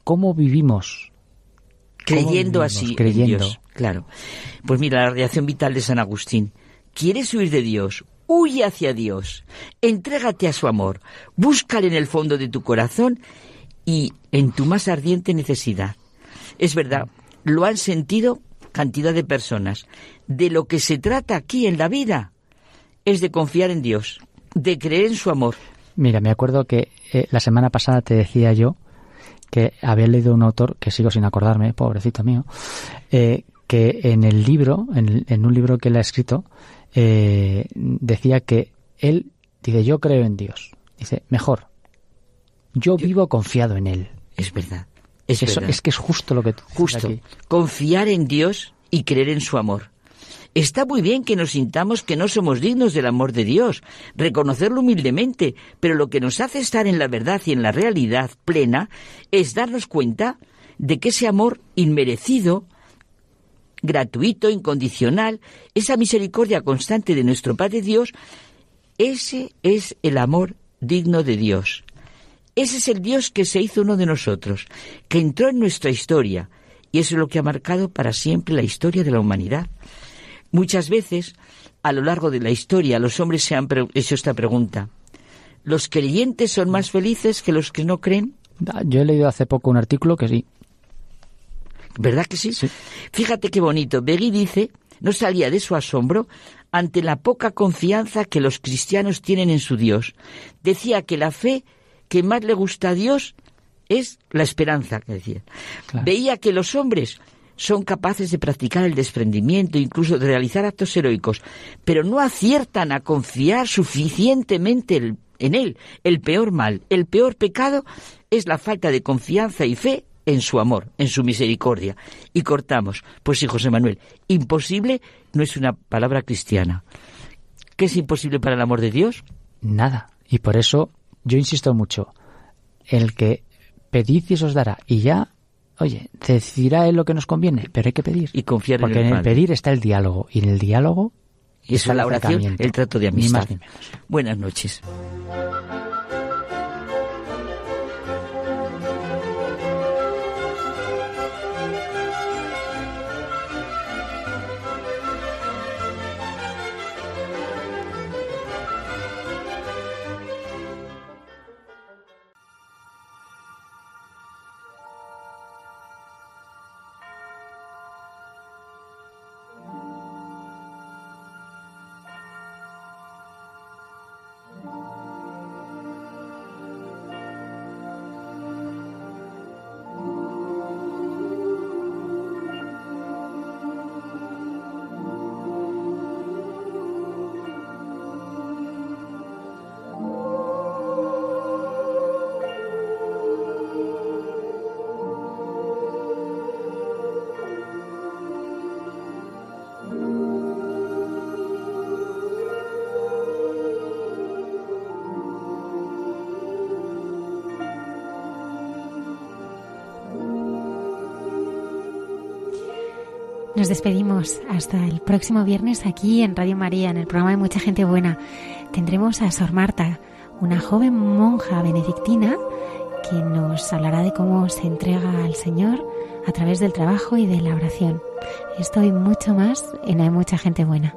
cómo vivimos creyendo así creyendo. en Dios. Claro. Pues mira, la radiación vital de San Agustín. ¿Quieres huir de Dios? Huye hacia Dios. Entrégate a su amor. Búscale en el fondo de tu corazón y en tu más ardiente necesidad. Es verdad, lo han sentido cantidad de personas. De lo que se trata aquí en la vida es de confiar en Dios, de creer en su amor. Mira, me acuerdo que eh, la semana pasada te decía yo que había leído un autor, que sigo sin acordarme, pobrecito mío, eh, que en el libro, en, un libro que él ha escrito, eh, decía que él, dice, yo creo en Dios. Dice, mejor, yo, vivo confiado en Él. Es verdad. Es, Eso, es que es justo lo que tú Justo. Confiar en Dios y creer en su amor. Está muy bien que nos sintamos que no somos dignos del amor de Dios, reconocerlo humildemente, pero lo que nos hace estar en la verdad y en la realidad plena es darnos cuenta de que ese amor inmerecido, gratuito, incondicional, esa misericordia constante de nuestro Padre Dios, ese es el amor digno de Dios. Ese es el Dios que se hizo uno de nosotros, que entró en nuestra historia, y eso es lo que ha marcado para siempre la historia de la humanidad. Muchas veces, a lo largo de la historia, los hombres se han hecho esta pregunta. ¿Los creyentes son más felices que los que no creen? Yo he leído hace poco un artículo que sí. ¿Verdad que sí? Fíjate qué bonito. Begui dice, no salía de su asombro ante la poca confianza que los cristianos tienen en su Dios. Decía que la fe que más le gusta a Dios es la esperanza, que decía. Veía que los hombres son capaces de practicar el desprendimiento, incluso de realizar actos heroicos, pero no aciertan a confiar suficientemente en Él. El peor mal, el peor pecado es la falta de confianza y fe en su amor, en su misericordia. Y cortamos. Pues sí, José Manuel, imposible no es una palabra cristiana. ¿Qué es imposible para el amor de Dios? Nada. Y por eso yo insisto mucho, el que pedid y os dará, y ya oye, decidirá él lo que nos conviene, pero hay que pedir. Y confiar Porque en en el el Padre. pedir está el diálogo, y en el diálogo Y está la oración, el trato de Ni amistad. más ni menos. Buenas noches. Nos despedimos hasta el próximo viernes aquí en Radio María, en el programa de Mucha Gente Buena. Tendremos a Sor Marta, una joven monja benedictina que nos hablará de cómo se entrega al Señor a través del trabajo y de la oración. Esto y mucho más en Hay Mucha Gente Buena.